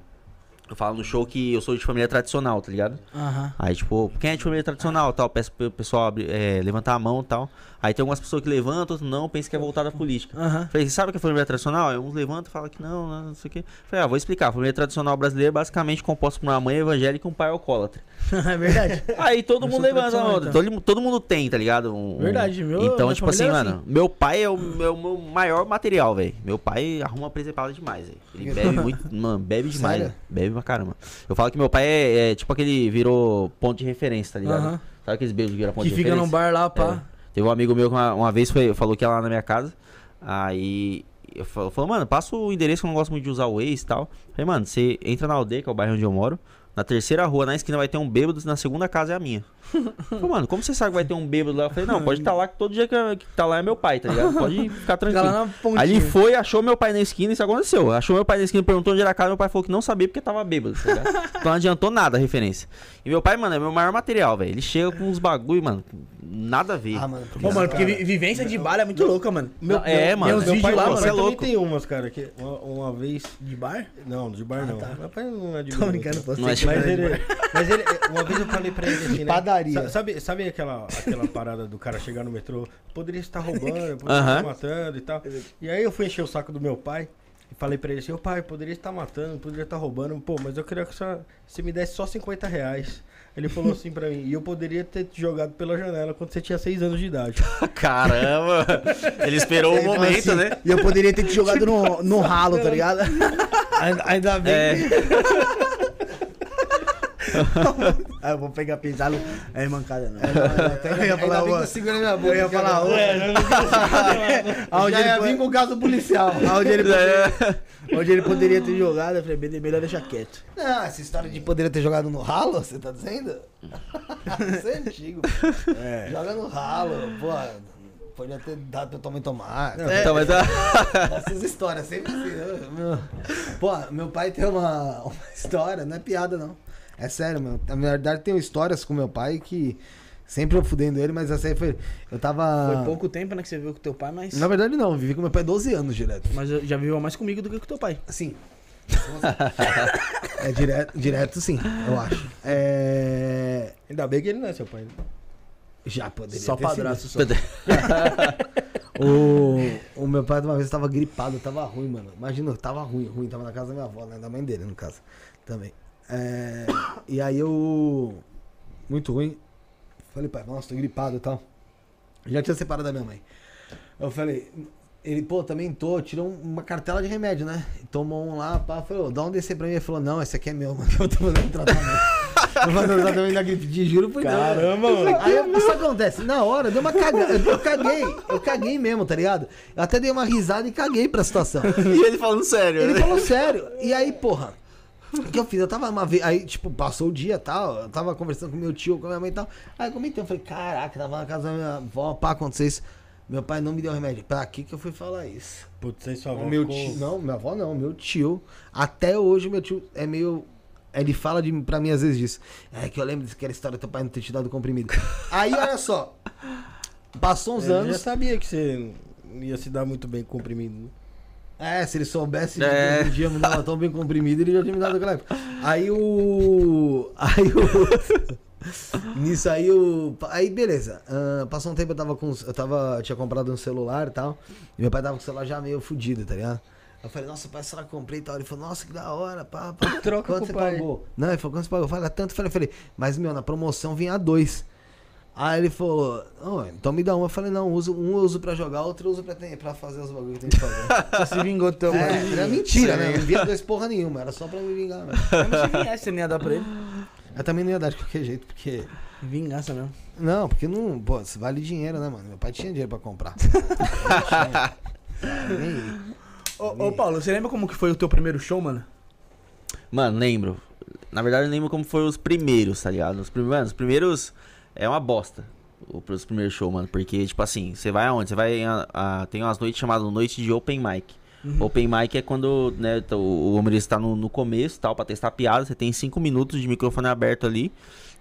eu falo no show que eu sou de família tradicional, tá ligado? Aham. Aí, tipo, quem é de família tradicional tal, peço pro pessoal é, levantar a mão e tal. Aí tem algumas pessoas que levantam, outras não, pensam que é voltada à política. Aham. Falei, você sabe o que é família tradicional? Aí uns levantam e falam que não, não, não sei o quê. Falei, ah, vou explicar. A família tradicional brasileira é basicamente composta por uma mãe evangélica e um pai alcoólatra. é verdade. Aí todo Eu mundo levanta então. Todo, todo mundo tem, tá ligado? Um- Verdade, meu- Então, tipo assim, é mano, meu pai é o meu, meu maior material, velho. Meu pai arruma presepada demais, velho. Ele bebe muito, mano, bebe demais, velho. Bebe pra caramba. Eu falo que meu pai é, é tipo aquele virou ponto de referência, tá ligado? Aham. Sabe aqueles beijos que viram ponto Que de fica referência? num bar lá, pá. É. Teve um amigo meu que uma, uma vez foi, falou que ia lá na minha casa. Aí eu falo, falou, mano, passa o endereço que eu não gosto muito de usar o Waze e tal. Falei, mano, você entra na aldeia, que é o bairro onde eu moro. Na terceira rua, na esquina, vai ter um bêbado, na segunda casa é a minha. Falei, mano, como você sabe que vai ter um bêbado lá? Eu falei, não, pode estar lá, que todo dia que, que tá lá é meu pai, tá ligado? Pode ficar Fica tranquilo. Aí ele foi, achou meu pai na esquina, isso aconteceu. Achou meu pai na esquina, perguntou onde era a casa, meu pai falou que não sabia porque tava bêbado, tá ligado? Então não adiantou nada a referência. E meu pai, mano, é meu maior material, velho. Ele chega com uns bagulho, mano, nada a ver. Ah, mano. Ô, mano, porque vi- vivência de bar é muito louca, mano. Não, é, mano. meus meu vídeos pai, lá, pô, mano, você é louco. tem umas, cara, que uma, uma vez. De bar? Não, de bar não. tá. Meu pai não é de Tô bar, brincando, pô. Não é que Mas é ele, mas ele, uma vez eu falei pra ele assim, né? Padaria. Sa- Sabe, sabe aquela, aquela parada do cara chegar no metrô? Poderia estar roubando, poderia estar matando e tal. E aí eu fui encher o saco do meu pai e falei pra ele assim, ô pai, poderia estar matando, poderia estar roubando, pô, mas eu queria que você, você me desse só 50 reais. Ele falou assim pra mim, e eu poderia ter te jogado pela janela quando você tinha 6 anos de idade. Caramba! Ele esperou o Ele falou momento, assim, né? E eu poderia ter te jogado no, no ralo, tá ligado? Ainda, ainda bem. É, Ah, eu vou pegar pesado. É mancada, não. Ainda Eu ia falar, eu segurei minha boca. eu ia falar, ô, aonde Já ia vir com o caso policial. po- aonde, ele poderia, onde ele poderia ter jogado, eu falei, "Bem, melhor deixar quieto. Não, essa história de poderia ter jogado no ralo, você tá dizendo? Isso é antigo. pô. Joga no ralo, pô. Podia ter dado pra tua mãe tomar. então, mas tá- Essas histórias, sempre assim. né? Meu- Pô, meu pai tem uma, uma história, não é piada não. É sério, meu. Na verdade, tenho histórias com meu pai que sempre eu fudendo ele, mas essa aí foi. Eu tava. Foi pouco tempo, né, que você viu com teu pai, mas... Na verdade, não. Vivi com meu pai 12 anos direto. Mas já viveu mais comigo do que com teu pai. Assim. é direto, direto sim, eu acho. É. Ainda bem que ele não é seu pai. Já poderia Só ter sido. padrasto, só. O, o meu pai uma vez tava gripado, tava ruim, mano. Imagina, tava ruim, ruim. Tava na casa da minha avó, né? Da mãe dele, no caso. Também. É, e aí eu. Muito ruim. Falei, pai, nossa, tô gripado e tal. Já tinha separado da minha mãe. Eu falei, ele, pô, também tô, tirou um- uma cartela de remédio, né? Tomou um lá, pá, falou, "Ô, dá um desse pra mim. Ele falou, não, esse aqui é meu, mano, eu tô fazendo tratamento. tô fazendo tratamento da gripe de juro, foi Caramba, mano. Aí eu- isso acontece, na hora, deu uma cagada, eu, eu caguei, eu caguei mesmo, tá ligado? Eu até dei uma risada e caguei pra situação. E ele falando sério, Ele né? falou sério. E aí, porra, o que eu fiz? Eu tava uma vez. Aí, tipo, passou o dia e tal. Eu tava conversando com meu tio, com a minha mãe e tal. Aí eu comentei, eu falei, caraca, tava na casa da minha avó, pá, aconteceu isso. Meu pai não me deu remédio. Pra que que eu fui falar isso? Putz, aí sua avó meu ficou- tio. Não, minha avó não, meu tio. Até hoje, meu tio é meio. Ele fala de, pra mim às vezes disso. É que eu lembro daquela história do teu pai não ter te dado comprimido. Aí, olha só. Passou uns Ele já anos. sabia que você ia se dar muito bem com comprimido. É, se ele soubesse É. que um dia me dava tão bem comprimido, ele já tinha me dado aquela época. Aí o. Aí o. Nisso aí o. Aí beleza. Ah, passou um tempo eu tava com. Eu tava. eu tinha comprado um celular e tal. E meu pai tava com o celular já meio fudido, tá ligado? Eu falei, nossa, pai, será que eu comprei e tal? Ele falou, nossa, que da hora, pá, pá. Troca Quanto com você o pai. pagou? Não, ele falou, quanto você pagou? Eu falei, "Ah, tanto. Eu falei, eu falei, mas meu, na promoção vinha dois. Aí ele falou, "Ô, então me dá um. Eu falei, não, uso, um eu uso pra jogar, outro eu uso pra, ter- pra fazer os bagulhos que tem que fazer. Você se vingou tão. É, era mentira, né? Não via dois porra nenhuma, era só pra me vingar, velho. Mas se viesse, você não ia dar pra ele. Eu também não ia dar de qualquer jeito, porque. Vingança mesmo. Não, porque não. Pô, isso vale dinheiro, né, mano? Meu pai tinha dinheiro pra comprar. Não tinha. Nem- Ô, ô, Paulo, você lembra como que foi o teu primeiro show, mano? Mano, lembro. Na verdade, eu lembro como foram os primeiros, tá ligado? Os primeiros, mano, os primeiros é uma bosta. o- Os primeiros shows, mano. Porque, tipo assim, você vai aonde? Você vai. A, a- tem umas noites chamadas Noite de Open Mic. Open Mic é quando né, o, o humorista tá no, no começo tal, pra testar piada. Você tem cinco minutos de microfone aberto ali.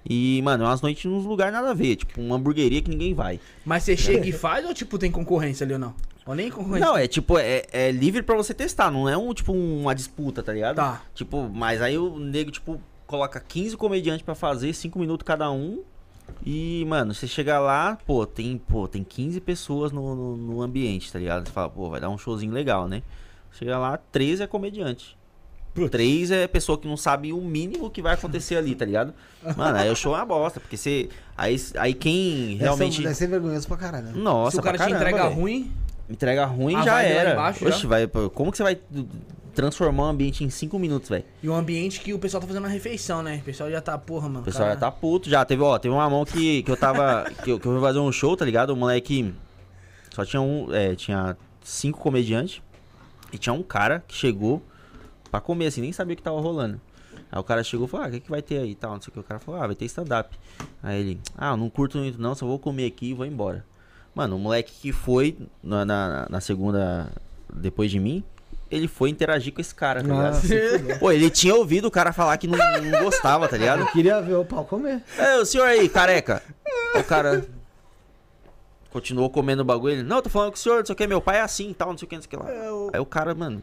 E, mano, é umas noites nos lugares nada a ver. Tipo, uma hamburgueria que ninguém vai. Mas você chega e faz ou, tipo, tem concorrência ali ou não? Ou nem concorrência? Não, é tipo, é, é livre pra você testar, não é um tipo uma disputa, tá ligado? Tá. Tipo, mas aí o nego, tipo, coloca 15 comediantes pra fazer, 5 minutos cada um. E, mano, você chega lá, pô, tem, pô, tem 15 pessoas no, no, no ambiente, tá ligado? Você fala, pô, vai dar um showzinho legal, né? Chega lá, 13 é comediante. Três é pessoa que não sabe o mínimo que vai acontecer ali, tá ligado? Mano, aí o show é uma bosta, porque você. Aí, aí quem realmente. Deve ser vergonhoso pra caralho, né? Nossa, Se o cara pra te caramba, entrega velho. ruim, Entrega ruim Ah, já era. embaixo Oxe, já? vai. Como que você vai transformar um ambiente em 5 minutos, velho? e um ambiente que o pessoal tá fazendo a refeição, né? O pessoal já tá, porra, mano. O pessoal cara- já tá puto já. Teve, ó, teve uma mão que, que eu tava. que, eu, que eu fui fazer um show, tá ligado? O moleque. Só tinha um. É, tinha cinco comediantes. E tinha um cara que chegou pra comer, assim, nem sabia o que tava rolando. Aí o cara chegou e falou, ah, o que, que vai ter aí e tal, não sei o que. O cara falou, ah, vai ter stand-up. Aí ele, ah, eu não curto muito não, só vou comer aqui e vou embora. Mano, o moleque que foi na, na, na segunda, depois de mim, ele foi interagir com esse cara, tá ligado? Pô, ele tinha ouvido o cara falar que não, não gostava, tá ligado? Eu queria ver o pau comer. É, o senhor aí, careca. O cara continuou comendo o bagulho. Ele, não, tô falando com o senhor, não sei o que, meu pai é assim e tal, não sei o que, não sei o que lá. Aí o cara, mano.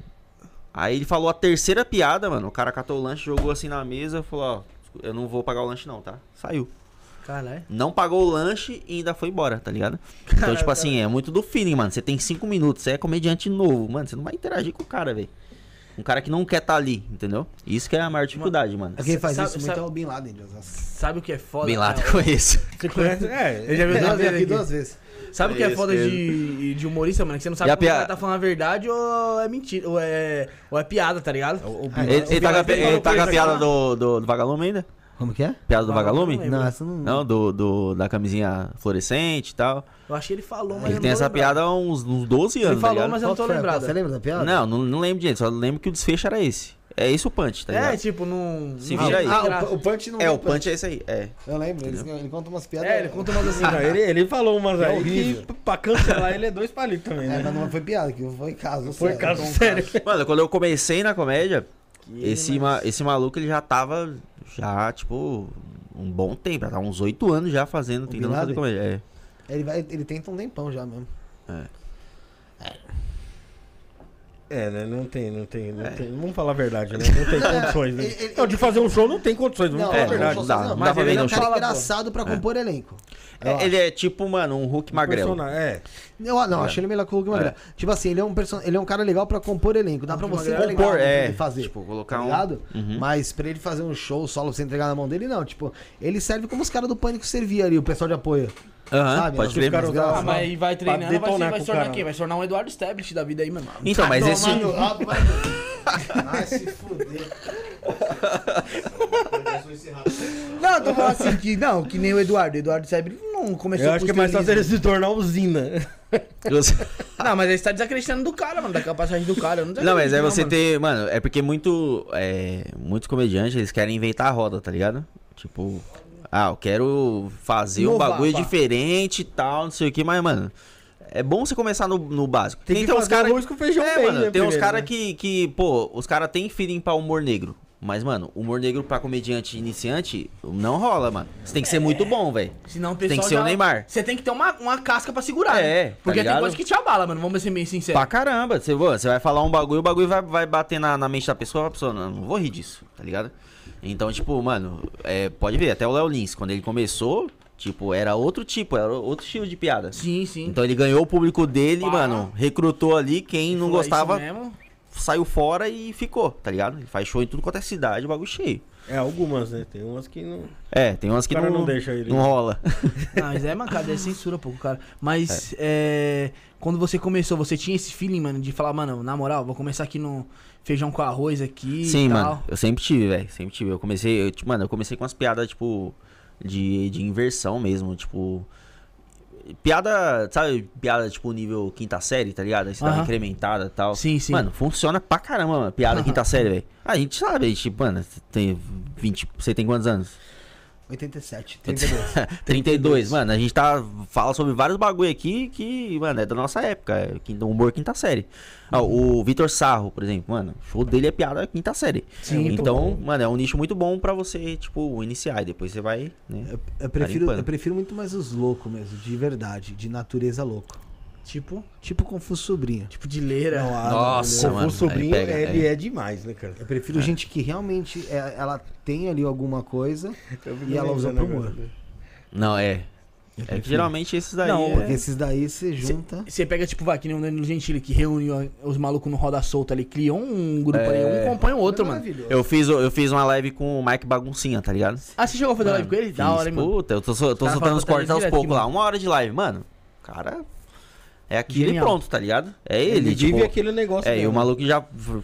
Aí ele falou a terceira piada, mano. O cara catou o lanche, jogou assim na mesa, falou, ó, eu não vou pagar o lanche não, tá? Saiu. Caralho. Não pagou o lanche e ainda foi embora, tá ligado? Então, tipo assim, é muito do feeling, mano. Você tem cinco minutos, você é comediante novo, mano. Você não vai interagir com o cara, velho. Um cara que não quer tá ali, entendeu? Isso que é a maior dificuldade, mano. Quem faz Sabe- isso muito sabe- é o Bin Laden de Osasco. Sabe o que é foda? Bem lá, Ah, com esse. Você conhece? É, Eu já vi Já duas vezes aqui aqui. duas vezes. Sabe o que é foda mesmo. de, de humorista, mano? Que você não sabe se o cara tá falando a verdade ou é mentira, ou é, ou é piada, tá ligado? o, o, Ah, Ele, ele tá, com a, Bin Laden ele tá com a piada do, do, do vagalume ainda? Como que é? Piada do Vagalume, vagalume? não Não, essa não. Não, do, do, da camisinha fluorescente e tal. Eu acho que ele falou, mas Ele não tem essa lembrado. piada há uns, uns 12 anos, Ele falou, tá mas eu não tô lembrado. Você lembra da piada? Não, não, não lembro, gente. Só lembro que o desfecho era esse. É esse o punch, tá É, ligado? tipo, não. Se não vira aí. tem Ah, o, o punch não É, tem o punch é esse aí. É. Eu lembro, ele, ele conta umas piadas. É, ele conta umas assim. Não, ele, ele falou umas É aí horrível. que pra cancelar ele é dois palitos também, É, né? mas não foi piada, que foi caso. Foi sério. caso sério. Mano, quando eu comecei na comédia, esse, ma- esse maluco ele já tava, já, tipo, um bom tempo. Já tava uns 8 anos já fazendo, tentando fazer comédia. É. Ele, vai, ele tenta um tempão já mesmo. É, né? Não tem, não tem, não tem. Vamos falar a verdade, né? Não tem condições, né? Ele- ele- Não, de fazer um show não tem condições, vamos falar a é, verdade. não dá, não mas dá ele é um cara engraçado pra compor elenco. É, ele é tipo, mano, um Hulk magrelo. Persona- É. Eu, não, achei ele melhor que o Hulk Magrelo. Tipo assim, ele é, um person... ele é um cara legal pra compor elenco. Dá pra você Compor, na mão é. fazer. Tipo, colocar tá um- ligado? Uhum. Mas pra ele fazer um show solo pra você entregar na mão dele, não. Tipo, ele serve como os caras do Pânico servia ali, o pessoal de apoio. Aham, Sabe? pode crer. gravam. Ah, mas vai treinando, vai, ser, vai se tornar quem? Vai se tornar um Eduardo Stablish da vida aí, mano. Então, mas esse. Vai se fuder. Não, eu tô falando assim que não, que nem o Eduardo. O Eduardo Stablish não começou Eu acho que é mais fácil ele se tornar usina. Não, mas aí você tá desacreditando do cara, mano, da capacidade do cara. Eu não, Não, mas é desacredito, você mano. ter. Mano, é porque muito. É, muitos comediantes, eles querem inventar a roda, tá ligado? Tipo. Ah, eu quero fazer Inovar, um bagulho pá. diferente e tal, não sei o que, mas, mano. É bom você começar no, no básico. Tem que fazer arroz com feijão é, bem, mano, né, Tem uns primeiro, caras né? que, que, pô, os caras têm feeling pra humor negro. Mas, mano, humor negro pra comediante iniciante não rola, mano. Você tem que ser muito bom, velho. Senão o Tem pessoal que ser o já- Neymar. Você tem que ter uma, uma casca pra segurar. É, né? tá Porque tem ligado? coisa que te abala, mano. Vamos ser bem sinceros. Pra caramba. Você, você vai falar um bagulho, o bagulho vai, vai bater na, na mente da pessoa, a pessoa, não, não vou rir disso, tá ligado? Então, tipo, mano, é, pode ver, até o Léo Lins, quando ele começou, tipo, era outro tipo, era outro estilo de piada. Sim, sim. Então ele ganhou o público dele, Pá. mano, recrutou ali, quem não é gostava isso mesmo. Saiu fora e ficou, tá ligado? Ele faz show em tudo quanto é cidade, o bagulho cheio. É, algumas, né? Tem umas que não. É, tem umas que não, não deixa ele. não rola. Não, mas é mancada, é censura, pô, cara. Mas é, quando você começou, você tinha esse feeling, mano, de falar, mano, na moral, vou começar aqui no feijão com arroz aqui Sim, e mano. tal. Eu sempre tive, velho. Sempre tive. Eu comecei, eu, tipo, mano, eu comecei com umas piadas, tipo, de, de inversão mesmo, tipo. Piada, sabe? Piada, tipo, nível quinta série, tá ligado? Aí você uma Aham. incrementada e tal. Sim, sim. Mano, funciona pra caramba, mano. Piada quinta série, velho. A gente sabe, a gente, mano, tem 20. Você tem quantos anos? 87, 32. 32, mano. A gente tá. Fala sobre vários bagulho aqui que, mano, é da nossa época. É humor quinta série. Ah, o Vitor Sarro, por exemplo, mano, o show dele é piada quinta série. Sim, então, mano, é um nicho muito bom pra você, tipo, iniciar. E depois você vai, né? Eu, eu prefiro, limpando. eu prefiro muito mais os loucos mesmo, de verdade, de natureza louco. Tipo, Tipo Confuso Sobrinho. tipo de leira. Não, ah, Nossa, o mano. sobrinho, aí pega, ele é. é. demais, né, cara? Eu prefiro gente que realmente é- ela tem ali alguma coisa e ela usa pro humor. Não, é. É que geralmente esses daí. Não, é- Porque esses daí você junta. Você pega, tipo, vai, que nem o Danilo Gentili, que reúne os malucos no Roda Solta ali, criou um grupo ali, um acompanha o outro, mano. Maravilhoso. Eu fiz, eu fiz uma live com o Mike Baguncinha, tá ligado? Ah, você chegou a fazer live Mano, com ele? Da fiz. hora, hein, mano. Puta, eu tô, eu tô soltando os cortes aos poucos lá. mano. Uma hora de live, mano. Cara. É aquilo Genial. e pronto, tá ligado? É ele, Ele tipo, vive aquele negócio. É, e o mesmo. maluco já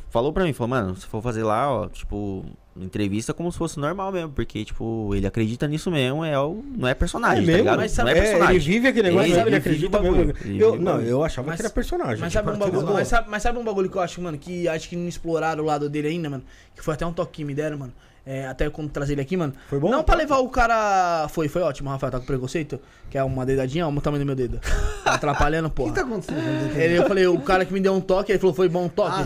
falou pra mim, falou, mano, se for fazer lá, ó, tipo, entrevista como se fosse normal mesmo, porque, tipo, ele acredita nisso mesmo, é o, não é personagem, É tá mesmo? ligado? Mas não é sabe- É, personagem. ele vive aquele negócio, Ele sabe? Ele vive acredita mesmo. Ele Eu, não, eu achava Mas- que era personagem. Mas tipo, sabe, um bagulho, mas, sabe, mas sabe um bagulho que eu acho, mano, que acho que não exploraram o lado dele ainda, mano? Que foi até um toque que me deram, mano. É, até quando trazer ele aqui, mano. Foi bom? Não pra levar o cara. Foi, foi ótimo, Rafael, tá com preconceito? Que é uma dedadinha, olha o tamanho do meu dedo. Tá atrapalhando, O que tá acontecendo? Não. Ele, eu falei, o cara que me deu um toque, ele falou, foi bom um toque.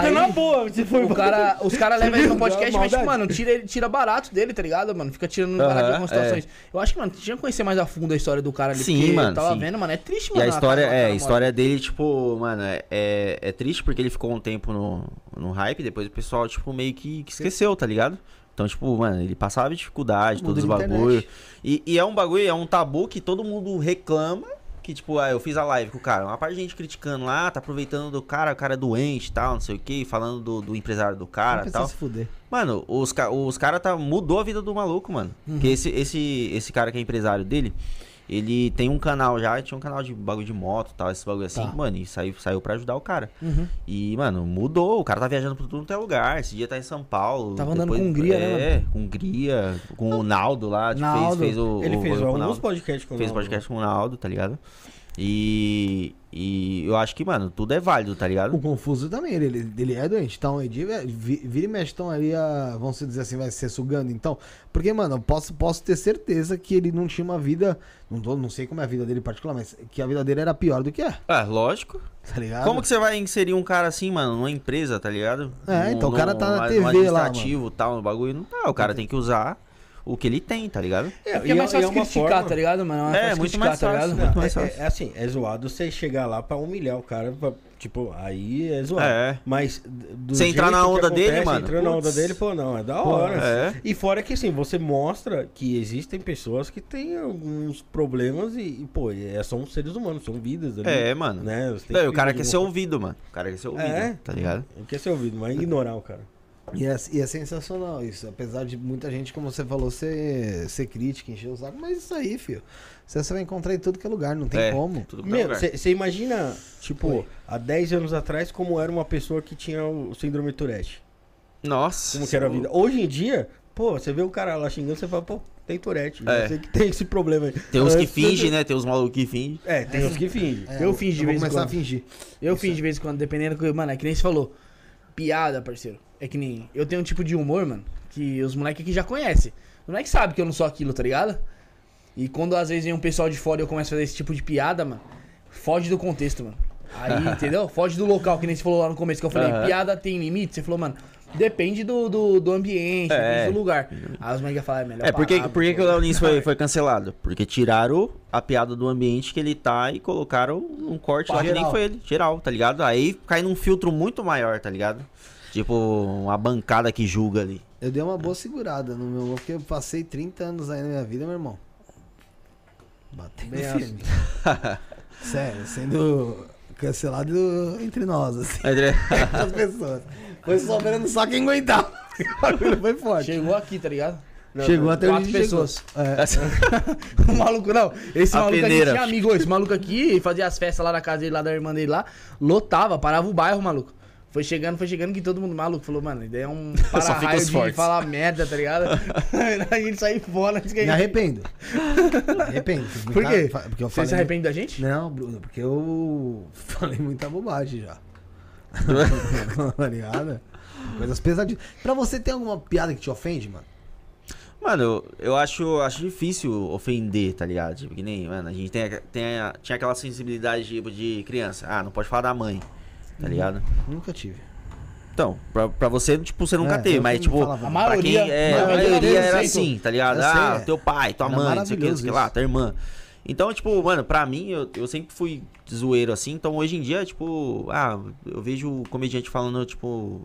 Aí, na boa, se foi O cara, os caras levam ele no podcast, mas, tipo, mano, tira, ele tira barato dele, tá ligado, mano? Fica tirando barato de algumas situações. Eu acho que, mano, tinha que conhecer mais a fundo a história do cara ali. Sim, porque mano, Eu tava sim. vendo, mano, é triste, E mano. a história, cara- é, a história dele, tipo, mano, é, é, é triste porque ele ficou um tempo no, no hype, depois o pessoal, tipo, meio que, que esqueceu, tá ligado? Então, tipo, mano, ele passava dificuldade, todos os bagulho. E, e é um bagulho, é um tabu que todo mundo reclama. Que, tipo, ah, eu fiz a live com o cara. Uma parte de gente criticando lá, tá aproveitando do cara, o cara é doente e tal, não sei o que, falando do, do empresário do cara e tal. se fuder. Mano, os, os caras tá, mudou a vida do maluco, mano. Porque esse, esse, esse cara que é empresário dele, ele tem um canal já, tinha um canal de bagulho de moto e tal, esse bagulho assim, Tá. mano, e saiu, saiu pra ajudar o cara. Uhum. E, mano, mudou. O cara tá viajando por tudo quanto é lugar. Esse dia tá em São Paulo. Tava andando com Hungria, né, É, com Hungria, com o Naldo lá. Tipo, Naldo. Fez, fez o. Ele o fez o alguns podcasts com o Fez Naldo. podcast com o Naldo, tá ligado? E. E eu acho que, mano, tudo é válido, tá ligado? O Confuso também, ele, ele, é doente. Então, ele vi- vira e mexe, estão ali, a, vamos dizer assim, vai ser sugando. Então, porque, mano, eu posso, posso ter certeza que ele não tinha uma vida. Não, tô- não sei como é a vida dele particular, mas que a vida dele era pior do que é, Ah, lógico. tá ligado? Como que você vai inserir um cara assim, mano, numa empresa, tá ligado? É, então o cara tá na no TV lá, e tal, no bagulho. Não tá, o cara tem que usar o que ele tem, tá ligado? É, porque é mais fácil criticar, tá ligado, mano? É, muito mais tá fácil, ligado? muito mais é, fácil. é, é assim, é zoado você chegar lá pra humilhar o cara. pra- tipo, aí é zoado. É. Mas do Você entrar na onda dele, acontece, mano, Entrando na onda dele, pô, não, é da hora. É. E fora que assim, você mostra que existem pessoas que têm alguns problemas e, e, pô, é, são seres humanos, são vidas ali. É, mano. Né? Não, que o cara quer ser ouvido, mano. O cara quer ser ouvido, É. tá ligado? forma- Quer ser ouvido, mas ignorar o cara. E é, e é sensacional isso, apesar de muita gente, como você falou, ser, ser crítica, encher o saco, mas isso aí, filho. Você vai encontrar em tudo que é lugar, não tem É, como. Tudo bem, Meu, você imagina, tipo, Oi. há 10 anos atrás, como era uma pessoa que tinha o síndrome Tourette. Nossa. Como que era a vida. Hoje em dia, pô, você vê o cara lá xingando, você fala, pô, tem Tourette. É. Eu sei que tem esse problema aí. Tem uns que fingem, né? Tem uns malucos que fingem. É, tem uns que fingem. É, Eu fingi de vez em começar a quando. fingir. Eu fiz de vez em quando, dependendo do que. Mano, é que nem você falou. Piada, parceiro. É que nem. Eu tenho um tipo de humor, mano, que os moleques aqui já conhecem. Os moleques sabem que eu não sou aquilo, tá ligado? E quando às vezes vem um pessoal de fora e eu começo a fazer esse tipo de piada, mano, foge do contexto, mano. Aí, entendeu? Foge do local, que nem você falou lá no começo, que eu falei, Aham. piada tem limite. Você falou, mano, depende do, do, do ambiente, É. depende do lugar. Aí os moleques iam falar, é melhor É, por que, parar, por que, o Léo Lins foi, foi cancelado? Porque tiraram a piada do ambiente que ele tá e colocaram um corte lá que nem Geral. foi ele. Geral, tá ligado? Aí cai num filtro muito maior, tá ligado? Tipo, uma bancada que julga ali. Eu dei uma boa segurada no meu, porque eu passei 30 anos aí na minha vida, meu irmão. Batendo Bem firme. Sério, sendo cancelado entre nós, assim, André, as pessoas. Foi sobrando só quem aguentava. O bagulho foi forte. Chegou aqui, tá ligado? chegou até Quatro pessoas. É, o maluco, não. Esse A maluco peneira. aqui tinha amigo. Esse maluco aqui fazia as festas lá na casa dele, lá da irmã dele lá. Lotava, parava o bairro, maluco. Foi chegando, foi chegando que todo mundo maluco falou, mano, ideia é um para-raio de fortes. falar merda, tá ligado? a gente sair fora antes que a me gente... arrependo. Me arrependo. Por quê? Porque eu Você falei... se arrepende da gente? Não, Bruno, porque eu falei muita bobagem já. tá ligado? Coisas pesadinhas. Pra você tem alguma piada que te ofende, mano? Mano, eu, eu acho, acho difícil ofender, tá ligado? Tipo, que nem, mano, a gente tem, tem tinha aquela sensibilidade tipo, de criança. Ah, não pode falar da mãe, tá ligado? Nunca tive. Então, pra, pra você, tipo, você nunca É, teve, eu mas, tipo, falava. A pra maioria- quem é, a maioria era aceitam. assim, tá ligado? Eu sei, Ah, é. teu pai, tua Era mãe, não sei o que, não sei o que lá, maravilhoso tua irmã. Então, tipo, mano, pra mim, eu, eu sempre fui zoeiro assim, então hoje em dia, tipo, ah, eu vejo comediante falando, tipo,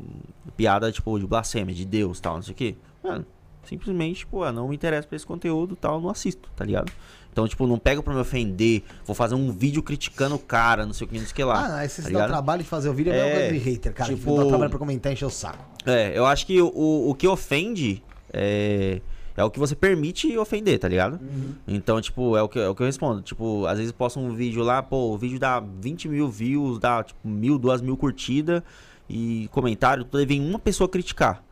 piada, tipo, de blasfêmia, de Deus tal, não sei o que. Mano, simplesmente, tipo, ah, não me interessa pra esse conteúdo tal, não assisto, tá ligado? Então, tipo, não pego pra me ofender, vou fazer um vídeo criticando o cara, não sei o que, não sei o que lá. Ah, aí você tá dá o trabalho de fazer o vídeo é É, coisa de hater, cara. tipo- Tipo... Dá trabalho pra comentar e encher o saco. É, eu acho que o, o que ofende é, é o que você permite ofender, tá ligado? Então, tipo, é o, que, é o que eu respondo. Tipo, às vezes eu posto um vídeo lá, pô, o vídeo dá 20 mil views, dá tipo mil, duas mil curtidas e comentário, tudo aí vem uma pessoa criticar.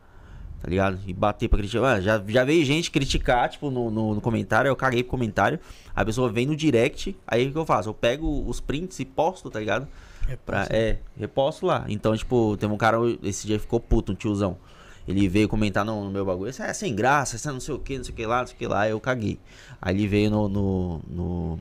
Tá ligado? E bater pra criticar. Mano, já, já veio gente criticar, tipo, no, no, no comentário, eu caguei pro comentário. A pessoa vem no direct, aí o que eu faço? Eu pego os prints e posto, tá ligado? Pra, é, reposto lá. Então, tipo, tem um cara, esse dia ficou puto, um tiozão. Ele veio comentar no, no meu bagulho, isso é sem graça, isso é não sei o que, não sei o que lá, não sei o que lá, eu caguei. Aí ele veio no, no, no,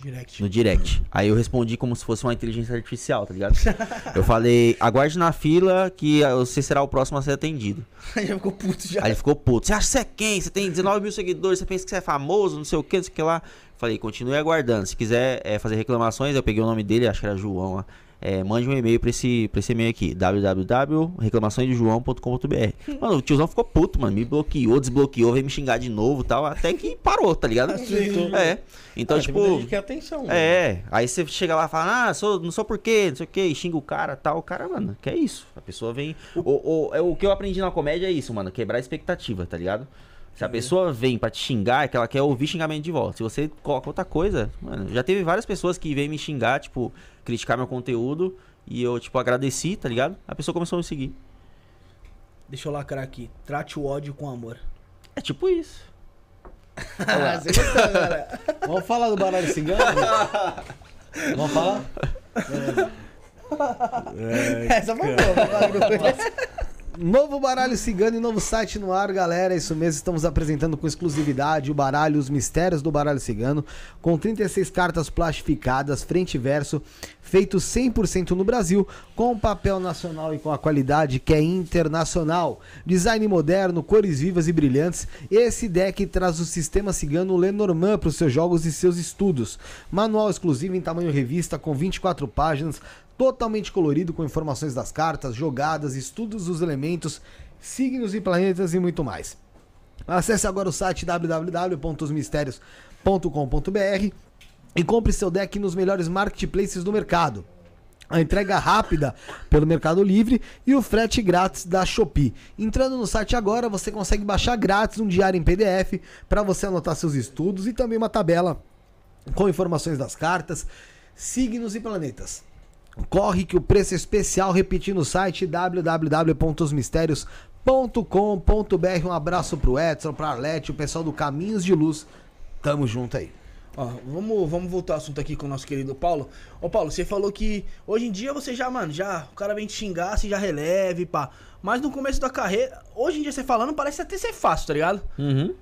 Direct. no direct. Aí eu respondi como se fosse uma inteligência artificial, tá ligado? Eu falei, aguarde na fila que ah, você será o próximo a ser atendido. Aí já ficou puto já. Aí ele ficou puto. Você acha que você é quem? Você tem 19 mil seguidores, você pensa que você é famoso, não sei o que, não sei o que lá. Falei, continue aguardando. Se quiser é, fazer reclamações, eu peguei o nome dele, acho que era João lá. É, mande um e-mail pra esse, pra esse e-mail aqui, www.reclamaçõesdejoão.com.br. Mano, o tiozão ficou puto, mano. Me bloqueou, desbloqueou, veio me xingar de novo e tal. Até que parou, tá ligado? É. Então, Ah, tem muita tipo. que quer atenção. mano. É, aí você chega lá e fala, ah, sou, não sou por quê, não sei o quê, xinga o cara tal. O cara, mano, que é isso. A pessoa vem. O, o, é, o que eu aprendi na comédia é isso, mano, quebrar a expectativa, tá ligado? Se a pessoa vem pra te xingar, é que ela quer ouvir xingamento de volta. Se você coloca outra coisa, mano, já teve várias pessoas que vêm me xingar, tipo, criticar meu conteúdo, e eu, tipo, agradeci, tá ligado? A pessoa começou a me seguir. Deixa eu lacrar aqui. Trate o ódio com amor. É tipo isso. Você gostou, galera? Vamos falar do baralho cigano? Vamos falar? Essa foi boa. Novo baralho cigano e novo site no ar, galera. Isso mesmo, estamos apresentando com exclusividade o baralho Os Mistérios do Baralho Cigano, com 36 cartas plastificadas, frente e verso, feito 100% no Brasil, com papel nacional e com a qualidade que é internacional. Design moderno, cores vivas e brilhantes. Esse deck traz o sistema cigano Lenormand para os seus jogos e seus estudos. Manual exclusivo em tamanho revista com 24 páginas, totalmente colorido com informações das cartas, jogadas, estudos dos elementos, signos e planetas e muito mais. Acesse agora o site www.osmistérios.com.br e compre seu deck nos melhores marketplaces do mercado. A entrega rápida pelo Mercado Livre e o frete grátis da Shopee. Entrando no site agora, você consegue baixar grátis um diário em PDF para você anotar seus estudos e também uma tabela com informações das cartas, signos e planetas. Corre que o preço é especial, repetindo o site www.mistérios.com.br. Um abraço pro Edson, pra Arlete, o pessoal do Caminhos de Luz. Tamo junto aí. Ó, vamos, vamos voltar ao assunto aqui com o nosso querido Paulo. Ô, Paulo, você falou que hoje em dia você já, mano, já. O cara vem te xingar, você já releve, pá. Mas no começo da carreira, hoje em dia você falando, parece até ser fácil, tá ligado? Uhum.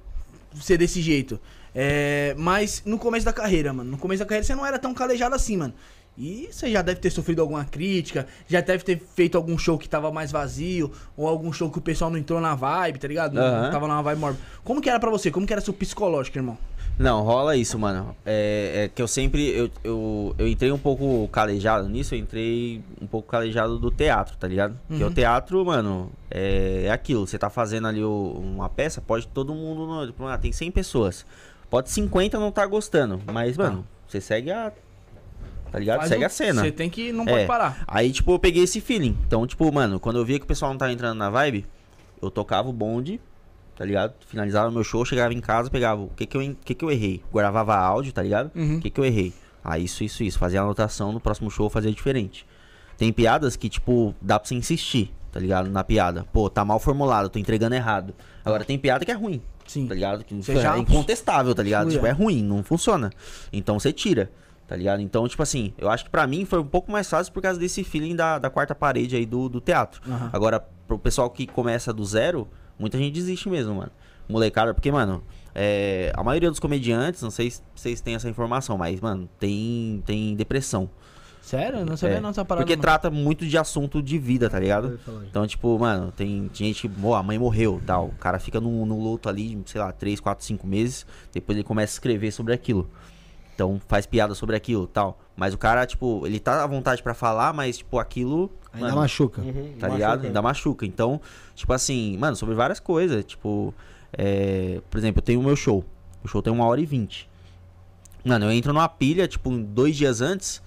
Ser desse jeito. É, mas no começo da carreira, mano. No começo da carreira você não era tão calejado assim, mano. E você já deve ter sofrido alguma crítica, já deve ter feito algum show que tava mais vazio, ou algum show que o pessoal não entrou na vibe, tá ligado? Não tava numa vibe mórbida. Como que era pra você? Como que era seu psicológico, irmão? Não, rola isso, mano. É, é que eu sempre. Eu, eu, eu entrei um pouco calejado nisso, eu entrei um pouco calejado do teatro, tá ligado? Porque o teatro, mano, é, é aquilo. Você tá fazendo ali o- uma peça, pode todo mundo. no- tipo, ah, tem 100 pessoas. Pode 50 não tá gostando, mas, mano, você segue a. Tá ligado? Faz segue o- a cena. Você tem que. Não pode É. parar. Aí, tipo, eu peguei esse feeling. Então, tipo, mano, quando eu via que o pessoal não tava entrando na vibe, eu tocava o bonde, tá ligado? Finalizava meu show, chegava em casa, pegava o que que eu, que que eu errei. Gravava áudio, tá ligado? Uhum. O que que eu errei. Ah, isso, isso, isso. Fazia anotação, no próximo show eu fazia diferente. Tem piadas que, tipo, dá pra você insistir, tá ligado? Na piada. Pô, tá mal formulado, tô entregando errado. Agora tem piada que é ruim. Sim. Tá ligado? Que é incontestável, tá ligado? Tipo, é. é ruim, não funciona. Então você tira, tá ligado? Então, tipo assim, eu acho que pra mim foi um pouco mais fácil por causa desse feeling da, da quarta parede aí do, do teatro. Aham. Agora, pro pessoal que começa do zero, muita gente desiste mesmo, mano. Molecada, porque, mano, é, a maioria dos comediantes, não sei se vocês têm essa informação, mas, mano, tem, tem depressão. Sério? Não sabia É, não essa parada. porque não. trata muito de assunto de vida, tá ligado? Então, tipo, mano, tem gente que, pô, a mãe morreu, tal. O cara fica no, no luto ali, sei lá, 3, 4, 5 meses. Depois ele começa a escrever sobre aquilo. Então, faz piada sobre aquilo, tal. Mas o cara, tipo, ele tá à vontade pra falar, mas, tipo, aquilo. Ainda mano, machuca. Uhum, tá machuca. ligado? Ainda machuca. Então, tipo assim, mano, sobre várias coisas. Tipo, é, por exemplo, eu tenho o meu show. O show tem uma hora e vinte. Mano, eu entro numa pilha, tipo, dois dias antes.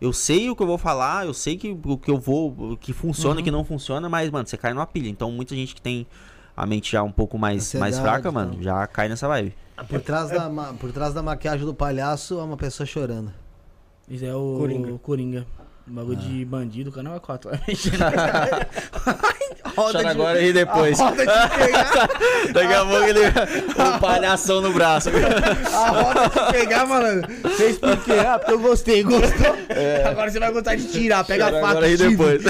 Eu sei o que eu vou falar, eu sei que o que eu vou, o que funciona e que não funciona, mas, mano, você cai numa pilha. Então, muita gente que tem a mente já um pouco mais, mais fraca, mano, tal. já cai nessa vibe. Por trás, da, por trás da maquiagem do palhaço, é uma pessoa chorando. Isso é o Coringa. Coringa. Um bagulho Ah. de bandido, canal é 4. roda Chora agora e depois. A roda de pegar, Daqui a pouco ele. um palhação no braço. a roda de pegar, malandro. Fez por quê? Ah, porque eu gostei, gostou. Agora você vai gostar de tirar. Pega Chora a faca, agora e depois.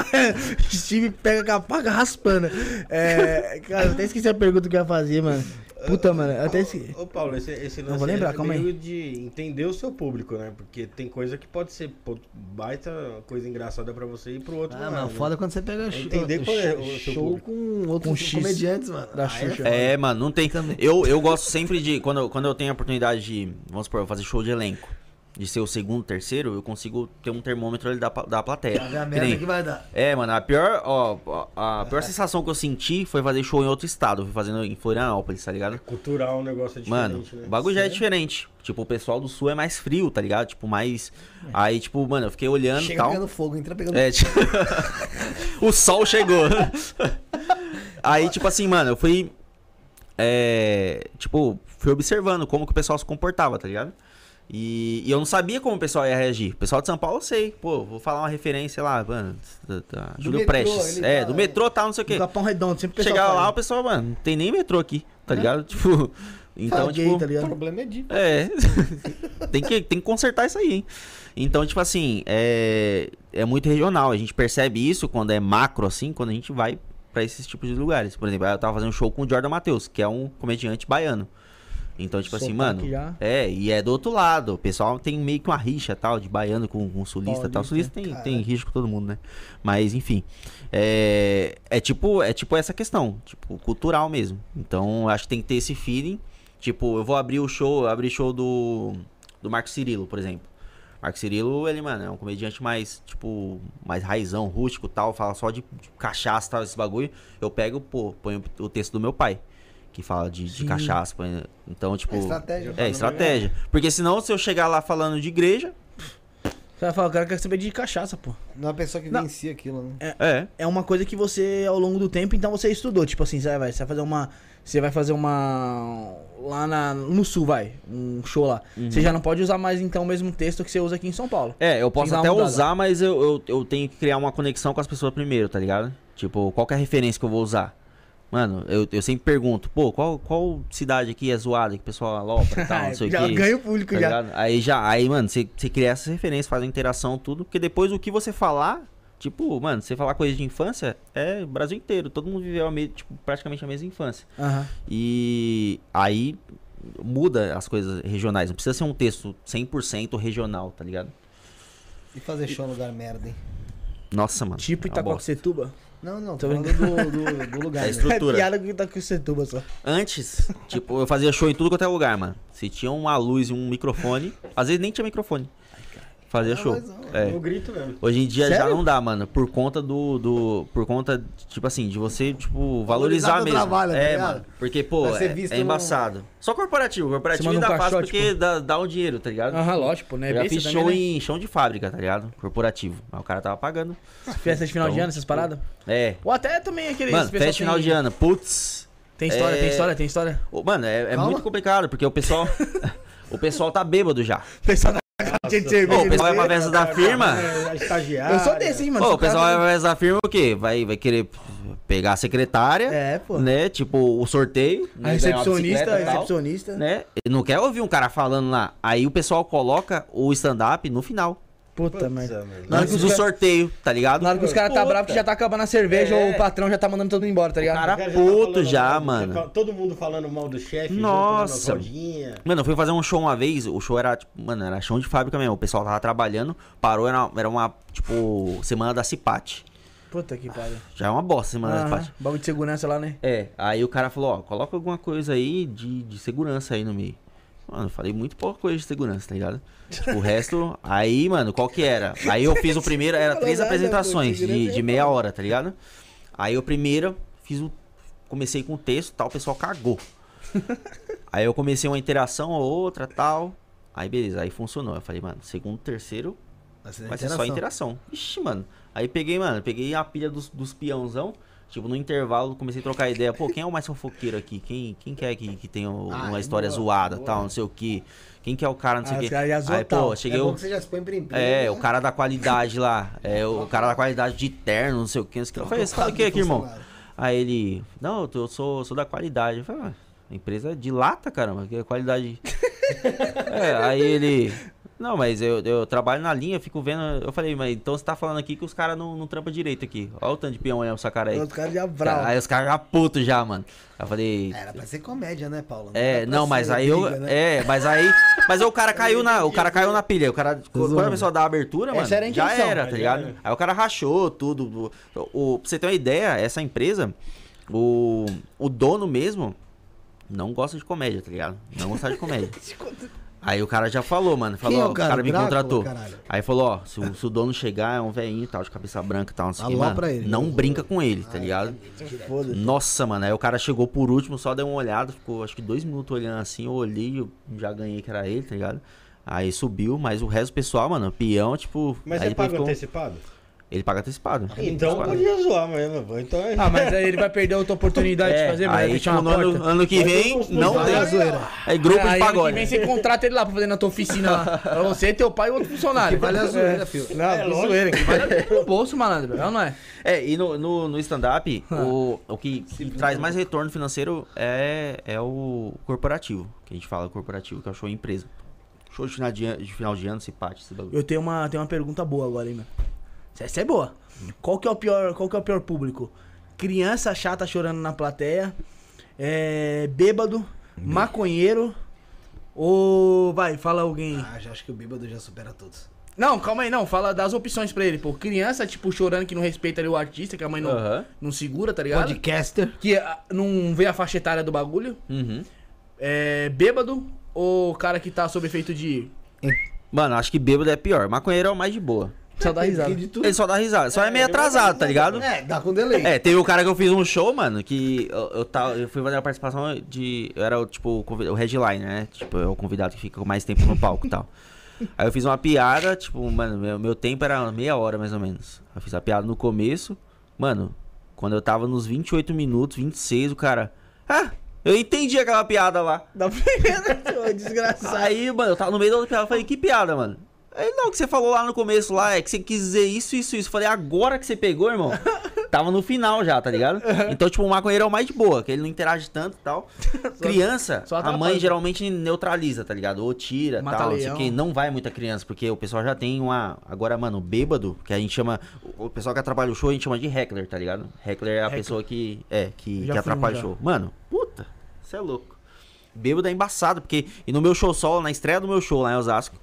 Steve pega com a faca raspando. É, cara, eu até esqueci a pergunta que eu ia fazer, mano. Puta, mano, até esqueci. Ô, Paulo, esse, esse lance vou lembrar, é calma meio aí. de entender o seu público, né? Porque tem coisa que pode ser pô, baita coisa engraçada pra você e pro outro Ah, não. mano, foda quando você pega show, entender qual é o seu show público. com outros Com X comediantes, mano. da Aí é Xuxa. É, mano, não tem. Eu, eu gosto sempre de. Quando, eu- quando eu tenho a oportunidade de, vamos supor, fazer show de elenco, de ser o segundo, terceiro, eu consigo ter um termômetro ali da, da plateia. Vai ver a Que merda nem- que vai dar. É, mano, a pior, ó, a pior sensação que eu senti foi fazer show em outro estado. Fui fazendo em Florianópolis, tá ligado? Cultural, o negócio é diferente, Mano, né? o bagulho já é diferente. Tipo, o pessoal do sul é mais frio, tá ligado? Tipo, mais. Aí, tipo, mano, eu fiquei olhando e Chega tal. pegando fogo, entra pegando É, tipo... o sol chegou. Aí, tipo assim, mano, eu fui. É. Tipo, fui observando como que o pessoal se comportava, tá ligado? E, e eu não sabia como o pessoal ia reagir. O pessoal de São Paulo eu sei. Pô, vou falar uma referência lá, mano. Da, da Do Júlio metrô, Prestes. É, tá- do metrô tal, não sei o quê. No Capão Redondo, sempre o Chegava lá, o pessoal, mano, não tem nem metrô aqui, tá ligado? Tipo. Então, Fala gay, tipo. tá O ligado? problema é de. É. tem, que, tem que consertar isso aí, hein? Então, tipo assim, é, é muito regional. A gente percebe isso quando é macro, assim, quando a gente vai pra esses tipos de lugares. Por exemplo, eu tava fazendo um show com o Jordan Matheus, que é um comediante baiano. Então, tipo assim, mano. já. É, e é do outro lado. O pessoal tem meio que uma rixa tal, de baiano com, com sulista e tal. Sulista tem, tem rixa com todo mundo, né? Mas, enfim. É, é tipo é tipo essa questão, tipo, cultural mesmo. Então, acho que tem que ter esse feeling. Tipo, eu vou abrir o show, abrir show do, do Marco Cirilo, por exemplo. Marco Cirilo, ele, mano, é um comediante mais, tipo, mais raizão, rústico e tal, fala só de, de cachaça e tal, esse bagulho. Eu pego, pô, ponho o texto do meu pai, que fala de, de cachaça. Então, tipo. É estratégia. É, estratégia. Porque senão, se eu chegar lá falando de igreja, Você vai falar, o cara quer saber de cachaça, pô. Não é uma pessoa que Não. vencia aquilo, né? é. É uma coisa que você, ao longo do tempo, então você estudou. Tipo assim, você vai, você vai fazer uma. Você vai fazer uma. Lá na, no sul, vai. Um show lá. Uhum. Você já não pode usar mais, então, o mesmo texto que você usa aqui em São Paulo. É, eu posso até usar, mas eu, eu, eu tenho que criar uma conexão com as pessoas primeiro, tá ligado? Tipo, qual que é a referência que eu vou usar? Mano, eu, eu sempre pergunto, pô, qual, qual cidade aqui é zoada que o pessoal alopra e tal, não sei o já quê. ganha o público Tá já. ligado? Aí já, aí, mano, você, você cria essas referências, faz a interação, tudo, porque depois o que você falar, tipo, mano, você falar coisa de infância, é o Brasil inteiro, todo mundo viveu a me, tipo, praticamente a mesma infância. Aham. E aí muda as coisas regionais, não precisa ser um texto 100% regional, tá ligado? E fazer show no lugar merda, hein? Nossa, mano. Tipo é. Itacoacetuba. Não, não, Tô falando do, do, do lugar. É né? estrutura. É piada com Itacoacetuba só. Antes, tipo, eu fazia show em tudo quanto é lugar, mano. Se tinha uma luz e um microfone, às vezes nem tinha microfone. Fazia show. mas não. É. Eu grito mesmo. Hoje em dia já Sério? não dá, mano, por conta do, do por conta tipo assim, de você, tipo, valorizar, mesmo. trabalho, tá é, ligado? mano, porque pô, é, é embaçado. Só corporativo, corporativo ainda um fácil porque dá, dá o dinheiro, tá ligado? Aham, lógico, né? Eu já fiz também, show né? em chão de fábrica, tá ligado? Corporativo. Mas o cara tava pagando. Festa de final de Então, ano, essas paradas? É. Ou até também aqueles. Mano, festa final tem- de ano, putz. Tem história, É- tem história, tem história. Mano, é, é muito complicado, porque o pessoal. o pessoal tá bêbado já. Pessoal de. Ô, o pessoal vai pra festa da firma. É, estagiário. Eu sou desse, hein, mano. Ô, o pessoal cara- vai pra festa da firma o quê? Vai, vai querer pegar a secretária, É, pô. né? Tipo, o sorteio. A né, recepcionista, a tal, recepcionista. Né? Ele não quer ouvir um cara falando lá. Aí o pessoal coloca o stand-up no final. Puta merda. mano. Na hora que do sorteio, tá ligado? Na hora que os caras tá bravos que já tá acabando a cerveja, É. ou o patrão já tá mandando todo mundo embora, tá ligado? cara- O já puto já, do- mano. já- Todo mundo falando mal do chefe. Nossa. Mano, eu fui fazer um show uma vez, o show era, tipo, mano, era chão de fábrica mesmo. O pessoal tava trabalhando, parou, era, era uma, tipo, semana da Cipate. Puta que pariu. Já é uma bosta semana da Aham, Cipate. Bagulho de segurança lá, né? É, aí o cara falou, ó, coloca alguma coisa aí de, de segurança aí no meio. Mano, eu falei muito pouca coisa de segurança, tá ligado? Tipo, o resto, aí, mano, qual que era? Aí eu fiz o primeiro, era três apresentações de, de meia hora, tá ligado? Aí o primeiro, fiz o. Comecei com o texto tal, o pessoal cagou. aí eu comecei uma interação ou outra tal. Aí beleza, aí funcionou. Eu falei, mano, segundo, terceiro, Vai ser Vai ser só interação. Ixi, mano. Aí peguei, mano, peguei a pilha dos, dos peãozão. Tipo, no intervalo, comecei a trocar ideia. Pô, quem é o mais fofoqueiro aqui? Quem, quem quer que, que tenha o- Ah, uma é história boa, zoada boa. tal, não sei o que. Quem que é o cara, não sei Ah, o que. zoam Aí, tal. pô, É cheguei bom o. que você já se põe. É, né? o cara da qualidade lá. É, o cara da qualidade de terno, não sei o que. Não sei o que. Eu falei, você fala o que aqui, irmão? Aí ele, não, eu sou, sou da qualidade. Eu falei, ah, empresa é de lata, caramba, que é qualidade. é, aí ele, não, mas eu, eu trabalho na linha, fico vendo. Eu falei, mas então você tá falando aqui que os caras não, não trampam direito aqui. Olha o tanto de peão olhando pra essa cara aí. Os caras já bravos. Aí os caras já putos já, mano. Aí eu falei. Era pra ser comédia, né, Paulo? É, era pra não, mas aí eu. briga, né? É, mas aí. Mas aí o cara caiu na. O cara caiu na pilha. O cara. Quando a pessoa dá a abertura, mano. Era a já intenção. era, tá Já ligado? era. Aí o cara rachou tudo. O, o- pra você ter uma ideia, essa empresa, o, o dono mesmo não gosta de comédia, tá ligado? Não gosta de comédia. Aí o cara já falou, mano. Falou, Quem é ó, o o cara? cara me Drácula, contratou. caralho? Aí falou, ó, se, o- se o dono chegar, é um velhinho e tal, de cabeça branca e tal, não sei o que, Alô mano. pra ele. Não brinca com ele, tá ligado? Foda-se. Nossa, mano, aí o cara chegou por último, só deu uma olhada, ficou acho que dois minutos olhando assim, eu olhei, eu já ganhei que era ele, tá ligado? Aí subiu, mas o resto do pessoal, mano, peão, tipo. Mas aí você depois paga ficou- antecipado? Ele paga antecipado. Então Antecipado. podia zoar mesmo. Então é. Ah, mas aí ele vai perder outra oportunidade de É, fazer, mas vai aí tipo, uma no ano, porta. ano que vem, não não tem. zoeira. Aí grupo É, de aí ano que pagode. vem você contrata ele lá pra fazer na tua oficina lá. Pra você, teu pai e outro funcionário. Que vale a zoeira, filho. Não, É, zoeira. Que vale a- no bolso, malandro. É ou não é? É, e no, no, no stand-up, o, o que, que traz mais retorno financeiro é, é o corporativo. Que a gente fala corporativo, que é o show empresa. Show de final de, ano- de final de ano, se esse bagulho. Eu tenho uma, tenho uma pergunta boa agora, hein, mano. Essa é boa. Qual que é o pior, qual que é o pior público? criança chata chorando na plateia, é, bêbado, maconheiro, ou... Vai, fala alguém. Ah, já acho que o bêbado já supera todos. Não, calma aí, não. Fala das opções pra ele, pô. Criança, tipo, chorando que não respeita ali o artista, que a mãe não, Aham. não segura, tá ligado? Podcaster. Que ah, não vê a faixa etária do bagulho. Uhum. É, bêbado ou cara que tá sob efeito de... Mano, acho que bêbado é pior. Maconheiro é o mais de boa. Só dá risada. Ele só dá risada. Só é, meio atrasado, tá ligado? É, dá com delay. É, teve o cara que eu fiz um show, mano, que eu, eu, tava, eu fui fazer a participação de. Eu era o, tipo, o headliner, né? Tipo, é o convidado que fica mais tempo no palco e tal. Aí eu fiz uma piada, tipo, mano, meu, meu tempo era meia hora mais ou menos. Eu fiz a piada no começo. Mano, quando eu tava nos 28 minutos, 26, o cara. Ah, eu entendi aquela piada lá. Da primeira, desgraçado. Aí, mano, eu tava no meio da outra piada, eu falei, que piada, mano? Aí, não, o que você falou lá no começo lá, é que você quis dizer isso, isso, isso. Eu falei, agora que você pegou, irmão? Tava no final já, tá ligado? Então, tipo, o maconheiro é o mais de boa, que ele não interage tanto e tal. Criança, só a mãe geralmente neutraliza, tá ligado? Ou tira, Mata tal, não sei leão. o que. Não vai muita criança, porque o pessoal já tem uma... Agora, mano, bêbado, que a gente chama... O pessoal que atrapalha o show, a gente chama de heckler, tá ligado? Heckler é a Heckler. pessoa que... É, que, que atrapalha o show. Mano, puta, você é louco. Bêbado é embaçado, porque. E no meu show solo, na estreia do meu show lá em Osasco,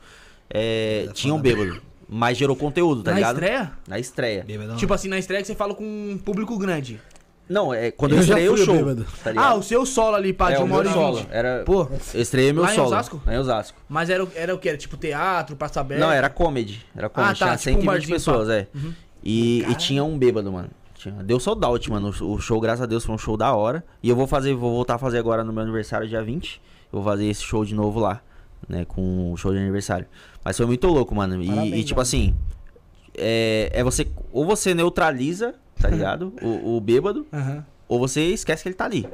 é, tinha um bêbado. Mas gerou conteúdo, tá Na ligado? estreia? Na estreia. Bêbado. Tipo assim, na estreia que você fala com um público grande. Não, é quando eu, Eu estreiei o show. Tá Ah, o seu solo ali, pá, é, de o uma meu hora solo. Era, Pô, eu estreiei meu Lá em solo. Osasco? Lá em Osasco. mas era, o- era o que? Era tipo teatro, praça aberta? Não, era comedy. Era comedy. Ah, tá, tinha tipo um 120 barzinho, pessoas, pá. é. Uhum. E, e tinha um bêbado, mano. Tinha, deu sold out, mano. O, o show, graças a Deus, foi um show da hora. E eu vou fazer, vou voltar a fazer agora no meu aniversário, dia 20. Eu vou fazer esse show de novo lá, né? Com o show de aniversário. Mas foi muito louco, mano. E, Parabéns, e, tipo mano. assim, é, é você. Ou você neutraliza, tá ligado? o, o bêbado, Aham. ou você esquece que ele tá ali.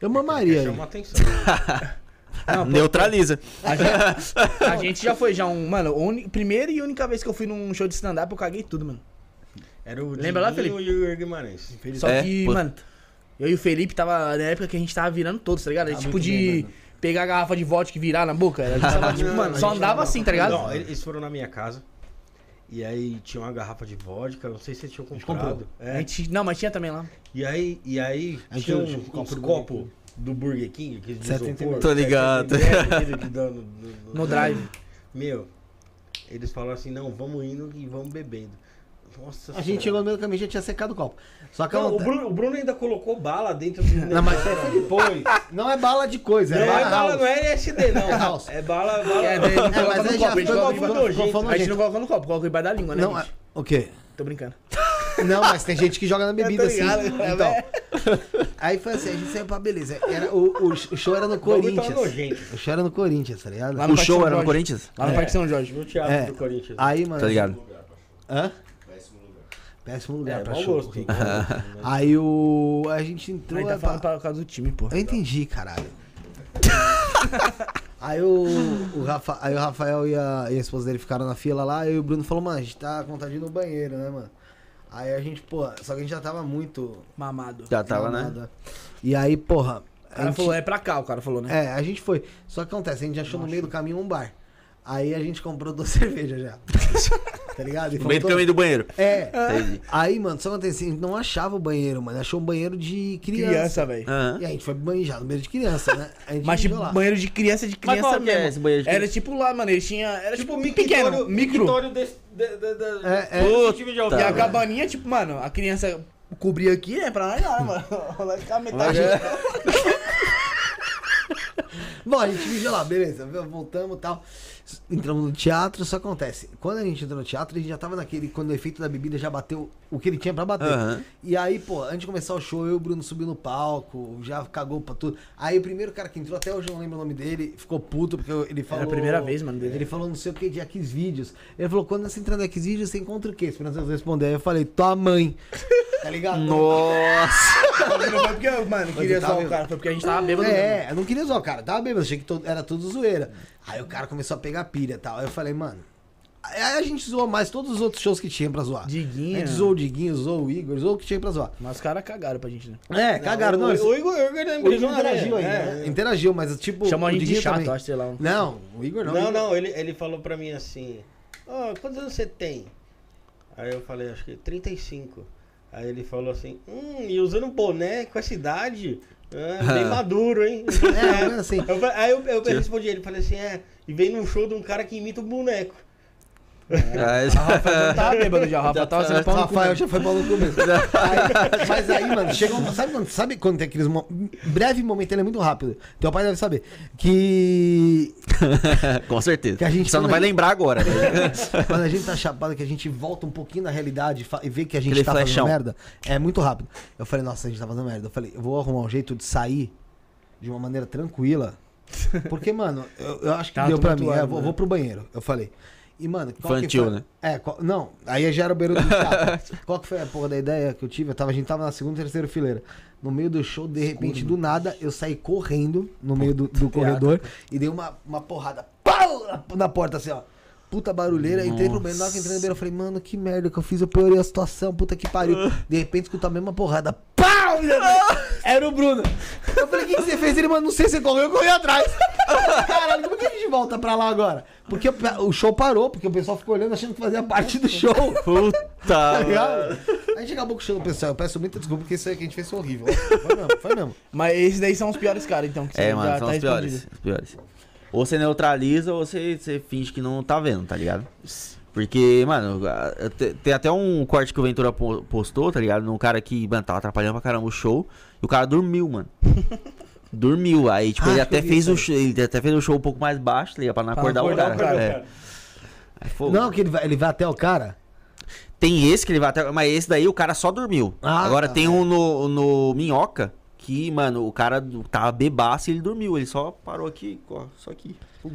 Eu mamaria. Chama atenção. Não, neutraliza. A gente, a gente já foi já um. Mano, a uni- primeira e única vez que eu fui num show de stand-up, eu caguei tudo, mano. Era o Lembra lá, Diguinho e o Guimarães. Só É, que, pô. mano, eu e o Felipe tava na época que a gente tava virando todos, tá ligado? Tá tipo de bem. Pegar a garrafa de vodka e virar na boca. A tava, tipo, mano, a só andava não- assim, tá ligado? Não, eles foram na minha casa. E aí tinha uma garrafa de vodka, não sei se tinham comprado. A É. gente, não, mas tinha também lá. E aí, e aí A gente tinha tinha um copo uns do copos do Burger King, aqueles de 70 isopor, Tô ligado. 70, aquele que dá no, no- No drive. Meu, eles falaram assim, não, vamos indo e vamos bebendo. Nossa A gente chegou no meio do caminho e já tinha secado o copo. Só que Não, a o, Bruno, o Bruno ainda colocou bala dentro do Não, mas foi depois. Não é bala de coisa, Não é é bala bala, house. não é LSD, não. É house. É bala, bala. É, daí não É, coloca mas copo, a gente coloca A gente não nojento. coloca no copo, coloca embaixo da língua, né, Não, gente? é- o quê? Tô brincando. Não, mas tem gente que joga na bebida assim. ligado, Então, aí foi assim, a gente saiu pra beleza. Era, o, o, o show era no Corinthians. O show era no Corinthians, tá ligado? Lá no O show era no. Corinthians? Lá no É. Parque São Jorge. No teatro É. do Corinthians. Aí, mano. Tá ligado? Hã? Péssimo lugar É, pra show. gosto. Rico. Aí o. A gente entrou. Aí tá é, falando pra- por causa do time, pô. Eu entendi, caralho. aí o, o Rafa, aí o Rafael e a, e a esposa dele ficaram na fila lá, e o Bruno falou, mano, a gente tá com vontade de ir no banheiro, né, mano? Aí a gente, pô, só que a gente já tava muito. Mamado. Já tava, né? mamado. E aí, porra. O cara gente- falou, é pra cá, o cara falou, né? É, a gente foi. Só que acontece, a gente achou no meio do caminho um bar. Aí a gente comprou duas cervejas já. Tá ligado? No meio do caminho do banheiro. É. Entendi. Aí, mano, só acontece, a gente não achava o banheiro, mano. Achou um banheiro de criança. Criança, velho. Aham. E a gente foi banhejar no banheiro de criança, né? A gente Mas tipo, lá. banheiro de criança de Mas criança qual que é mesmo. esse banheiro de Era criança? tipo lá, mano, ele tinha. Era tipo, Tipo, pequeno, micro. mictório desse. De, de, de, É, é. desse time de E a cabaninha, tipo, mano, a criança cobria aqui, né? Pra nós lá, mano. Vai ficar metade. Bom, a gente mijou lá, beleza. Voltamos e tal. Entramos no teatro, só acontece. Quando a gente entrou no teatro, a gente já tava naquele. Quando o efeito da bebida já bateu o que ele tinha pra bater. Aham. E aí, pô, antes de começar o show, eu e o Bruno subiu no palco, já cagou pra tudo. Aí o primeiro cara que entrou, até hoje eu não lembro o nome dele, ficou puto, porque ele falou. a primeira vez, mano, dele. Ele falou não sei o que de Xvideos. Ele falou: quando você entrar no Xvideos, você encontra o quê? Esperando vocês responder. Aí eu falei: tua mãe. Tá ligado? Nossa! Não foi porque, mano, queria zoar o cara, foi porque a gente tava bêbado mesmo. É, eu não queria zoar o cara, tava bêbado, achei que todo- era tudo zoeira. Aí o cara começou a pegar pilha e tal. Aí eu falei, mano. Aí a gente zoou mais todos os outros shows que tinha pra zoar. Diguinho. A gente zoou o Diguinho, zoou o Igor, zoou o que tinha pra zoar. Mas os caras cagaram pra gente, né? É, cagaram, não. o, isso- o Igor, o Igor, o Igor interagiu aí, é, né? é. Interagiu, mas tipo. Chamou a o gente de chato, também. acho, sei lá. um- Não, o Igor não. Não, Igor- não, ele, ele falou pra mim assim: Ó, quantos anos você tem? Aí eu falei, acho que 35. Aí ele falou assim, hum, e usando boné com essa idade, ah, bem maduro, hein? É, assim- Eu aí eu, eu respondi ele, falei assim, é, e vem num show de um cara que imita um boneco. É, A Rafa já tá bêbado já. A Rafa tava sendo pau no cu. Rafael já foi pau no cu mesmo. Aí- mas aí, mano, chega um, sabe, quando, sabe quando tem aqueles mo- breve momento, ele é muito rápido. Teu pai deve saber que Com certeza. Que a gente Só não vai gente- lembrar agora. né? quando a gente tá chapado, que a gente volta um pouquinho na realidade e vê que a gente Aquele tá flechão. fazendo merda, é muito rápido. Eu falei, nossa, a gente tá fazendo merda. Eu falei, eu vou arrumar um jeito de sair de uma maneira tranquila. Porque, mano, eu, eu acho que Tá deu pra mim. É, eu vou, né? vou pro banheiro. Eu falei. E, mano, qual Infantil, que foi? né? É, qual- não, aí já era o beiro do teatro. qual que foi a porra da ideia que eu tive? Eu tava, a gente tava na segunda e terceira fileira. No meio do show, de repente, do nada, eu saí correndo no meio do, do corredor e dei uma, uma porrada pau, na, na porta, assim, ó. Puta barulheira, entrei pro banheiro, na hora que entrei no banheiro, eu falei, mano, que merda que eu fiz, eu piorei a situação, puta que pariu. De repente, escuta a mesma porrada, pau! Era o Bruno. Eu falei, o que, que você fez? Ele, mano, não sei, você correu, eu corri atrás. Eu falei, Caralho, como que a gente volta pra lá agora? Porque o, show parou, porque o pessoal ficou olhando, achando que fazia parte do show. Puta. Tá ligado? A gente acabou com o show do pessoal. Eu peço muita desculpa porque isso aí que a gente fez foi horrível. Foi mesmo, foi mesmo. Mas esses daí são os piores caras, então. Que É, você mano, já são tá os piores, respondido. os piores. Ou você neutraliza ou você, você finge que não tá vendo, tá ligado? Porque, mano, tem até um corte que o Ventura po- postou, tá ligado? Num cara que, mano, tava atrapalhando pra caramba o show. E o cara dormiu, mano. dormiu. Aí, tipo, Ah, ele até fez o show. Ele até fez o show um pouco mais baixo, tá ligado? Pra não Pra acordar, acordar o o cara. cara. É. Aí, fogo. Não, que ele vai, ele vai até o cara. Tem esse que ele vai até. Mas esse daí o cara só dormiu. Ah, Agora tá. tem um no, no Minhoca que, mano, o cara tava bebaço e ele dormiu. Ele só parou aqui, ó, só aqui. Pum.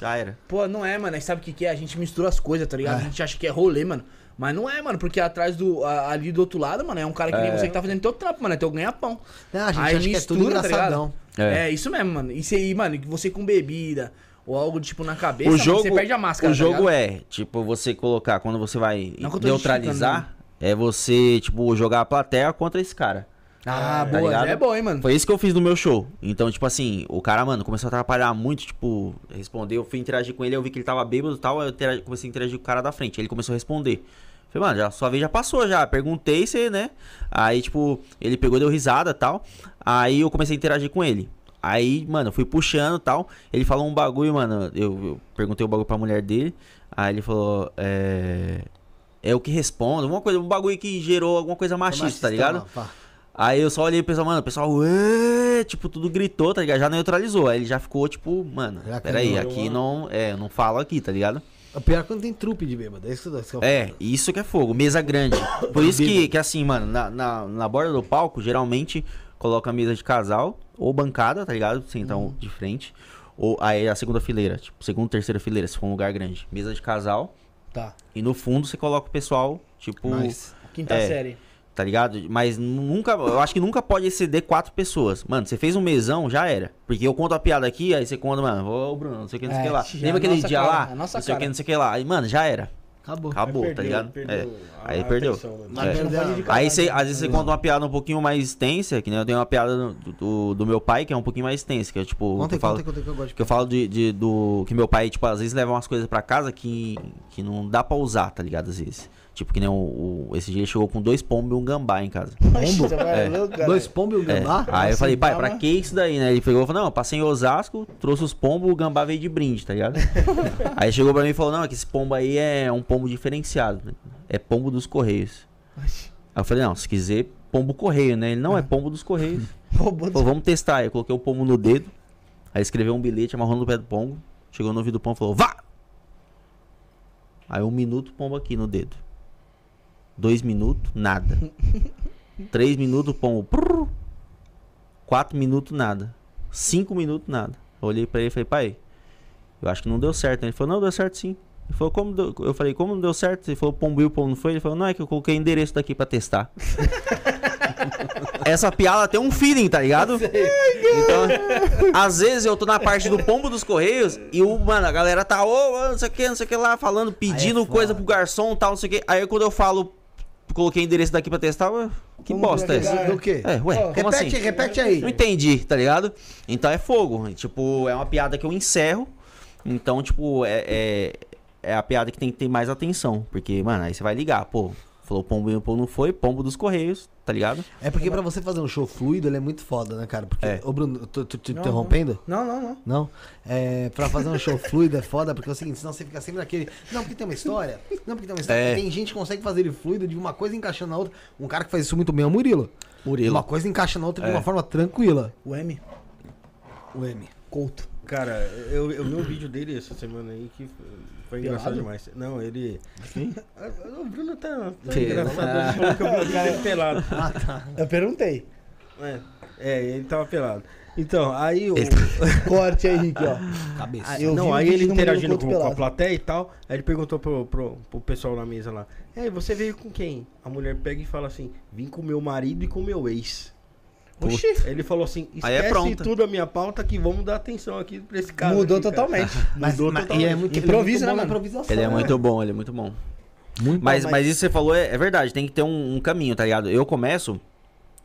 Já era. Pô, não é, mano. Aí sabe o que, que é? A gente mistura as coisas, tá ligado? É. A gente acha que é rolê, mano. Mas não é, mano, porque atrás do. a- ali do outro lado, mano, é um cara que nem você que tá fazendo teu trampo, mano. É teu ganha-pão. A gente Aí acha que é tudo mistura, tá engraçadão. ligado? É. É. isso mesmo, mano. Isso aí, mano, que você com bebida ou algo tipo na cabeça, o mano, jogo, você perde a máscara. o tá jogo ligado? é, tipo, você colocar, quando você vai tô neutralizar, é você, tipo, jogar a plateia contra esse cara. Ah, Tá boa. ligado? É bom, hein, mano. Foi isso que eu fiz no meu show. Então, tipo assim, o cara, mano, começou a atrapalhar muito, tipo, responder. Eu fui interagir com ele, eu vi que ele tava bêbado e tal, eu interagi- comecei a interagir com o cara da frente. Ele começou a responder. Falei, mano, já, sua vez já passou já. Perguntei se, né? Aí, tipo, ele pegou, deu risada e tal. Aí eu comecei a interagir com ele. Aí, mano, eu fui puxando e tal. Ele falou um bagulho, mano. Eu, eu perguntei o bagulho pra mulher dele. Aí ele falou, é. É o que responde, alguma coisa, um bagulho que gerou alguma coisa machista, tá ligado? Pá. Aí eu só olhei pro pessoal, mano, o pessoal, "Ué", tipo, tudo gritou, tá ligado? Já neutralizou. Aí ele já ficou, tipo, mano, Já peraí, aqui não, é, eu não falo aqui, tá ligado? O pior é quando tem trupe de bêbado. É isso que É, falo. isso que é fogo, mesa grande. Por isso que, que assim, mano, na, na, na borda do palco, geralmente coloca mesa de casal ou bancada, tá ligado? Senta um de frente. Ou aí a segunda fileira, tipo, segunda, terceira fileira, se for um lugar grande. Mesa de casal. Tá. E no fundo você coloca o pessoal, tipo, Mas. Quinta É. série. Tá ligado? Mas nunca, eu acho que nunca pode exceder quatro pessoas. Mano, você fez um mesão, já era. Porque eu conto a piada aqui, aí você conta, mano, ô Bruno, não sei o que, não sei o que É, lá. já Lembra aquele dia cara, lá? nossa não sei o que, não sei o que lá. Aí, mano, já era. Acabou. Acabou, tá perdeu, ligado? perdeu É. Aí perdeu. atenção, né? É. Aí você, às vezes você conta uma piada um pouquinho mais extensa, que nem eu tenho uma piada do, do, do meu pai, que é um pouquinho mais extensa, que é tipo. Conta que eu falo, conta que eu gosto de que eu falo de, de- do. Que meu pai, tipo, às vezes leva umas coisas pra casa que, que não dá pra usar, tá ligado? Às vezes. Tipo, que nem o, o- Esse dia ele chegou com dois pombos e um gambá em casa. Você vai É. louco, cara. Dois pombos e um É. gambá? Aí eu falei, pai, calma. pra que isso daí, né? Ele pegou e falou, não, eu passei em Osasco, trouxe os pombos, o gambá veio de brinde, tá ligado? aí chegou pra mim e falou, não, é que esse pombo aí é um pombo diferenciado. né? É pombo dos Correios. Aí eu falei, não, se quiser, pombo correio, né? Ele, não, é pombo dos Correios. Roubou Falou, vamos testar. Aí eu coloquei o pombo no dedo, aí escreveu um bilhete amarrou no pé do pombo, chegou no ouvido do pombo e falou, vá! Aí um minuto, pombo aqui no dedo. Dois minutos, nada. Três minutos, pombo. prrr. Quatro minutos, nada. Cinco minutos, nada. Eu olhei pra ele e falei, pai, eu acho que não deu certo. Ele falou, não, deu certo sim. Ele falou, como deu? Eu falei, como não deu certo? Ele falou, pombo e o pombo não foi? Ele falou, não, é que eu coloquei endereço daqui pra testar. Essa piada tem um feeling, tá ligado? Então, às vezes eu tô na parte do pombo dos correios e o, mano, a galera tá, ô, não sei o que, não sei o que lá, falando, pedindo coisa pro garçom tal, não sei o que. Aí quando eu falo, coloquei endereço daqui pra testar, ué, que Como bosta é que essa? é? Do quê? É, ué, Ó, como repete, assim? repete aí. Não entendi, tá ligado? Então é fogo. Tipo, é uma piada que eu encerro. Então, tipo, é, é, é a piada que tem que ter mais atenção. Porque, mano, aí você vai ligar, pô. Falou pombo e o pombo não foi, pombo dos Correios, tá ligado? É porque pra você fazer um show fluido, ele é muito foda, né, cara? Porque, É. ô Bruno, tô, tô te Não, interrompendo? Não, não, não. Não? É, pra fazer um show fluido é foda, porque é o seguinte, senão você fica sempre naquele. Não, porque tem uma história. Não, porque tem uma história. É. Tem gente que consegue fazer ele fluido de uma coisa encaixando na outra. Um cara que faz isso muito bem é o Murilo. Murilo. Uma coisa encaixa na outra de É. uma forma tranquila. O M. O M. Couto. Cara, eu, eu vi um vídeo dele essa semana aí que foi engraçado Pelado? demais. Não, ele. Ah, O Bruno tá, tá engraçado. Ele falou que o vídeo dele pelado. Ah, tá. Eu perguntei. É, é, ele tava pelado. Então, aí o. Corte aí, Rick, ó. Cabeça. Eu vi não, aí ele interagindo com, com a plateia e tal. Aí ele perguntou pro, pro, pro pessoal na mesa lá: É, você veio com quem? A mulher pega e fala assim: Vim com meu marido e com meu ex. Oxi. Ele falou assim: Aí é Esquece pronta. tudo a minha pauta que vamos dar atenção aqui pra esse cara. Mudou aqui, cara." totalmente. Mas, Mudou mas- totalmente. e é muito, Improvisa, ele é muito bom né, mano? Ele é né? muito bom, ele é muito bom. Muito Mas, bom, mas isso que você falou é, é verdade, tem que ter um, um caminho, tá ligado? Eu começo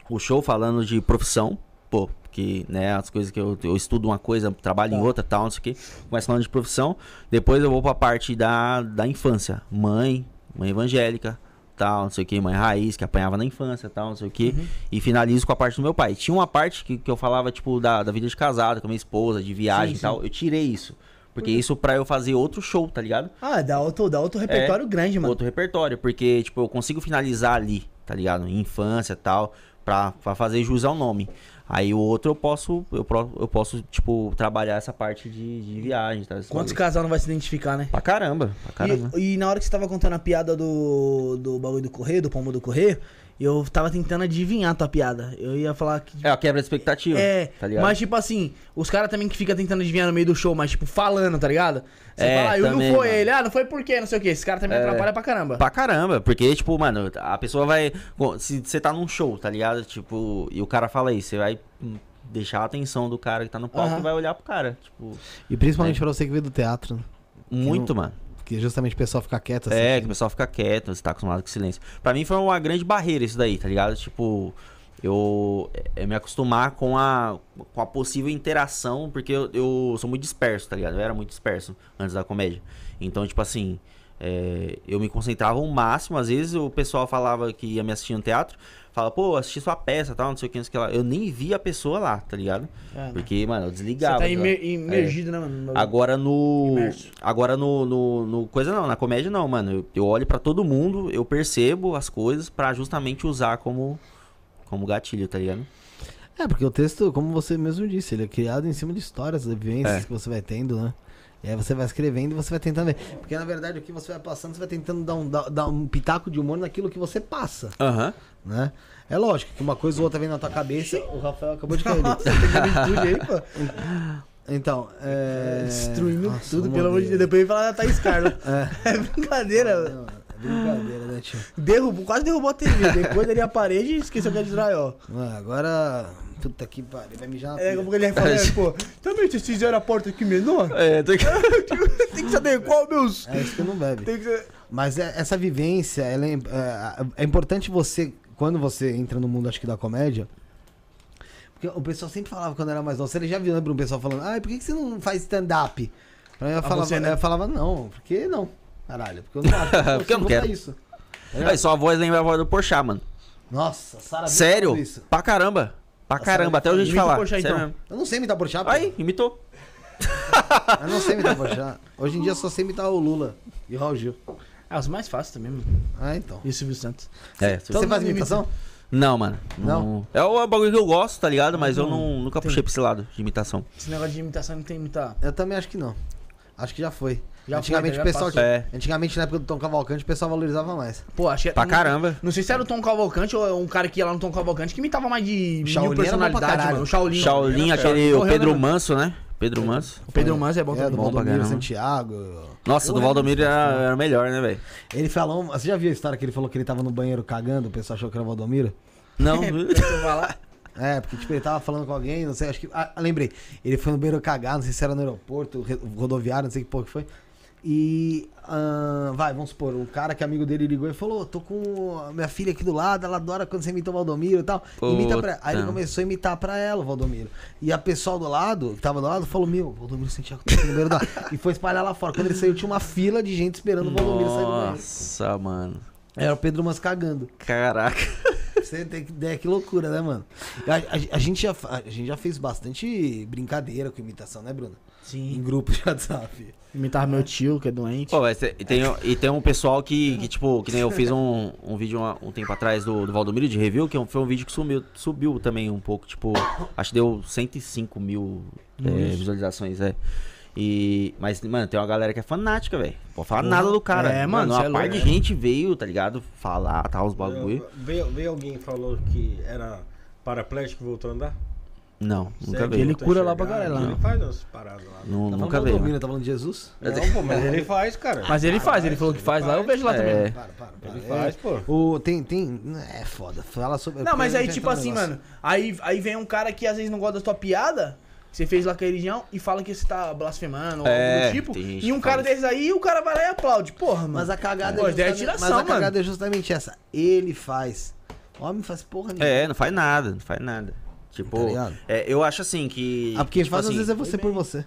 o show falando de profissão, pô, que, né, as coisas que eu, eu estudo uma coisa, trabalho em Tá. outra, tal, não sei o quê. Começo falando de profissão, depois eu vou pra parte da, da infância. Mãe, mãe evangélica, tal, não sei o que, mãe raiz, que apanhava na infância, tal, não sei o que. E finalizo com a parte do meu pai. Tinha uma parte que, que eu falava, tipo, da, da vida de casado, com a minha esposa, de viagem Sim, e tal. Eu tirei isso. Porque isso pra eu fazer outro show, tá ligado? Ah, dá outro, dá outro repertório grande, mano. outro repertório, porque, tipo, eu consigo finalizar ali, tá ligado? Infância e tal, pra, pra fazer jus ao nome. Aí o outro eu posso, eu, eu posso, tipo, trabalhar essa parte de, de viagem, tá? Quantos casal não vai se identificar, né? Pra caramba, pra caramba. E, e na hora que você tava contando a piada do, do bagulho do correio, do pombo do correio, eu tava tentando adivinhar a tua piada. Eu ia falar que. É a quebra de expectativa, É, tá ligado? mas tipo assim, os caras também que ficam tentando adivinhar no meio do show, mas tipo, falando, tá ligado? Você É, fala, ah, eu não também, foi mano. ele, ah, não foi por quê, não sei o quê. Esse cara também É. atrapalha pra caramba. Pra caramba, porque, tipo, mano, a pessoa vai. Se você tá num show, tá ligado? Tipo, e o cara fala isso, você vai deixar a atenção do cara que tá no palco Aham. e vai olhar pro cara. Tipo, E principalmente É. pra você que veio do teatro, né? muito, mano. Porque justamente o pessoal fica quieto assim. É, que o pessoal fica quieto, você tá acostumado com silêncio. Pra mim foi uma grande barreira isso daí, tá ligado? Tipo, eu é, me acostumar com a, com a possível interação, porque eu, eu sou muito disperso, tá ligado? Eu era muito disperso antes da comédia. Então, tipo assim, é, eu me concentrava ao máximo. Às vezes o pessoal falava que ia me assistir no teatro, fala, pô, assisti sua peça tal, não sei o que, não sei o que lá. Eu nem vi a pessoa lá, tá ligado? É, Porque, mano, eu Você desligava. tá tá imer- ligado? imergido, né, mano? Agora no. Imerso. Agora no, no, no Coisa não, na comédia não, mano. Eu, eu olho pra todo mundo, eu percebo as coisas pra justamente usar como, como gatilho, tá ligado? É, porque o texto, como você mesmo disse, ele é criado em cima de histórias, de vivências É. que você vai tendo, né? E aí você vai escrevendo e você vai tentando ver. Porque na verdade o que você vai passando, você vai tentando dar um, dar, dar um pitaco de humor naquilo que você passa, Aham. né? É lógico que uma coisa ou outra vem na tua cabeça. O Rafael acabou de cair. ali. Nossa, tem aí, pô. Então, é. Destruindo Nossa, tudo, pelo amor de Deus. Depois ele fala da Thaís Carlos. É. É brincadeira, mano. É brincadeira, né, tio? Derrubou, quase derrubou a TV. Depois ele ia a parede e esqueceu que era de Israel. Ah, agora. Puta que pariu, vai mijar na É, pia. como que ele ia falar, é, pô. Também vocês fizeram a porta aqui menor? É, tô... Tem que saber qual, meus. É isso que não bebe. Tem que. Mas é- essa vivência, ela é, é, é importante você, quando você entra no mundo, acho que da comédia. Porque o pessoal sempre falava quando era mais novo. Você já viu, lembra um pessoal falando, ah, por que, que você não faz stand-up? Aí Eu, falava, você, né? eu falava, não, por que não? Caralho, porque eu não acho. Porque eu não quero. Isso. Aí, sua voz lembra a voz do Porchat, mano. Nossa, Sara Sério? Pra caramba. Pra Nossa, caramba, até imita hoje de o falar. Porchat, Sério então. mesmo. Eu não sei imitar Porchat, pô. Aí, imitou. Eu não sei imitar Porchat. Hoje em dia eu só sei imitar o Lula e o Raul Gil. Ah, os mais fáceis também, mano. Ah, então. E o Silvio Santos. É, Você faz imitação? Não, mano. Não? É o bagulho que eu gosto, tá ligado? Mas eu não, não, nunca tem. puxei pra esse lado de imitação. Esse negócio de imitação não tem muita. Eu também acho que não. Acho que já foi. Já antigamente foi, o pessoal passou. É. Antigamente, na época do Tom Cavalcante, o pessoal valorizava mais. Pô, achei. Pra não- caramba. Não sei se era o Tom Cavalcante ou um cara que ia lá no Tom Cavalcante que imitava mais de Shaolin mil caralho. mano. O Shaolin. Shaolin, aquele o Pedro né? Manso, né? Pedro Manso. O Pedro Manso é bom É, também. do bom Valdomiro. Santiago. Nossa, Eu do Valdomiro era, era o melhor, né, velho? Ele falou. Você já viu a história que ele falou que ele tava no banheiro cagando, o pessoal achou que era o Valdomiro? Não. É, porque tipo, ele tava falando com alguém, não sei, acho que. Ah, lembrei. Ele foi no banheiro cagar, não sei se era no aeroporto, rodoviário, não sei que porra que foi. E. ah, vai, vamos supor, um cara que é amigo dele ligou e falou: tô com a minha filha aqui do lado, ela adora quando você imita o Valdomiro e tal. Imita pra... Aí ele começou a imitar pra ela o Valdomiro. E a pessoal do lado, que tava do lado, falou: Meu, Valdomiro Santiago tá banheiro da. E foi espalhar lá fora. Quando ele saiu, tinha uma fila de gente esperando o Valdomiro sair do banheiro. Nossa, mano. Era o Pedro Mas cagando. Caraca. Você tem ideia que loucura, né, mano? A, a- a gente já, a gente já fez bastante brincadeira com imitação, né, Bruno? Em Sim. grupo de WhatsApp. Imitar meu tio, que é doente. Pô, mas tem, e tem, e tem um pessoal que, que, tipo, que nem eu fiz um, um vídeo uma- um, tempo atrás do, do Valdomiro de review, que é um- foi um vídeo que sumiu, subiu também um pouco, tipo, acho que deu 105 mil é, visualizações, é. E, mas, mano, tem uma galera que é fanática, velho. Pode falar nada do cara. É, mano, uma cê é parte louco. de gente veio, tá ligado? Falar, tal, os bagulho. Veio, veio alguém que falou que era paraplégico e voltou a andar? Não, nunca veio. Ele cura lá pra Ele né? faz umas paradas lá. Nu- Tá nunca veio. Valdomiro, tá falando de Jesus? Não, pô, mas ele faz, cara. Mas ele faz, ele falou que faz lá, eu vejo lá É. também. Para, para, para. Ele É, faz, pô. O, tem, tem. É foda. Fala sobre. Não, mas aí, tipo assim, mano, aí, aí vem um cara que às vezes não gosta da tua piada, que você fez lá com a religião, e fala que você tá blasfemando ou É, algo do tipo, e um cara desses aí, o cara vai lá e aplaude. Porra, mano. Mas a cagada é é justamente, tiração, mas a cagada mano. é justamente essa. Ele faz. O homem faz porra nenhuma. É, não faz nada, não faz nada. Tipo, Tá é, eu acho assim que. Ah, porque tipo faz às assim, vezes é você por você.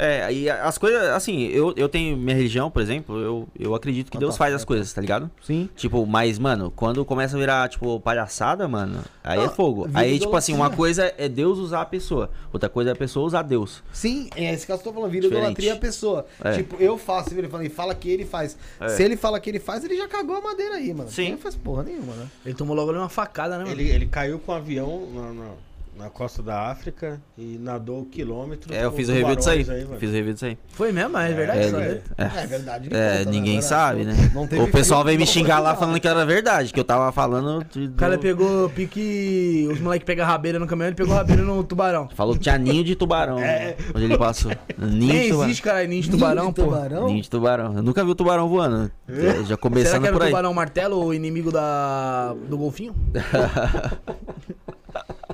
É, e as coisas, assim, eu, eu tenho minha religião, por exemplo, eu, eu acredito que Ah, Deus tá, faz é, as tá. coisas, tá ligado? Sim. Tipo, mas, mano, quando começa a virar, tipo, palhaçada, mano, aí é Ah, fogo. vira Aí, tipo assim, uma coisa é Deus usar a pessoa, outra coisa é a pessoa usar Deus. Sim, é esse caso que eu tô falando, vira Diferente. idolatria a pessoa. É. Tipo, eu faço, ele fala, ele fala que ele faz. É. Se ele fala que ele faz, ele já cagou a madeira aí, mano. Sim. Ele não faz porra nenhuma, né? Ele tomou logo ali uma facada, né, mano? Ele, ele caiu com um avião na, na, na costa da África e nadou quilômetros. É, eu fiz o review disso aí. tubarões Fiz o review disso aí. Foi mesmo, é verdade É, isso aí. É. É verdade. É, conta, né? ninguém Agora, sabe, né? não teve O pessoal veio me xingar lá falando que era verdade, que eu tava falando. de- O cara pegou pique. Os moleques pegam rabeira no caminhão, ele pegou rabeira no tubarão. Falou que tinha ninho de tubarão onde ele passou. Ninho Nem de tubarão. existe, cara, ninho de tubarão, Ninho de pô. tubarão? Ninho de tubarão. Eu nunca vi o tubarão voando. Já Será começando que era por o aí. tubarão martelo, o inimigo da... do golfinho?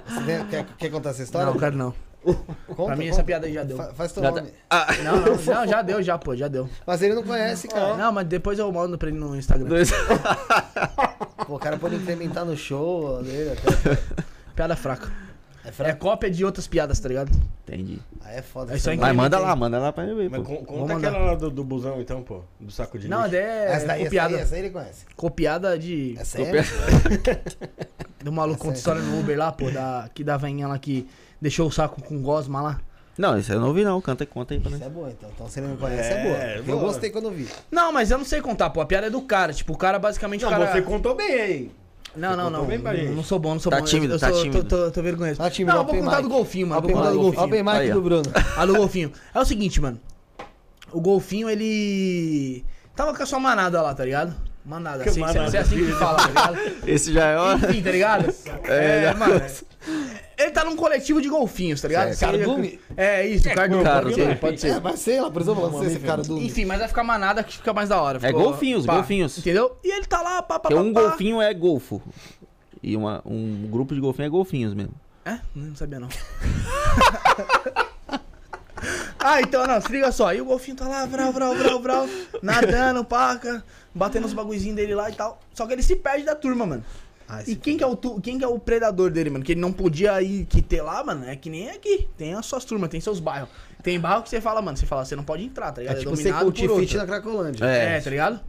Você quer, quer contar essa história? Não, quero não. Conta, pra mim conta. essa piada aí já deu. Fa- faz teu Já tá- nome. Não, não, não, já deu, já, pô, já deu. Mas ele não conhece, cara. Não, mas depois eu mando pra ele no Instagram. Dois- Pô, o cara pode incrementar no show dele até. Piada fraca. É É cópia de outras piadas, tá ligado? Entendi. Aí é foda. É só Mas não- manda lá, manda lá pra eu ver, Mas pô. conta mandar. aquela lá do, do busão, então, pô. Do saco de Não, lixo. é Essa daí, essa copiada. aí, essa aí ele conhece. Copiada de. É sério? Do maluco conta história no Uber lá, pô, da, que da veinha lá que deixou o saco com gosma lá. Não, isso eu não ouvi não. Canta, conta aí pra Isso nós. é boa, então. Então ele não conhece, é, É, boa. é Eu boa. gostei quando eu vi. Não, mas eu não sei contar, pô. A piada é do cara. Tipo, o cara basicamente. Não, o cara... você contou bem aí. Não, não, não. bem pra gente. Não sou bom, não sou Tá bom. Eu- tímido, eu, tá sou, tímido. Tô, tô, tô vergonhoso. Tá tímido, não, eu vou contar do golfinho, mano. Vou contar do golfinho. open mic do Bruno. A do golfinho. É o seguinte, mano. O golfinho, ele. Tava com a sua manada lá, tá ligado? Manada, Que assim, manada, você é assim que fala, tá ligado? Esse já é ó. Enfim, tá ligado? É, mano. Ele tá num coletivo de golfinhos, tá ligado? Certo. Você- Cardume? É isso, cardume. Cardume. Pode ser, pode ser. É, mas sei lá, por exemplo, você, esse cara do. Enfim, mas vai ficar manada que fica mais da hora. É ficou- golfinhos, pá, golfinhos. Entendeu? E ele tá lá, pá, pá, Porque pá, um pá. golfinho é golfo. E uma, um grupo de golfinho é golfinhos mesmo. É? Não sabia não. ah, então não, se liga só. Aí o golfinho tá lá, vral, vral, vral, vral, nadando, paca, batendo os bagulhozinhos dele lá e tal. Só que ele se perde da turma, mano. Ah, E quem que, é o tu- quem que é o predador dele, mano? Que ele não podia ir que ter lá, mano. É que nem aqui. Tem as suas turmas, tem seus bairros. Tem bairro que você fala, mano, você fala, você não pode entrar, tá É ligado? tipo você dominado coach por fit na Cracolândia. É, tá ligado?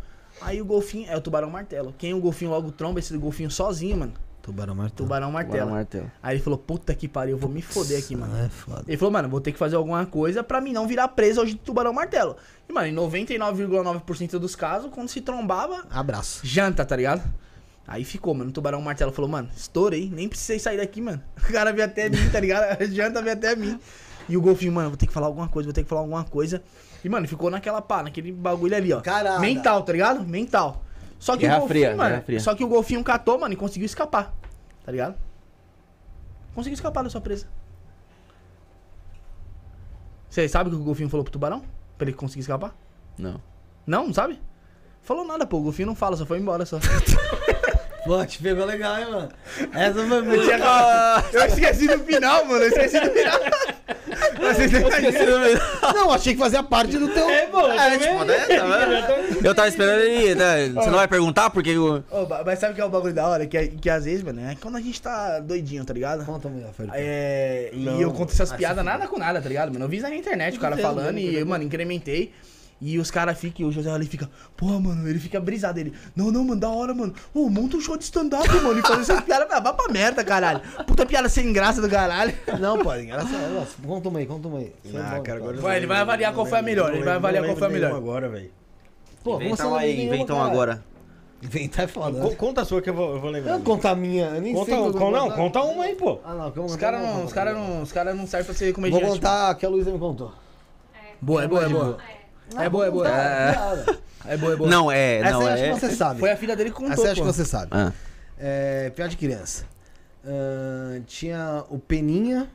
Aí o golfinho é o tubarão martelo. Quem o golfinho logo tromba esse golfinho sozinho, mano? Tubarão martelo. Tubarão martelo. Tubarão martelo. Aí ele falou, puta que pariu, eu vou me foder aqui, mano. É foda. Ele falou, mano, vou ter que fazer alguma coisa pra mim não virar preso hoje de tubarão martelo. E, mano, em 99,9% dos casos, quando se trombava, Abraço. janta, tá ligado? Aí ficou, mano. O tubarão martelo falou, mano, estourei, nem precisei sair daqui, mano. O cara veio até mim, tá ligado? A janta veio até mim. E o golfinho, mano, vou ter que falar alguma coisa, vou ter que falar alguma coisa. E, mano, ficou naquela pá, naquele bagulho ali, ó. Caralho. Mental, tá ligado? Mental. Só que Guerra o golfinho, fria, mano, fria. só que o golfinho catou, mano, e conseguiu escapar. Tá ligado? Conseguiu escapar da sua presa. Você sabe o que o golfinho falou pro tubarão? Pra ele conseguir escapar? Não. Não, não sabe? Falou nada, pô. O golfinho não fala, só foi embora só. Pô, te pegou legal, hein, mano? Essa foi Eu, muito. tinha acabado- eu esqueci do final, mano. Eu esqueci do final. Vocês. Não, achei que fazia parte do teu. É, pô. É, tipo, né? Tá? Eu tava esperando ele. Né? Você não vai perguntar porque o. Ô, ba- mas sabe o que é o bagulho da hora? Que, que às vezes, mano, é quando a gente tá doidinho, tá ligado? Conta, mulher, Felipe. É, e eu conto essas Ah, piadas nada com nada, tá ligado, mano? Eu vi na internet o cara falando e, mano, incrementei. E os caras ficam, e o José ali fica, porra, mano, ele fica brisado. Ele, não, não, mano, da hora, mano. Ô, monta um show de stand-up, mano. E fazer essas piadas, ah, vai pra merda, caralho. Puta piada sem graça do caralho. Não, pô, engraçado. Nossa, Conta uma aí, conta uma aí. Ah, cara, tá. agora eu Vai, não ele vai avaliar não qual foi a melhor, não ele vai avaliar não qual foi a melhor. agora, velho. Pô, Inventa você uma não aí, lembra nenhuma, inventa uma cara. agora. Inventar é foda. Co- né? Conta a sua que eu vou, eu vou lembrar. Eu vou contar a minha, eu nem Conta, sei. qual não, conta uma aí, pô. Ah, não, vou Os caras vou não, os caras não, os caras não servem pra ser Vou comediante. contar a que a Luísa me contou. Boa, é boa, é boa. É boa, é boa. É. É boa, é boa. Não, é. Essa não, eu acho é. que você sabe. Foi a filha dele que contou, Essa eu acho que você sabe. Ah. É, piada de criança. Ahn, tinha o Peninha,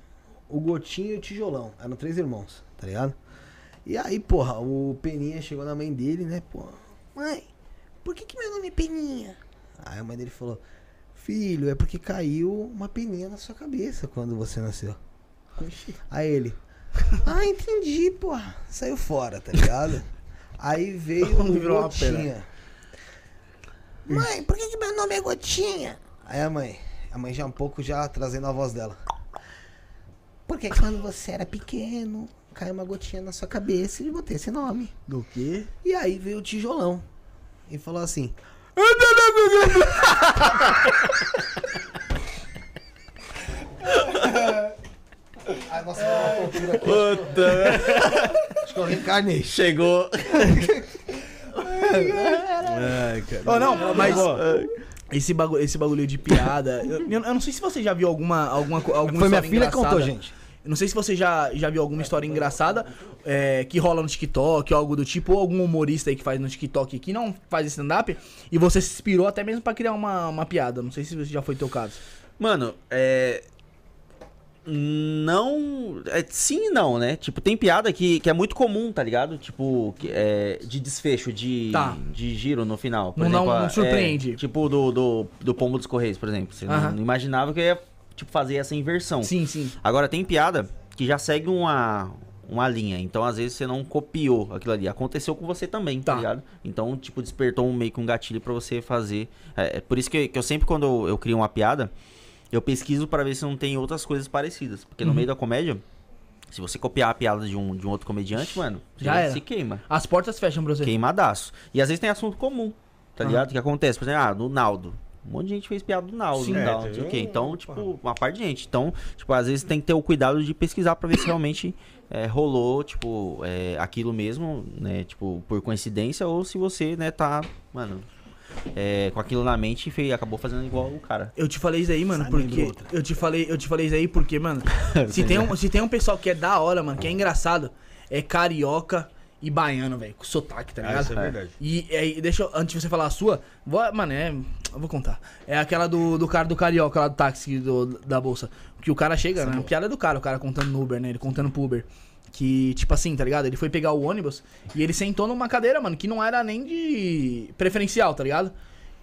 o Gotinho e o Tijolão. Eram três irmãos, tá ligado? E aí, porra, o Peninha chegou na mãe dele, né, porra? Mãe, por que, que meu nome é Peninha? Aí a mãe dele falou: Filho, é porque caiu uma peninha na sua cabeça quando você nasceu. Aí ele: Ah, entendi, porra. Saiu fora, tá ligado? Aí veio o Gotinha. Mãe, por que, que meu nome é Gotinha? Aí a mãe, a mãe já um pouco já trazendo a voz dela. Porque quando você era pequeno, caiu uma gotinha na sua cabeça e botei esse nome. Do quê? E aí veio o tijolão e falou assim: Ai, nossa, uma tontura aqui. Acho que eu reencarnei. Chegou. Ai, cara. Oh, não, mas esse bagulho, esse bagulho de piada. Eu, eu não sei se você já viu alguma alguma alguma Foi minha filha que contou, gente. Eu não sei se você já, já viu alguma história engraçada é, que rola no TikTok ou algo do tipo, ou algum humorista aí que faz no TikTok que não faz stand-up e você se inspirou até mesmo pra criar uma, uma piada. Não sei se já foi teu caso. Mano, é. Não. É, sim e não, né? Tipo, tem piada que, que é muito comum, tá ligado? Tipo, que é, de desfecho, de, Tá. de giro no final. Por Não exemplo, não a- surpreende. é, tipo do, do, do Pombo dos Correios, por exemplo. Você não- Aham. não, imaginava que eu ia tipo, fazer essa inversão. Sim, sim. Agora, tem piada que já segue uma, uma linha. Então, às vezes, você não copiou aquilo ali. Aconteceu com você também, tá, Tá. ligado? Então, tipo, despertou um, meio que um gatilho pra você fazer. É, é por isso que, que eu sempre, quando eu, eu crio uma piada, eu pesquiso pra ver se não tem outras coisas parecidas. Porque Uhum. no meio da comédia, se você copiar a piada de um, de um outro comediante, mano, Já era. se queima. As portas fecham pra você. Queimadaço. E às vezes tem assunto comum, tá Aham. ligado? O que acontece? Por exemplo, ah, do Naldo. Um monte de gente fez piada do Naldo Sim. e É, tal, não sei o quê. um- Então, tipo, uma parte de gente. Então, tipo, às vezes tem que ter o cuidado de pesquisar pra ver se realmente é, rolou, tipo, é, aquilo mesmo, né? Tipo, por coincidência, ou se você, né, tá, mano, é, com aquilo na mente e fez- acabou fazendo igual o cara. Eu te falei isso aí, mano, Sai, porque. Eu te falei, eu te falei isso aí porque, mano, se tem, um, se tem um pessoal que é da hora, mano, que é engraçado, é carioca e baiano, velho, com sotaque, tá Ah, ligado? isso é verdade. E aí, deixa eu, antes de você falar a sua, vou, mano, é. Eu vou contar. É aquela do, do cara do carioca lá do táxi do, da bolsa. Que o cara chega, né? A piada é do cara, o cara contando no Uber, né? Ele contando pro Uber. Que, tipo assim, tá ligado? Ele foi pegar o ônibus e ele sentou numa cadeira, mano, que não era nem de preferencial, tá ligado?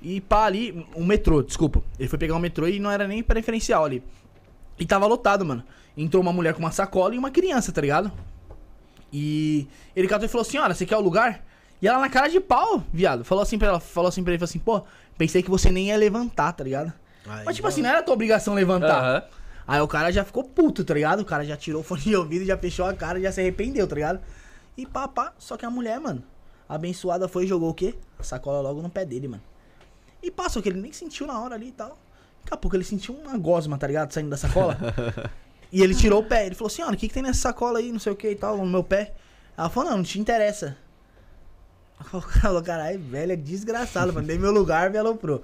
E pá, ali, um metrô, desculpa. Ele foi pegar um metrô e não era nem preferencial ali. E tava lotado, mano. Entrou uma mulher com uma sacola e uma criança, tá ligado? E ele catou e falou: Senhora, você quer o lugar? E ela na cara de pau, viado. Falou assim pra ela, falou assim pra ele, falou assim, pô, pensei que você nem ia levantar, tá ligado? Mas tipo assim, não era tua obrigação levantar. Aham. Aí o cara já ficou puto, tá ligado? O cara já tirou o fone de ouvido, já fechou a cara, já se arrependeu, tá ligado? E pá, pá. Só que a mulher, mano, abençoada foi e jogou o quê? A sacola logo no pé dele, mano. E só que ele nem sentiu na hora ali e tal. Daqui a pouco ele sentiu uma gosma, tá ligado? Saindo da sacola. e ele tirou o pé. Ele falou assim, olha, o que, que tem nessa sacola aí, não sei o que e tal, no meu pé? Ela falou, não, não te interessa. O cara falou, caralho, velho, é desgraçado, mano. Dei meu lugar, me aloprou.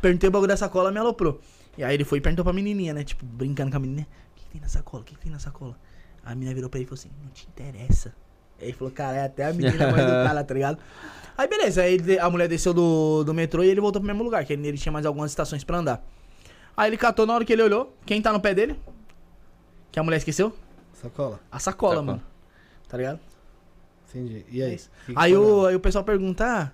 Perguntei o bagulho da sacola, me aloprou. E aí ele foi e perguntou pra menininha, né? Tipo, brincando com a menina. O que, que tem na sacola? O que, que tem na sacola? A menina virou pra ele e falou assim, não te interessa. Aí ele falou, cara, é até a menina mais do cara, tá ligado? Aí beleza, aí ele- a mulher desceu do, do metrô e ele voltou pro mesmo lugar, que ele, ele tinha mais algumas estações pra andar. Aí ele catou na hora que ele olhou, quem tá no pé dele? Que a mulher esqueceu? Sacola. A sacola, Sacola. mano. Tá ligado? Entendi. E aí? Que que Aí o, aí o pessoal pergunta, ah,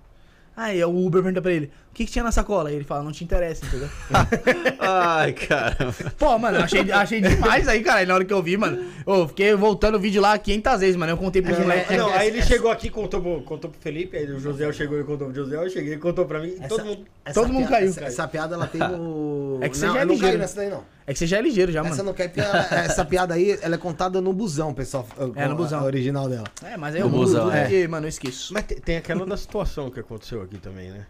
Aí o Uber pergunta pra ele, que, que tinha na sacola? Aí ele fala, não te interessa, entendeu? Ai, cara. Pô, mano, eu achei, achei demais aí, cara. Na hora que eu vi, mano. Eu fiquei voltando o vídeo lá 500 vezes, mano. Eu contei pro moleque. Não, aí ele chegou aqui, contou, pro- contou pro Felipe, aí o José chegou e contou pro José, eu cheguei e contou pra mim, e todo mundo. Todo mundo piada- caiu. Essa, essa piada ela tem no. É que você não, já é eu não ligeiro. caí nessa daí, não. É que você já é ligeiro já, Essa mano. não cai porque ela- essa piada aí, ela é contada no busão, pessoal. É, no a- busão. A original dela. É, mas aí No eu mudo busão, tudo é. porque, mano, eu esqueço. Mas tem, tem aquela da situação que aconteceu aqui também, né?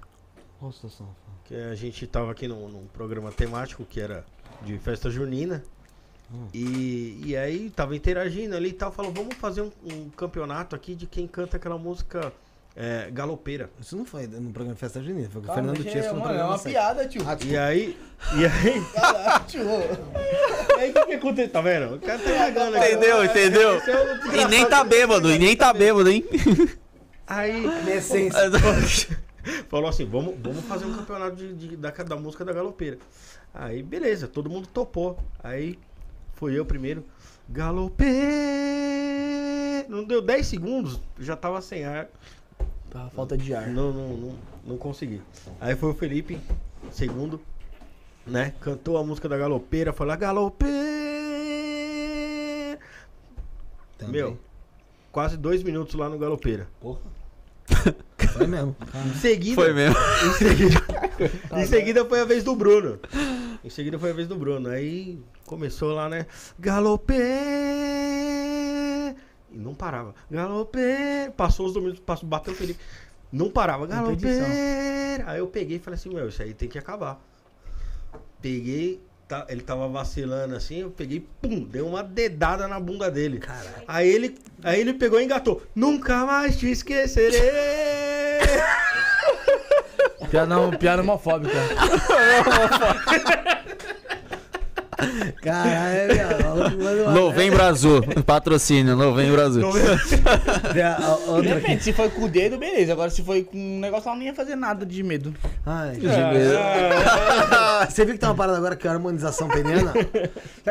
Qual situação? Que a gente tava aqui num, num programa temático que era de festa junina. E, e aí tava interagindo ali e tal, falou, vamos fazer um, um campeonato aqui de quem canta aquela música é, galopeira. Isso não foi no programa de Festa Junina, foi com o Fernando mano, é programa uma sete. piada, tio. Ah, E aí. E aí. Caralho, tio. E aí o que, que aconteceu? Tá vendo? O cara tá cagando aqui. Entendeu, entendeu? É E nem tá bêbado, e nem tá bêbado, hein? Aí. Minha essência. Falou assim, vamos, vamos fazer um campeonato de, de- da, da música da galopeira. Aí, beleza, todo mundo topou. Aí, foi eu primeiro. Galopê! Não deu 10 segundos, já tava sem ar. Tá, falta de ar. Não, não, não, não consegui. Aí foi o Felipe, segundo, né? Cantou a música da galopeira, falou galopê! Também. Meu, quase dois minutos lá no galopeira. Foi mesmo. Em seguida, Foi mesmo. Em seguida, em seguida foi a vez do Bruno. Em seguida foi a vez do Bruno. Aí começou lá, né? Galopê! E não parava. Galopê! Passou os domingos, passou, bateu o Felipe. Não parava. Galopê! Aí eu peguei e falei assim, meu, isso aí tem que acabar. Peguei, tá- ele tava vacilando assim, eu peguei, pum, dei uma dedada na bunda dele. Aí ele, aí ele pegou e engatou. Nunca mais te esquecerei! Piada, piada homofóbica. Caralho, viado. Mano, Novembro Azul. Patrocínio, Novembro Azul. Depende, se foi com o dedo, beleza. Agora se foi com um negócio lá, não ia fazer nada de medo. Ai, Ah, Você viu que tem uma parada agora que é a harmonização peniana?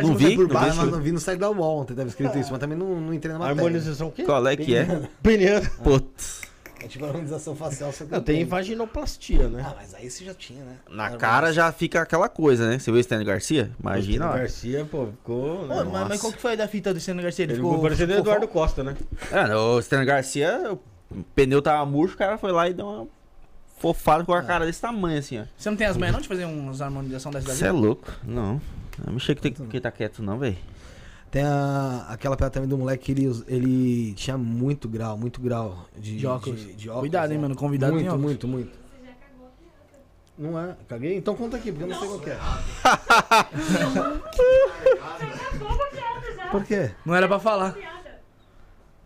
Não vi, por não baixo. Mas não vi no site da UOL ontem, tava escrito isso, mas também não, não entrei na matéria. Harmonização o quê? Qual é que é? Peniana. Putz. É tipo harmonização facial, só que Não, tem vaginoplastia, né? Ah, mas aí você já tinha, né? Na cara já fica aquela coisa, né? Você viu o Stanley Garcia? Imagina, O. Garcia, pô, ficou. Pô, Né? mas, mas qual que foi da fita do Senna Garcia? Ele, Ele ficou, ficou parecendo ficou Eduardo Costa, né? É, o Stanley Garcia, o pneu tava murcho, o cara foi lá e deu uma fofada com a cara desse tamanho, assim, ó. Você não tem as manhas não de fazer umas harmonização dessa daí? Você é louco? Não. Não me chega que tem que tá quieto, não, velho. Tem a, aquela piada também do moleque que ele, ele tinha muito grau, muito grau de, De óculos. de- de óculos, Cuidado, hein, né? mano, convidado tem Muito, óculos. muito, muito. Não é? Caguei? Então conta aqui, porque eu não sei qual que é. Por quê? Não era pra falar. piada.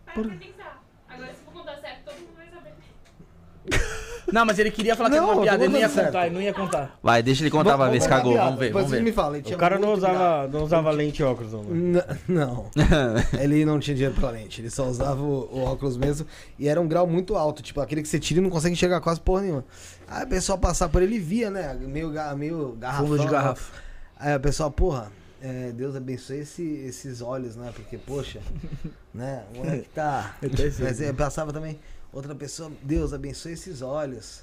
Para pra pensar. Agora, se for contar certo, todo mundo vai saber. Não, mas ele queria falar que Não, era uma eu tô piada, ele não ia contando contar, certo. ele não ia contar. Vai, deixa ele contar pra ver se cagou. Vamos ver, Depois vamos você ver. me fala. ele tinha O cara não muito usava, não usava lente e óculos, não. mano. N- Não. ele não tinha dinheiro pra lente. Ele só usava o, o óculos mesmo. E era um grau muito alto. Tipo, aquele que você tira e não consegue enxergar quase porra nenhuma. Aí o pessoal passar por ele via, né? Meio, ga- meio garrafão. Fundo de né? garrafa. Aí o pessoal, porra, é, Deus abençoe esse- esses olhos, né? Porque, poxa, né? O moleque tá. Eu sei. Mas é, passava também outra pessoa, Deus abençoe esses olhos.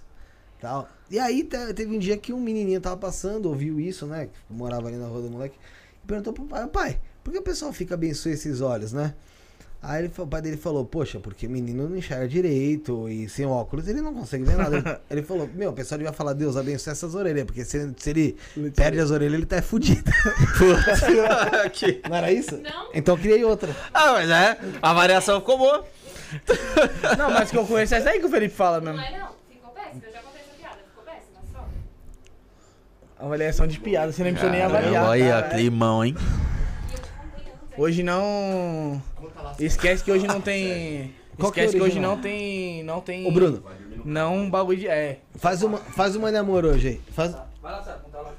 Tal. E aí te- teve um dia que um menininho tava passando, ouviu isso, né? Que morava ali na rua do moleque, e perguntou pro pai, pai, por que o pessoal fica abençoe esses olhos, né? Aí ele, o pai dele falou, poxa, porque o menino não enxerga direito e sem óculos ele não consegue ver nada. Ele, ele falou, meu, o pessoal devia falar, Deus abençoe essas orelhas, porque se, se ele perde as orelhas, ele tá fudido. Que- Não era isso? Não. Então eu criei outra. ah, mas é, a variação ficou boa. Não, mas que eu conheço é essa aí que o Felipe fala Não mesmo. é não. Ficou péssimo. Eu já contei essa piada. Ficou péssima, só. Avaliação de piada, você nem precisa nem avaliar. Olha, cara. climão, hein? Contei antes. Hoje não. Esquece que hoje não tem. Qual que é Esquece que hoje não tem. Não tem. Ô, Bruno, Não um bagulho de. É. faz uma, faz uma de amor hoje aí. Faz, Vai lá, Sara, conta lá.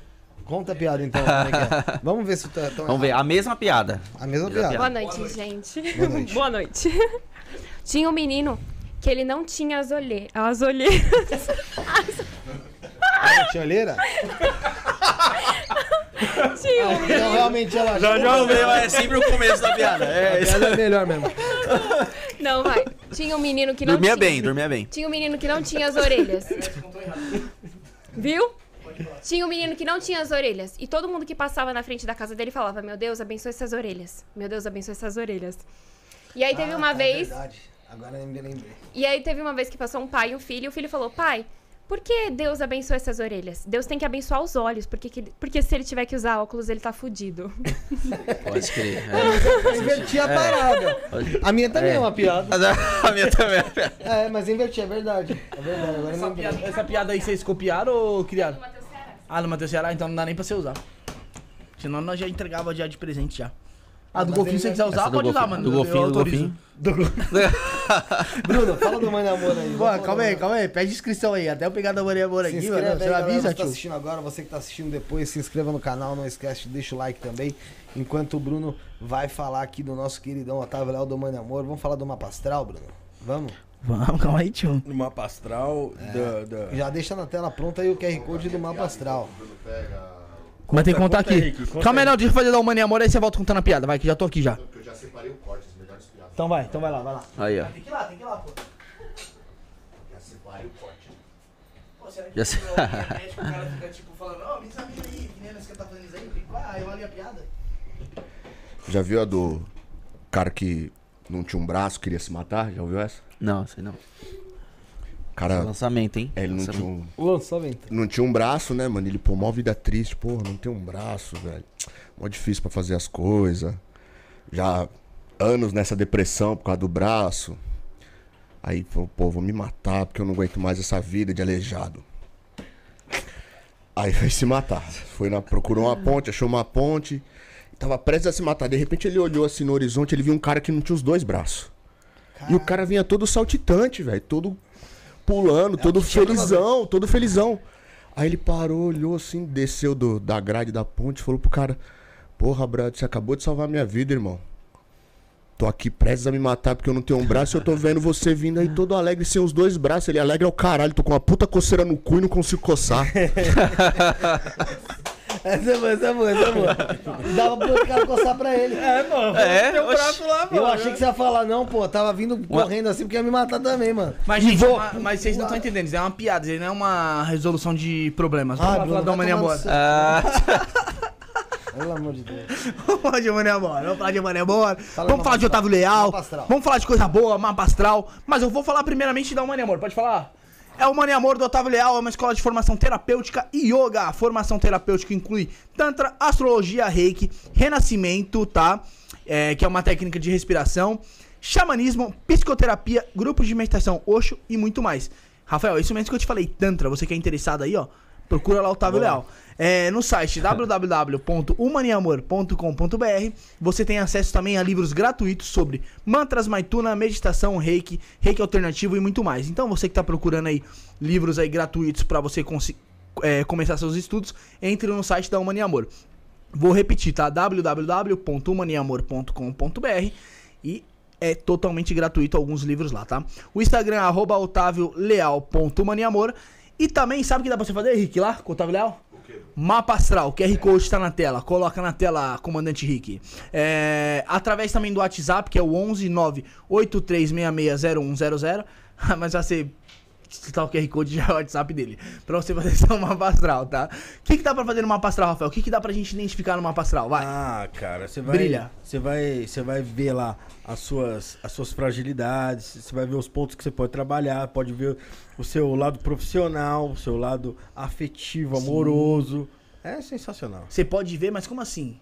conta a piada então. como é é. Vamos ver se tá tão Vamos ver, a mesma piada. A mesma Mesma piada. Boa noite, gente. Boa noite. Boa noite. Tinha um menino que ele não tinha as, olhe... as olheiras. Ah, tinha olheira? Tinha um Então realmente ela Já já mas é sempre o começo da piada. É isso. é melhor mesmo. Não, vai. Tinha um menino que não Dormia tinha... bem, dormia bem. Tinha um menino que não tinha as orelhas. Viu? Tinha um menino que não tinha as orelhas. E todo mundo que passava na frente da casa dele falava: Meu Deus, abençoe essas orelhas. Meu Deus, abençoe essas orelhas. E aí teve Ah, uma tá, vez. verdade. Agora eu me lembrei. E aí teve uma vez que passou um pai e um filho, e o filho falou: Pai, por que Deus abençoa essas orelhas? Deus tem que abençoar os olhos, porque, que- porque se ele tiver que usar óculos, ele tá fudido. Pode crer. Eu inverti a parada. A minha também é, uma piada. A minha também. É, mas eu inverti, é verdade. É verdade, agora Essa piada, essa piada aí vocês copiaram ou criaram? Ah, no Matheus Ceará, então não dá nem pra você usar. Senão nós já entregava já de presente já. Ah, do golfinho se você quiser usar, Essa do pode usar, golfinho- mano. do golfinho, do autorizo. Bruno, fala do Mãe Namoro aí. Pô, calma do aí, Mãe calma aí. Pede inscrição aí. Até eu pegar da Maria Amor Se aqui, mano. aí, Você galera, avisa, você tá tio. assistindo agora, você que tá assistindo depois, se inscreva no canal, não esquece, deixa o like também. Enquanto o Bruno vai falar aqui do nosso queridão Otávio Léo do Mãe Namoro, vamos falar do mapa astral, Bruno? Vamos? Vamos, calma aí, tio. No mapa astral da, da- Já deixa na tela pronta aí o QR Code do mapa astral. Mas tem que contar conta aqui. Rick, conta Calma aí, não. Deixa eu fazer da Humana e Amor, aí você volta contando a piada. Vai, que já tô aqui já. Eu já separei o corte, as melhores piadas. Então vai, então vai lá, vai lá. Aí, ó. Tem que ir lá, tem que ir lá, pô. Já separei o corte. Pô, será que Já sei. o médico, o cara fica tipo falando, ó, me examina aí, que nem nós que tá fazendo isso aí? Eu fico, ah, eu ali a piada. Já viu a do cara que não tinha um braço, queria se matar? Já ouviu essa? Não, sei não. O cara, Lançamento, hein? é, ele não tinha, Lançamento. um, Lançamento. não tinha um braço, né, mano? Ele, pô, mó vida triste, porra, não tem um braço, velho. Mó difícil pra fazer as coisas. Já anos nessa depressão por causa do braço. Aí, falou, pô, vou me matar porque eu não aguento mais essa vida de aleijado. Aí foi se matar. Foi na, procurou uma ponte, achou uma ponte. Tava prestes a se matar. De repente ele olhou assim no horizonte, ele viu um cara que não tinha os dois braços. E o cara vinha todo saltitante, velho. Todo pulando, todo felizão, todo felizão. Aí ele parou, olhou assim, desceu do, da grade da ponte e falou pro cara: Porra, Brad, você acabou de salvar minha vida, irmão. Tô aqui prestes a me matar porque eu não tenho um braço e eu tô vendo você vindo aí todo alegre sem os dois braços. Ele é alegre ao caralho, tô com uma puta coceira no cu e não consigo coçar. Essa é boa, essa é boa, essa é boa. Dava pro cara coçar pra ele. É, mano. É, tem um oxi. braço lá, mano. Eu achei que você ia falar, não, pô, tava vindo correndo assim porque ia me matar também, mano. Mas, gente, é uma- mas vocês não estão entendendo, isso é uma piada, isso não é uma resolução de problemas. Vamos Ah, Bruno, falar da Amor. no seu- Ah, Pelo amor de Deus. Vamos falar de e Amor, vamos falar de e Amor. Fala Vamos do falar de Otávio Leal. Vamos falar de coisa boa, mapa astral. Mas eu vou falar primeiramente da e Amor, pode falar? É o e Amor do Otávio Leal, é uma escola de formação terapêutica e yoga. A formação terapêutica inclui Tantra, Astrologia, Reiki, Renascimento, tá? É, que é uma técnica de respiração, xamanismo, psicoterapia, grupos de meditação, Osho e muito mais. Rafael, é isso mesmo que eu te falei, Tantra. Você que é interessado aí, ó, procura lá o Otávio Leal. É, no site www.humaniamor.com.br você tem acesso também a livros gratuitos sobre mantras, maituna, meditação, reiki, reiki alternativo e muito mais. Então você que está procurando aí livros aí gratuitos para você é, começar seus estudos, entre no site da Humani Amor. Vou repetir, tá? www.humaniamor.com.br e é totalmente gratuito alguns livros lá, tá? O Instagram é arroba otavioleal.humaniamor e também, sabe o que dá pra você fazer, Henrique, lá com o Otávio Leal? Mapa Astral, QR Code tá na tela. Coloca na tela, comandante Rick. É, através também do WhatsApp, que é o 11 983660100. Mas vai ser. Tá o QR Code já é o WhatsApp dele. Pra você fazer seu mapa astral, tá? O que, que dá pra fazer no mapa astral, Rafael? O que, que dá pra gente identificar no mapa astral? Vai. Ah, cara, você vai. Brilha. Você vai, você vai ver lá as suas, as suas fragilidades, você vai ver os pontos que você pode trabalhar, pode ver o seu lado profissional, o seu lado afetivo, amoroso. É sensacional. Você pode ver, mas como assim?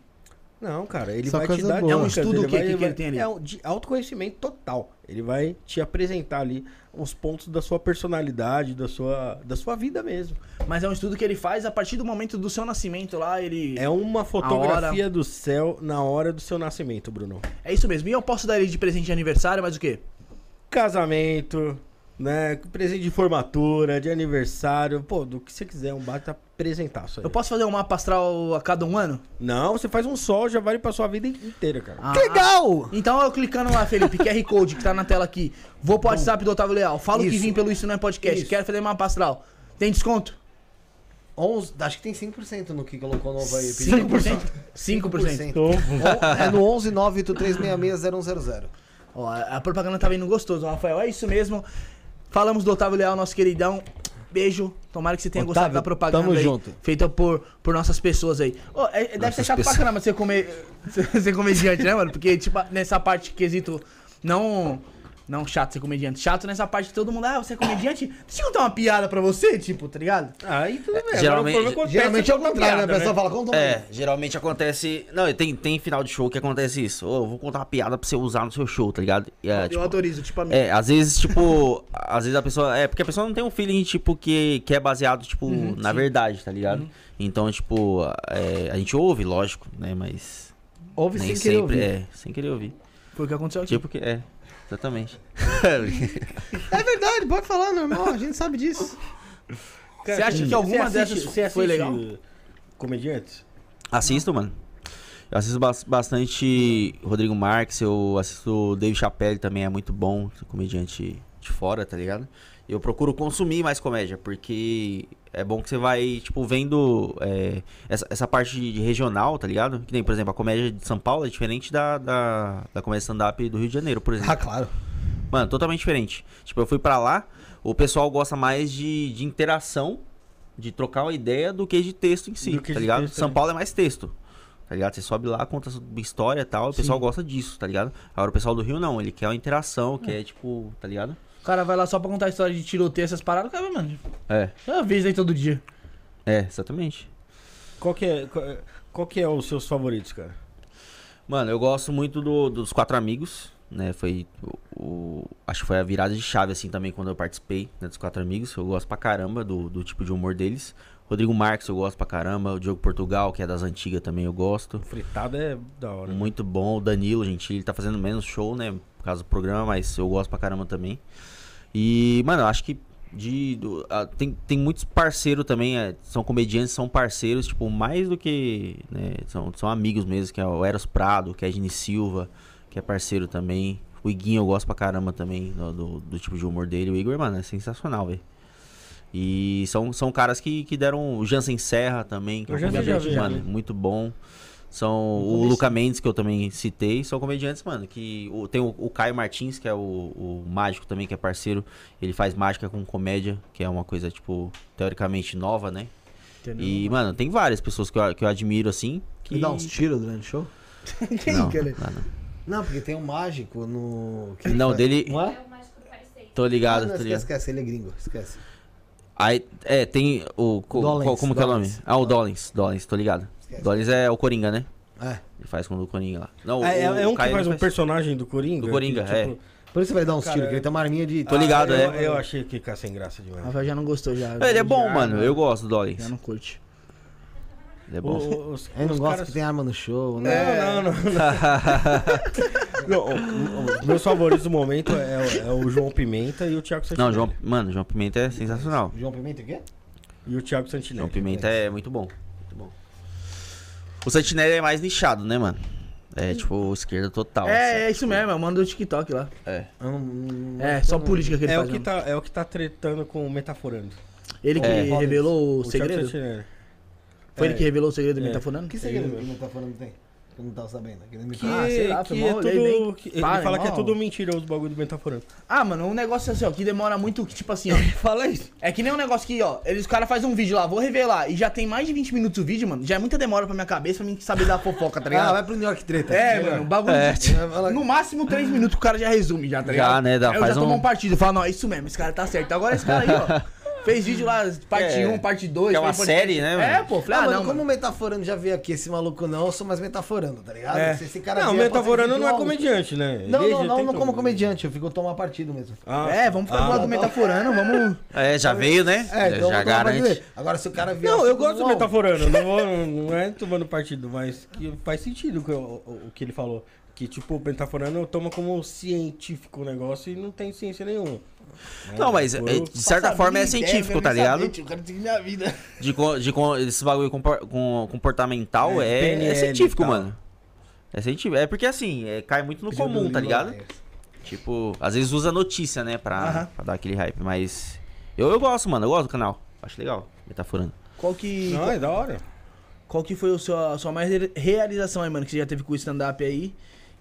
Não, cara, ele Só vai te dar boa. É um estudo ele o quê? vai- Que que ele tem ali? É um de autoconhecimento total. Ele vai te apresentar ali os pontos da sua personalidade, da sua, da sua vida mesmo. Mas é um estudo que ele faz a partir do momento do seu nascimento lá, ele... É uma fotografia do céu na hora do seu nascimento, Bruno. É isso mesmo. E eu posso dar ele de presente de aniversário, mas o quê? Casamento, né? Presente de formatura, de aniversário, pô, do que você quiser, um bata apresentaço aí. Eu posso fazer um mapa astral a cada um ano? Não, você faz um sol, já vale pra sua vida inteira, cara. Ah, Legal! Então eu clicando lá, Felipe, QR Code que tá na tela aqui. Vou pro WhatsApp do Otávio Leal. Falo que Isso. vim pelo Isso Não é Podcast. Isso. Quero fazer mapa astral. Tem desconto? 11, acho que tem 5% no que colocou novo aí. 5%? 5%. On- É no 11 983660100. Ó, a a propaganda tá vindo gostoso, Rafael. É isso mesmo. Falamos do Otávio Leal, nosso queridão. Beijo. Tomara que você tenha Otávio, gostado da propaganda tamo aí, junto. feita por, por nossas pessoas aí. Ô, é- deve ser chato pra caramba ser, come, ser comediante, né, mano? Porque, tipo, nessa parte quesito. Não. Não chato ser comediante. Chato nessa parte que todo mundo. Ah, você é comediante? Deixa eu contar uma piada pra você, tipo, tá ligado? Aí tudo bem. geralmente- Agora, Geralmente é o contrário, né? A pessoa fala, conta uma É, aí. geralmente acontece. Não, tem, tem final de show que acontece isso. Ô, eu vou contar uma piada pra você usar no seu show, tá ligado? E, é, eu tipo, autorizo, tipo a mim. É, às vezes, tipo, às vezes a pessoa. É, porque a pessoa não tem um feeling, tipo, que, que é baseado, tipo, na verdade, tá ligado? Então, tipo, é, a gente ouve, lógico, né? Mas. Ouve nem sem querer sempre. ouvir. É, sem querer ouvir. Foi o que aconteceu aqui. Tipo que. É, exatamente. É verdade, pode falar, normal, a gente sabe disso. Você acha que alguma Você assiste- dessas você foi assiste legal? Comediantes? Assisto, mano. Eu assisto bas- bastante Rodrigo Marques, eu assisto Dave Chappelle também, é muito bom, comediante de fora, tá ligado? Eu procuro consumir mais comédia, porque é bom que você vai, tipo, vendo é, essa, essa parte de regional, tá ligado? Que nem, por exemplo, a comédia de São Paulo é diferente da, da, da comédia stand-up do Rio de Janeiro, por exemplo. Ah, claro. Mano, totalmente diferente. Tipo, eu fui pra lá, o pessoal gosta mais de, de interação, de trocar uma ideia do que de texto em si, tá ligado? texto, São né? Paulo é mais texto. Tá ligado? Você sobe lá, conta história e tal, o pessoal gosta disso, tá ligado? Agora o pessoal do Rio não, ele quer uma interação, quer tipo, tá ligado? O cara vai lá só pra contar a história de tiroteio, essas paradas, o cara, mano. É, Eu vejo aí todo dia. é, exatamente. Qual que é, qual, qual que é os seus favoritos, cara? Mano, eu gosto muito do- dos Quatro Amigos, né? Foi o, o- Acho que foi a virada de chave, assim, também, quando eu participei né, dos Quatro Amigos. Eu gosto pra caramba do, do tipo de humor deles. Rodrigo Marques eu gosto pra caramba. O Diogo Portugal, que é das antigas, também eu gosto. Fritado é da hora. né? Muito bom. O Danilo, gente, ele tá fazendo menos show, né? Por causa do programa, mas eu gosto pra caramba também. E, mano, eu acho que de. do- ah, tem, tem muitos parceiros também, é, são comediantes, são parceiros, tipo, mais do que. Né, são, são amigos mesmo, que é o Eros Prado, que é a Gini Silva, que é parceiro também. O Iguinho eu gosto pra caramba também do, do, do tipo de humor dele. O Igor, mano, é sensacional, velho. E são, são caras que, que deram. O Jansen Serra também, que é O um comediante, mano, muito bom. São o Luca Mendes, que eu também citei, são comediantes, mano. Que o- tem o, o Caio Martins, que é o, o mágico também, que é parceiro. Ele faz mágica com comédia, que é uma coisa, tipo, teoricamente nova, né? E, mano, tem várias pessoas que eu, que eu admiro, assim. Que... Que dá uns tiros durante o show? Quem Não, que ele? não, não. Não, porque tem um mágico no. que Não, faz- dele- Não é? o mágico do Paris Tô ligado, não, tô esquece, ligado. esquece, ele é gringo, esquece. Aí, é, tem o. co- Dollins, qual- como que é o nome? Dollins. Ah, o Dollins. Dollins, tô ligado. Esquece. Dollins é o Coringa, né? É. Ele faz com o Coringa lá. Não, É, é- o- é o um que faz um personagem do Coringa? Do Coringa, que, é. Por isso vai dar uns tiros, que ele tem uma arminha de. Tô ligado, eu, é. Eu achei que ficar sem graça demais. Rafael já não gostou já. Ele é bom, Já, mano. Eu gosto do Já Dollins. não curte. Ele é bom. o- os- Ele não os gosta caras- que tem arma no show, né? Não, não, não. não. Não, o- o- meus favoritos do momento é, o- é o João Pimenta e o Thiago Santinelli. Não, João, mano, João Pimenta é sensacional. João Pimenta o quê? E o Thiago Santinelli. João Pimenta é. Muito bom. O Santinelli é mais nichado, né, mano? É tipo esquerda total. É, é isso mesmo, eu mando o TikTok lá. É. É, só política que ele É o, faz. que mesmo. tá, é o que tá tretando com o Metaforando. Ele que É. revelou o, Thiago segredo? Foi É. ele que revelou o segredo do É. Metaforando? Que segredo que tá falando tem? Eu não tava sabendo. Que ele me Que, Ah, sei lá, que é tudo. bem. que- ele Para, fala que é tudo mentira os bagulho do Metaforando. Ah, mano, um negócio assim, ó, que demora muito, que, tipo assim, ó. Fala isso. É que nem um negócio que, ó, eles, os caras fazem um vídeo lá, vou revelar, e já tem mais de 20 minutos o vídeo, mano. Já é muita demora pra minha cabeça pra mim saber da fofoca, tá Ah, ligado? vai pro New York Treta. É, mano, o bagulho. É, No máximo 3 minutos o cara já resume, já, tá ligado? Já, né, dá- Aí eu faz já tomo um- um partido e falo, não, é isso mesmo, esse cara tá certo. Agora esse cara aí, ó, fez vídeo lá, parte É, 1, parte 2. que é uma série, né, É, mano? pô, falei, Ah, ah, mano, não, como o Metaforando já veio aqui, esse maluco não, eu sou mais Metaforando, tá ligado? É. Se esse cara Não, o Metaforando não é um- comediante, né? Não, Ele não, já não, não como comediante, eu fico tomar partido mesmo. Ah, É, vamos ficar do lado do Metaforando, vamos. É, já veio, né? É, então já tomar partido garante. Agora, se o cara vier. Não, assim, eu gosto do Metaforando, não, vou, não é tomando partido, mas que faz sentido o, que- o- o que ele falou. Que, tipo, o Metaforando toma como científico o negócio e não tem ciência nenhuma. Né? Não, mas é, eu- de certa forma é científico, tá ligado? Eu quero seguir minha vida. De, de co- esse bagulho com- comportamental É, é, é científico, mano. É científico. É porque assim, é, cai muito no comum, tá ligado? Tipo, às vezes usa notícia, né, pra, Aham. pra dar aquele hype, mas. Eu, eu gosto, mano, eu gosto do canal. Acho legal, metaforando. Qual que. Não, é da hora. Qual que foi o seu, a sua mais re- realização aí, mano, que você já teve com o stand-up aí?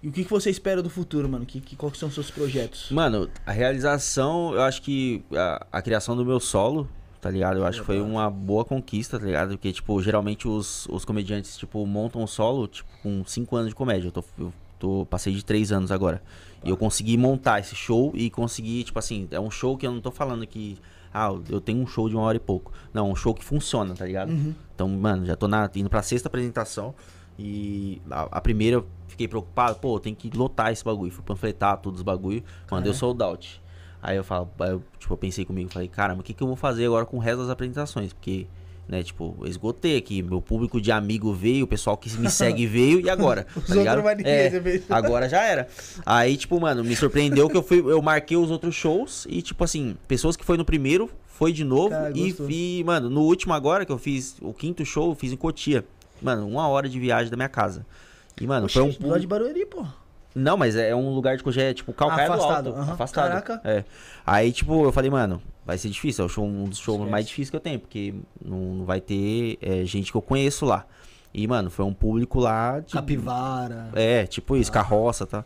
E o que, que você espera do futuro, mano? Que, que, quais são os seus projetos? Mano, a realização, eu acho que a, a criação do meu solo, tá ligado? Eu acho que foi uma boa conquista, tá ligado? Porque, tipo, geralmente os, os comediantes, tipo, montam um solo, tipo, com 5 anos de comédia. Eu, tô, eu tô, passei de 3 anos agora. E eu consegui montar esse show e consegui, tipo assim, é um show que eu não tô falando que. Ah, eu tenho um show de uma hora e pouco. Não, um show que funciona, tá ligado? Então, mano, já tô na, indo pra sexta apresentação. E a, a primeira fiquei preocupado, pô, tem que lotar esse bagulho. Fui panfletar todos os bagulho, mandei o sold out. Aí eu falo, aí eu, tipo, eu pensei comigo, falei, caramba, o que, que eu vou fazer agora com o resto das apresentações? Porque, né, tipo, eu esgotei aqui, meu público de amigo veio, o pessoal que me segue veio, e agora? Os tá ligado? É, agora já era. Aí, tipo, mano, me surpreendeu que eu fui, eu marquei os outros shows e, tipo assim, pessoas que foi no primeiro, foi de novo. Cara, e, e, mano, no último agora que eu fiz, o quinto show, eu fiz em Cotia. Mano, uma hora de viagem da minha casa. E, mano, foi um Oxi, do lado de Barueri, pô. não, mas é um lugar de Cotia, é tipo calcaia Afastado, do alto. aham. Afastado. Caraca. É. Aí, tipo, eu falei, mano, vai ser difícil. É o show, um dos shows Esquece. mais difíceis que eu tenho, porque não, vai ter é, gente que eu conheço lá. E, mano, foi um público lá de. Capivara. É, tipo isso, carroça, tá?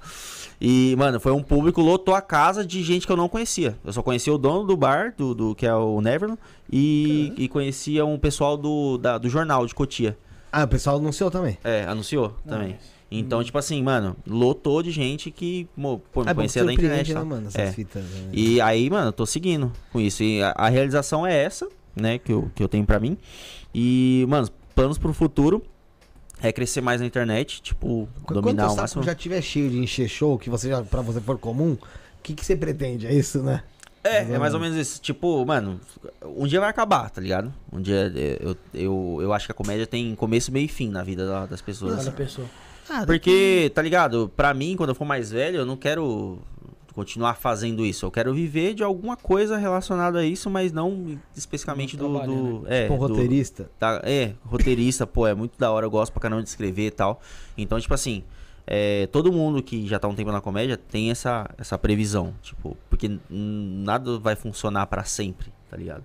E, mano, foi um público, lotou a casa de gente que eu não conhecia. Eu só conhecia o dono do bar, do, do que é o Neverland, e, e conhecia um pessoal do, da- do jornal de Cotia. Ah, o pessoal anunciou também. É, anunciou também. Então, tipo assim, mano, lotou de gente que, pô, me É conhecia da internet. e né, tal. mano? Essas É. fitas. né? E aí, mano, eu tô seguindo com isso. E a, a realização é essa, né, que eu, que eu tenho pra mim. E, mano, planos pro futuro é crescer mais na internet, tipo, dominar Quando o máximo. saco já tiver cheio de encher show, que você já, pra você for comum, o que, que você pretende? É isso, né? É, é mais ou menos isso. Tipo, mano, um dia vai acabar, tá ligado? Um dia é, eu, eu, eu acho que a comédia tem começo, meio e fim na vida da- das pessoas. Cada pessoa. Porque, tá ligado? Pra mim, quando eu for mais velho, eu não quero continuar fazendo isso. Eu quero viver de alguma coisa relacionada a isso, mas não especificamente do. do é, Tipo um do- roteirista. tá- é, roteirista, pô, é muito da hora, eu gosto pra caramba de escrever e tal. Então, tipo assim, é, todo mundo que já tá um tempo na comédia tem essa, essa previsão, tipo, porque nada vai funcionar pra sempre, tá ligado?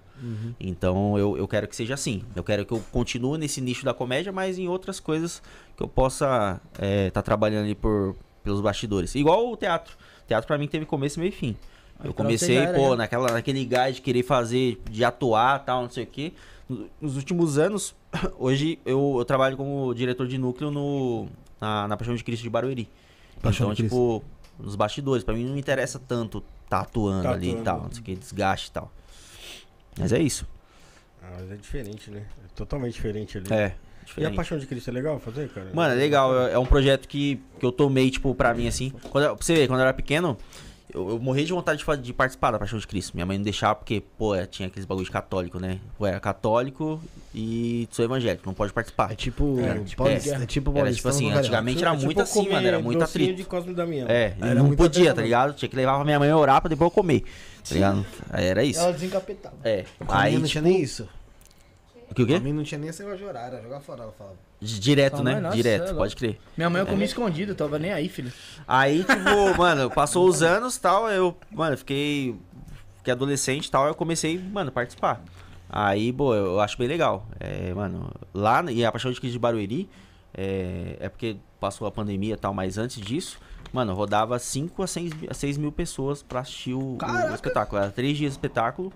Então eu, eu quero que seja assim. Eu quero que eu continue nesse nicho da comédia, mas em outras coisas que eu possa estar trabalhando ali por, pelos bastidores. Igual o teatro. O teatro pra mim teve começo, meio e fim. Aí Eu pra comecei, era, pô, já. naquela, naquele gás de querer fazer, de atuar tal, não sei o quê. No- Nos últimos anos, hoje eu, eu trabalho como diretor de núcleo no, na, na Paixão de Cristo de Barueri. Paixão então, de tipo, nos bastidores, pra mim não me interessa tanto tá atuando Tá ali e tal, não sei o que, desgaste e tal. Mas é isso. Ah, mas é diferente, né? É totalmente diferente ali. É. E a diferente. Paixão de Cristo é legal fazer, cara? Mano, é legal. É é um projeto que, que eu tomei, tipo, pra mim, assim. Quando, pra você ver, quando eu era pequeno, eu, eu morri de vontade de, de participar da Paixão de Cristo. Minha mãe não deixava porque, pô, é, tinha aqueles bagulho de católico, né? Eu era católico e sou evangélico, não pode participar. É tipo. É, tipo, é. é, tipo Era tipo assim, antigamente era É tipo muito assim, comer mano. Era muito atrito. de Cosme Damião. É, Era não podia, tá ligado? Tinha que levar pra minha mãe a orar pra depois eu comer. Tá ligado? Era isso. Ela desencapetava. É. Aí, não tipo, tinha nem isso. O que o Pra quê? mim não tinha nem esse negócio de horário, era jogar fora, ela falava. Direto, Sua né? nossa, é Direto, louco. pode crer. Minha mãe eu É. comia escondido, tava nem aí, filho. Aí, tipo, mano, passou os anos tal, eu, mano, fiquei, fiquei adolescente e tal, eu comecei, mano, a participar. Aí, pô, eu acho bem legal. É, mano, lá, e a Paixão de Cristo de Barueri, é, é porque passou a pandemia e tal, mas antes disso, mano, rodava 5 a 6, a 6 mil pessoas pra assistir o, o espetáculo. Era três dias de espetáculo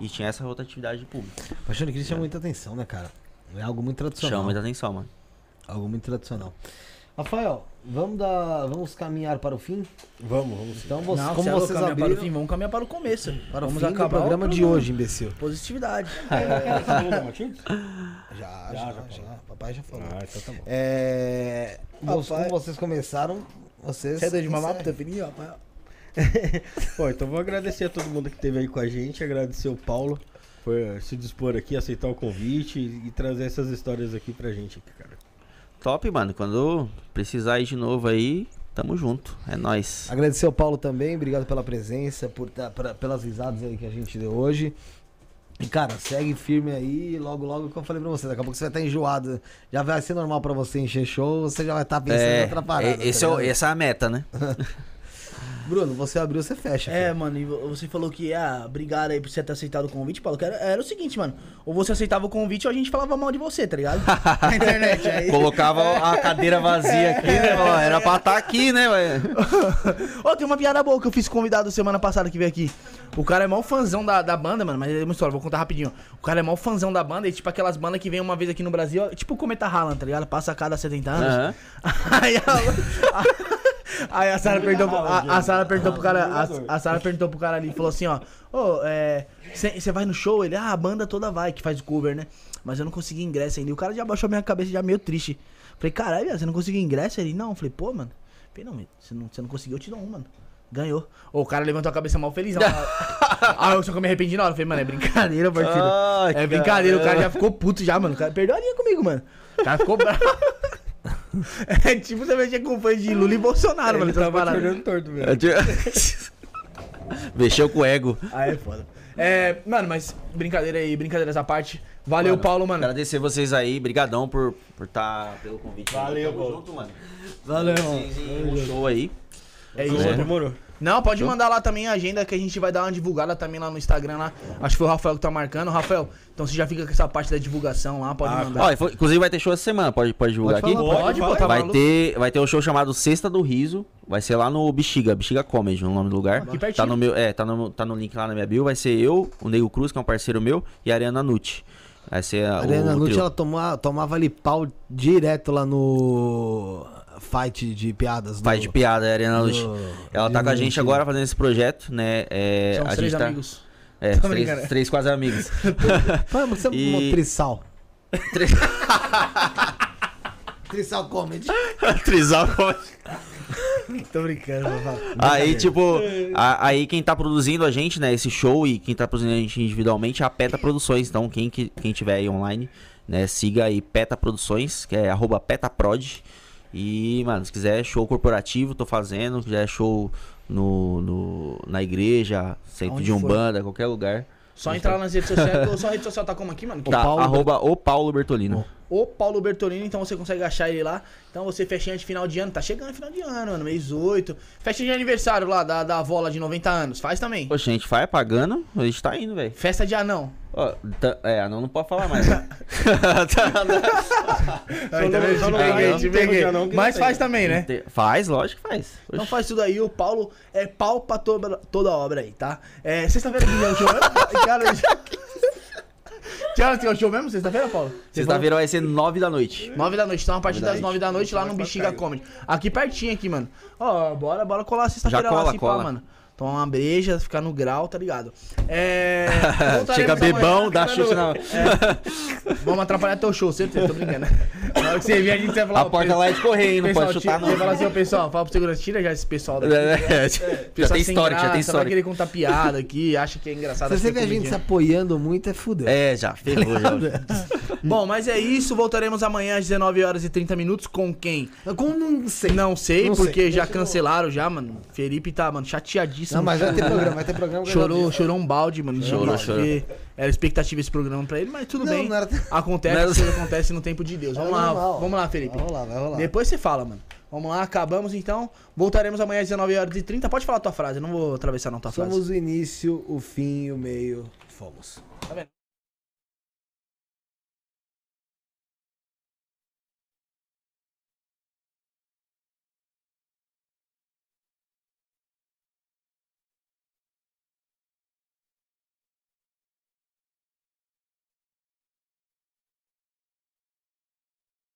e tinha essa rotatividade de público. Paixão de Cristo chama muita atenção, né, cara? É algo muito tradicional. Chama muita atenção, mano. Algo muito tradicional. Rafael, vamos dar. Vamos caminhar para o fim? Vamos, vamos. Então, você, Não, como é vocês caminhar para o abriram fim, vamos caminhar para o começo. para o vamos fim do acabar o programa de hoje, imbecil. Positividade. Você falou da Matilde? Já, Já, já, já já. Papai já falou. Ah, então tá bom. É. Papai- Como vocês começaram, vocês. Você é de mamar pro teu filhinho, rapaz? Bom, então vou agradecer a todo mundo que esteve aí com a gente, agradecer o Paulo por se dispor aqui, aceitar o convite e, e trazer essas histórias aqui pra gente, aqui, cara. Top, mano. Quando precisar ir de novo aí, tamo junto. É nóis. Agradecer ao Paulo também, obrigado pela presença, por tá- pra- pelas risadas aí que a gente deu hoje. E, cara, segue firme aí, logo, logo, que eu falei pra você, daqui a pouco você vai estar enjoado. Já vai ser normal pra você encher show, você já vai estar pensando em É, outra parada. é, esse tá é essa é a meta, né? Bruno, você abriu, você fecha. É, filho. mano, e vo- você falou que, ah, obrigado aí por você ter aceitado o convite, Paulo. que Era, era o seguinte, mano. Ou você aceitava o convite ou a gente falava mal de você, tá ligado? Na internet. Aí... Colocava a cadeira vazia aqui, né? Ó, Era pra estar aqui, né, velho? Ô, tem uma piada boa que eu fiz convidado semana passada que veio aqui. O cara é mó fãzão da, da banda, mano, mas é uma história, vou contar rapidinho. O cara é mó fãzão da banda e tipo aquelas bandas que vem uma vez aqui no Brasil, tipo o Cometa Haaland, tá ligado? Passa a cada 70 anos. Aham. Aí a, aí a Sara perguntou, pro- a, a Sara perguntou pro cara, a, a Sara perguntou pro cara ali e falou assim, ó, ô, é, você vai no show? Ele, ah, a banda toda vai, que faz o cover, né? Mas eu não consegui ingresso ainda. E o cara já baixou minha cabeça já meio triste. Falei, caralho, você não conseguiu ingresso? Ele, não. Falei, pô, mano. Falei, não, você não, você não conseguiu, eu te dou um, mano. Ganhou. Ô, o cara levantou a cabeça mal felizão. ah, eu só que eu me arrependi na hora. Falei, mano, é brincadeira, parceiro. Ai, é brincadeira, o cara já ficou puto já, mano. O cara perdeu a linha comigo, mano. O cara ficou bravo. É tipo você mexer com fã de Lula e Bolsonaro, mano. Ele tava paradas. olhando torto, velho. É Mexeu com o ego. Aí é foda. É, mano, mas brincadeira aí, brincadeiras à parte. Valeu, Paulo, mano. Agradecer vocês aí, brigadão por por tá pelo convite. Valeu, Tamo Paulo. junto, mano. Valeu, em um show aí. É isso. Demorou, demorou. Não, pode mandar lá também a agenda que a gente vai dar uma divulgada também lá no Instagram lá. Acho que foi o Rafael que tá marcando. Rafael, então você já fica com essa parte da divulgação lá, pode Ah, mandar. Ó, inclusive vai ter show essa semana, pode, pode divulgar Pode aqui? falar, Pode, Pode, pô, tá Vai maluco? ter, vai ter um show chamado Sexta do Riso. Vai ser lá no Bexiga, Bexiga Comedy, o nome do lugar. Aqui pertinho. Tá no meu, é, tá no, tá no link lá na minha bio. Vai ser eu, o Nego Cruz, que é um parceiro meu, e a Ariana Nucci. Vai ser a, A Ariana o, Nucci, trio. ela tomava, tomava ali pau direto lá no fight de piadas. Do- de piada, a Ariana do- Nucci. Ela tá com a gente agora fazendo esse projeto, né? É, São a os três gente tá, amigos. É, Tô três, brincando. três quase amigos. Vamos, você é um trisal. Três- Trisal Comedy. Trisal Tô brincando. Aí, tipo, a- aí quem tá produzindo a gente, né, esse show e quem tá produzindo a gente individualmente é a Peta Produções. Então, quem, que- quem tiver aí online, né, siga aí Peta Produções, que é arroba petaprod. E, mano, se quiser show corporativo, tô fazendo. Se quiser show no, no- na igreja, centro Aonde de for. Umbanda, qualquer lugar. Só entrar nas redes sociais. Só a rede social tá como aqui, mano? Tá, Paulo arroba o Paulo Bertolino. O Paulo Bertolini, então você consegue achar ele lá. Então você festinha de final de ano, tá chegando final de ano, mano, mês 8. Festa de aniversário lá da, da avó lá de 90 anos, faz também. Poxa, a gente vai pagando, a gente tá indo, velho. Festa de anão. Tá- É, não, não pode falar mais. né? Aí, tá só Te não peguei, te não não, Mas não faz também, né? Faz, lógico que faz. Então Oxe. faz tudo aí, o Paulo é pau pra toda, toda obra aí, tá? É, sexta-feira que vem é o show mesmo? Cara, que horas tem o show mesmo? Sexta-feira, Paulo? Sexta-feira vai ser nove da noite. Nove da noite, então a partir das nove da noite lá no Bexiga Comedy. Aqui pertinho aqui, mano. Ó, bora, bora colar sexta-feira lá, cola, se pá, cola. mano. Tomar uma breja, ficar no grau, tá ligado? É. Chega amanhã, bebão, dá chute na. É. Vamos atrapalhar teu show, certeza, tô brincando. Na hora que você vir, a gente vai falar. A porta lá é de correr, hein? Não pessoal, pode chutar, tira- Você fala não. assim, ó, pessoal, fala pro segurança, tira já esse pessoal daqui. É, Já Pessoal tem sem história, já tem Vai história. querer contar piada aqui, acha que é engraçado. Se você vê é a gente se apoiando muito, é fudeu. É, já, ferrou já. Bom, mas é isso. Voltaremos amanhã às 19 horas e 30 minutos com quem? Como não sei. Não sei, Não sei. porque já cancelaram já, mano. Felipe tá, mano, chateadíssimo. Não, mas vai ter programa, vai ter programa. Chorou, vi. chorou um balde, mano. Chorou, Chorou, chorou. porque era expectativa esse programa pra ele, mas tudo Não, bem. não era- Acontece, Não era- acontece no tempo de Deus. Vamos É lá, normal. vamos lá, Felipe. Vai rolar, vai rolar. Depois você fala, mano. Vamos lá, acabamos então. Voltaremos amanhã às 19 horas e 30. Pode falar a tua frase, eu não vou atravessar não tua frase. Somos o início, o fim e o meio. Fomos. Tá vendo?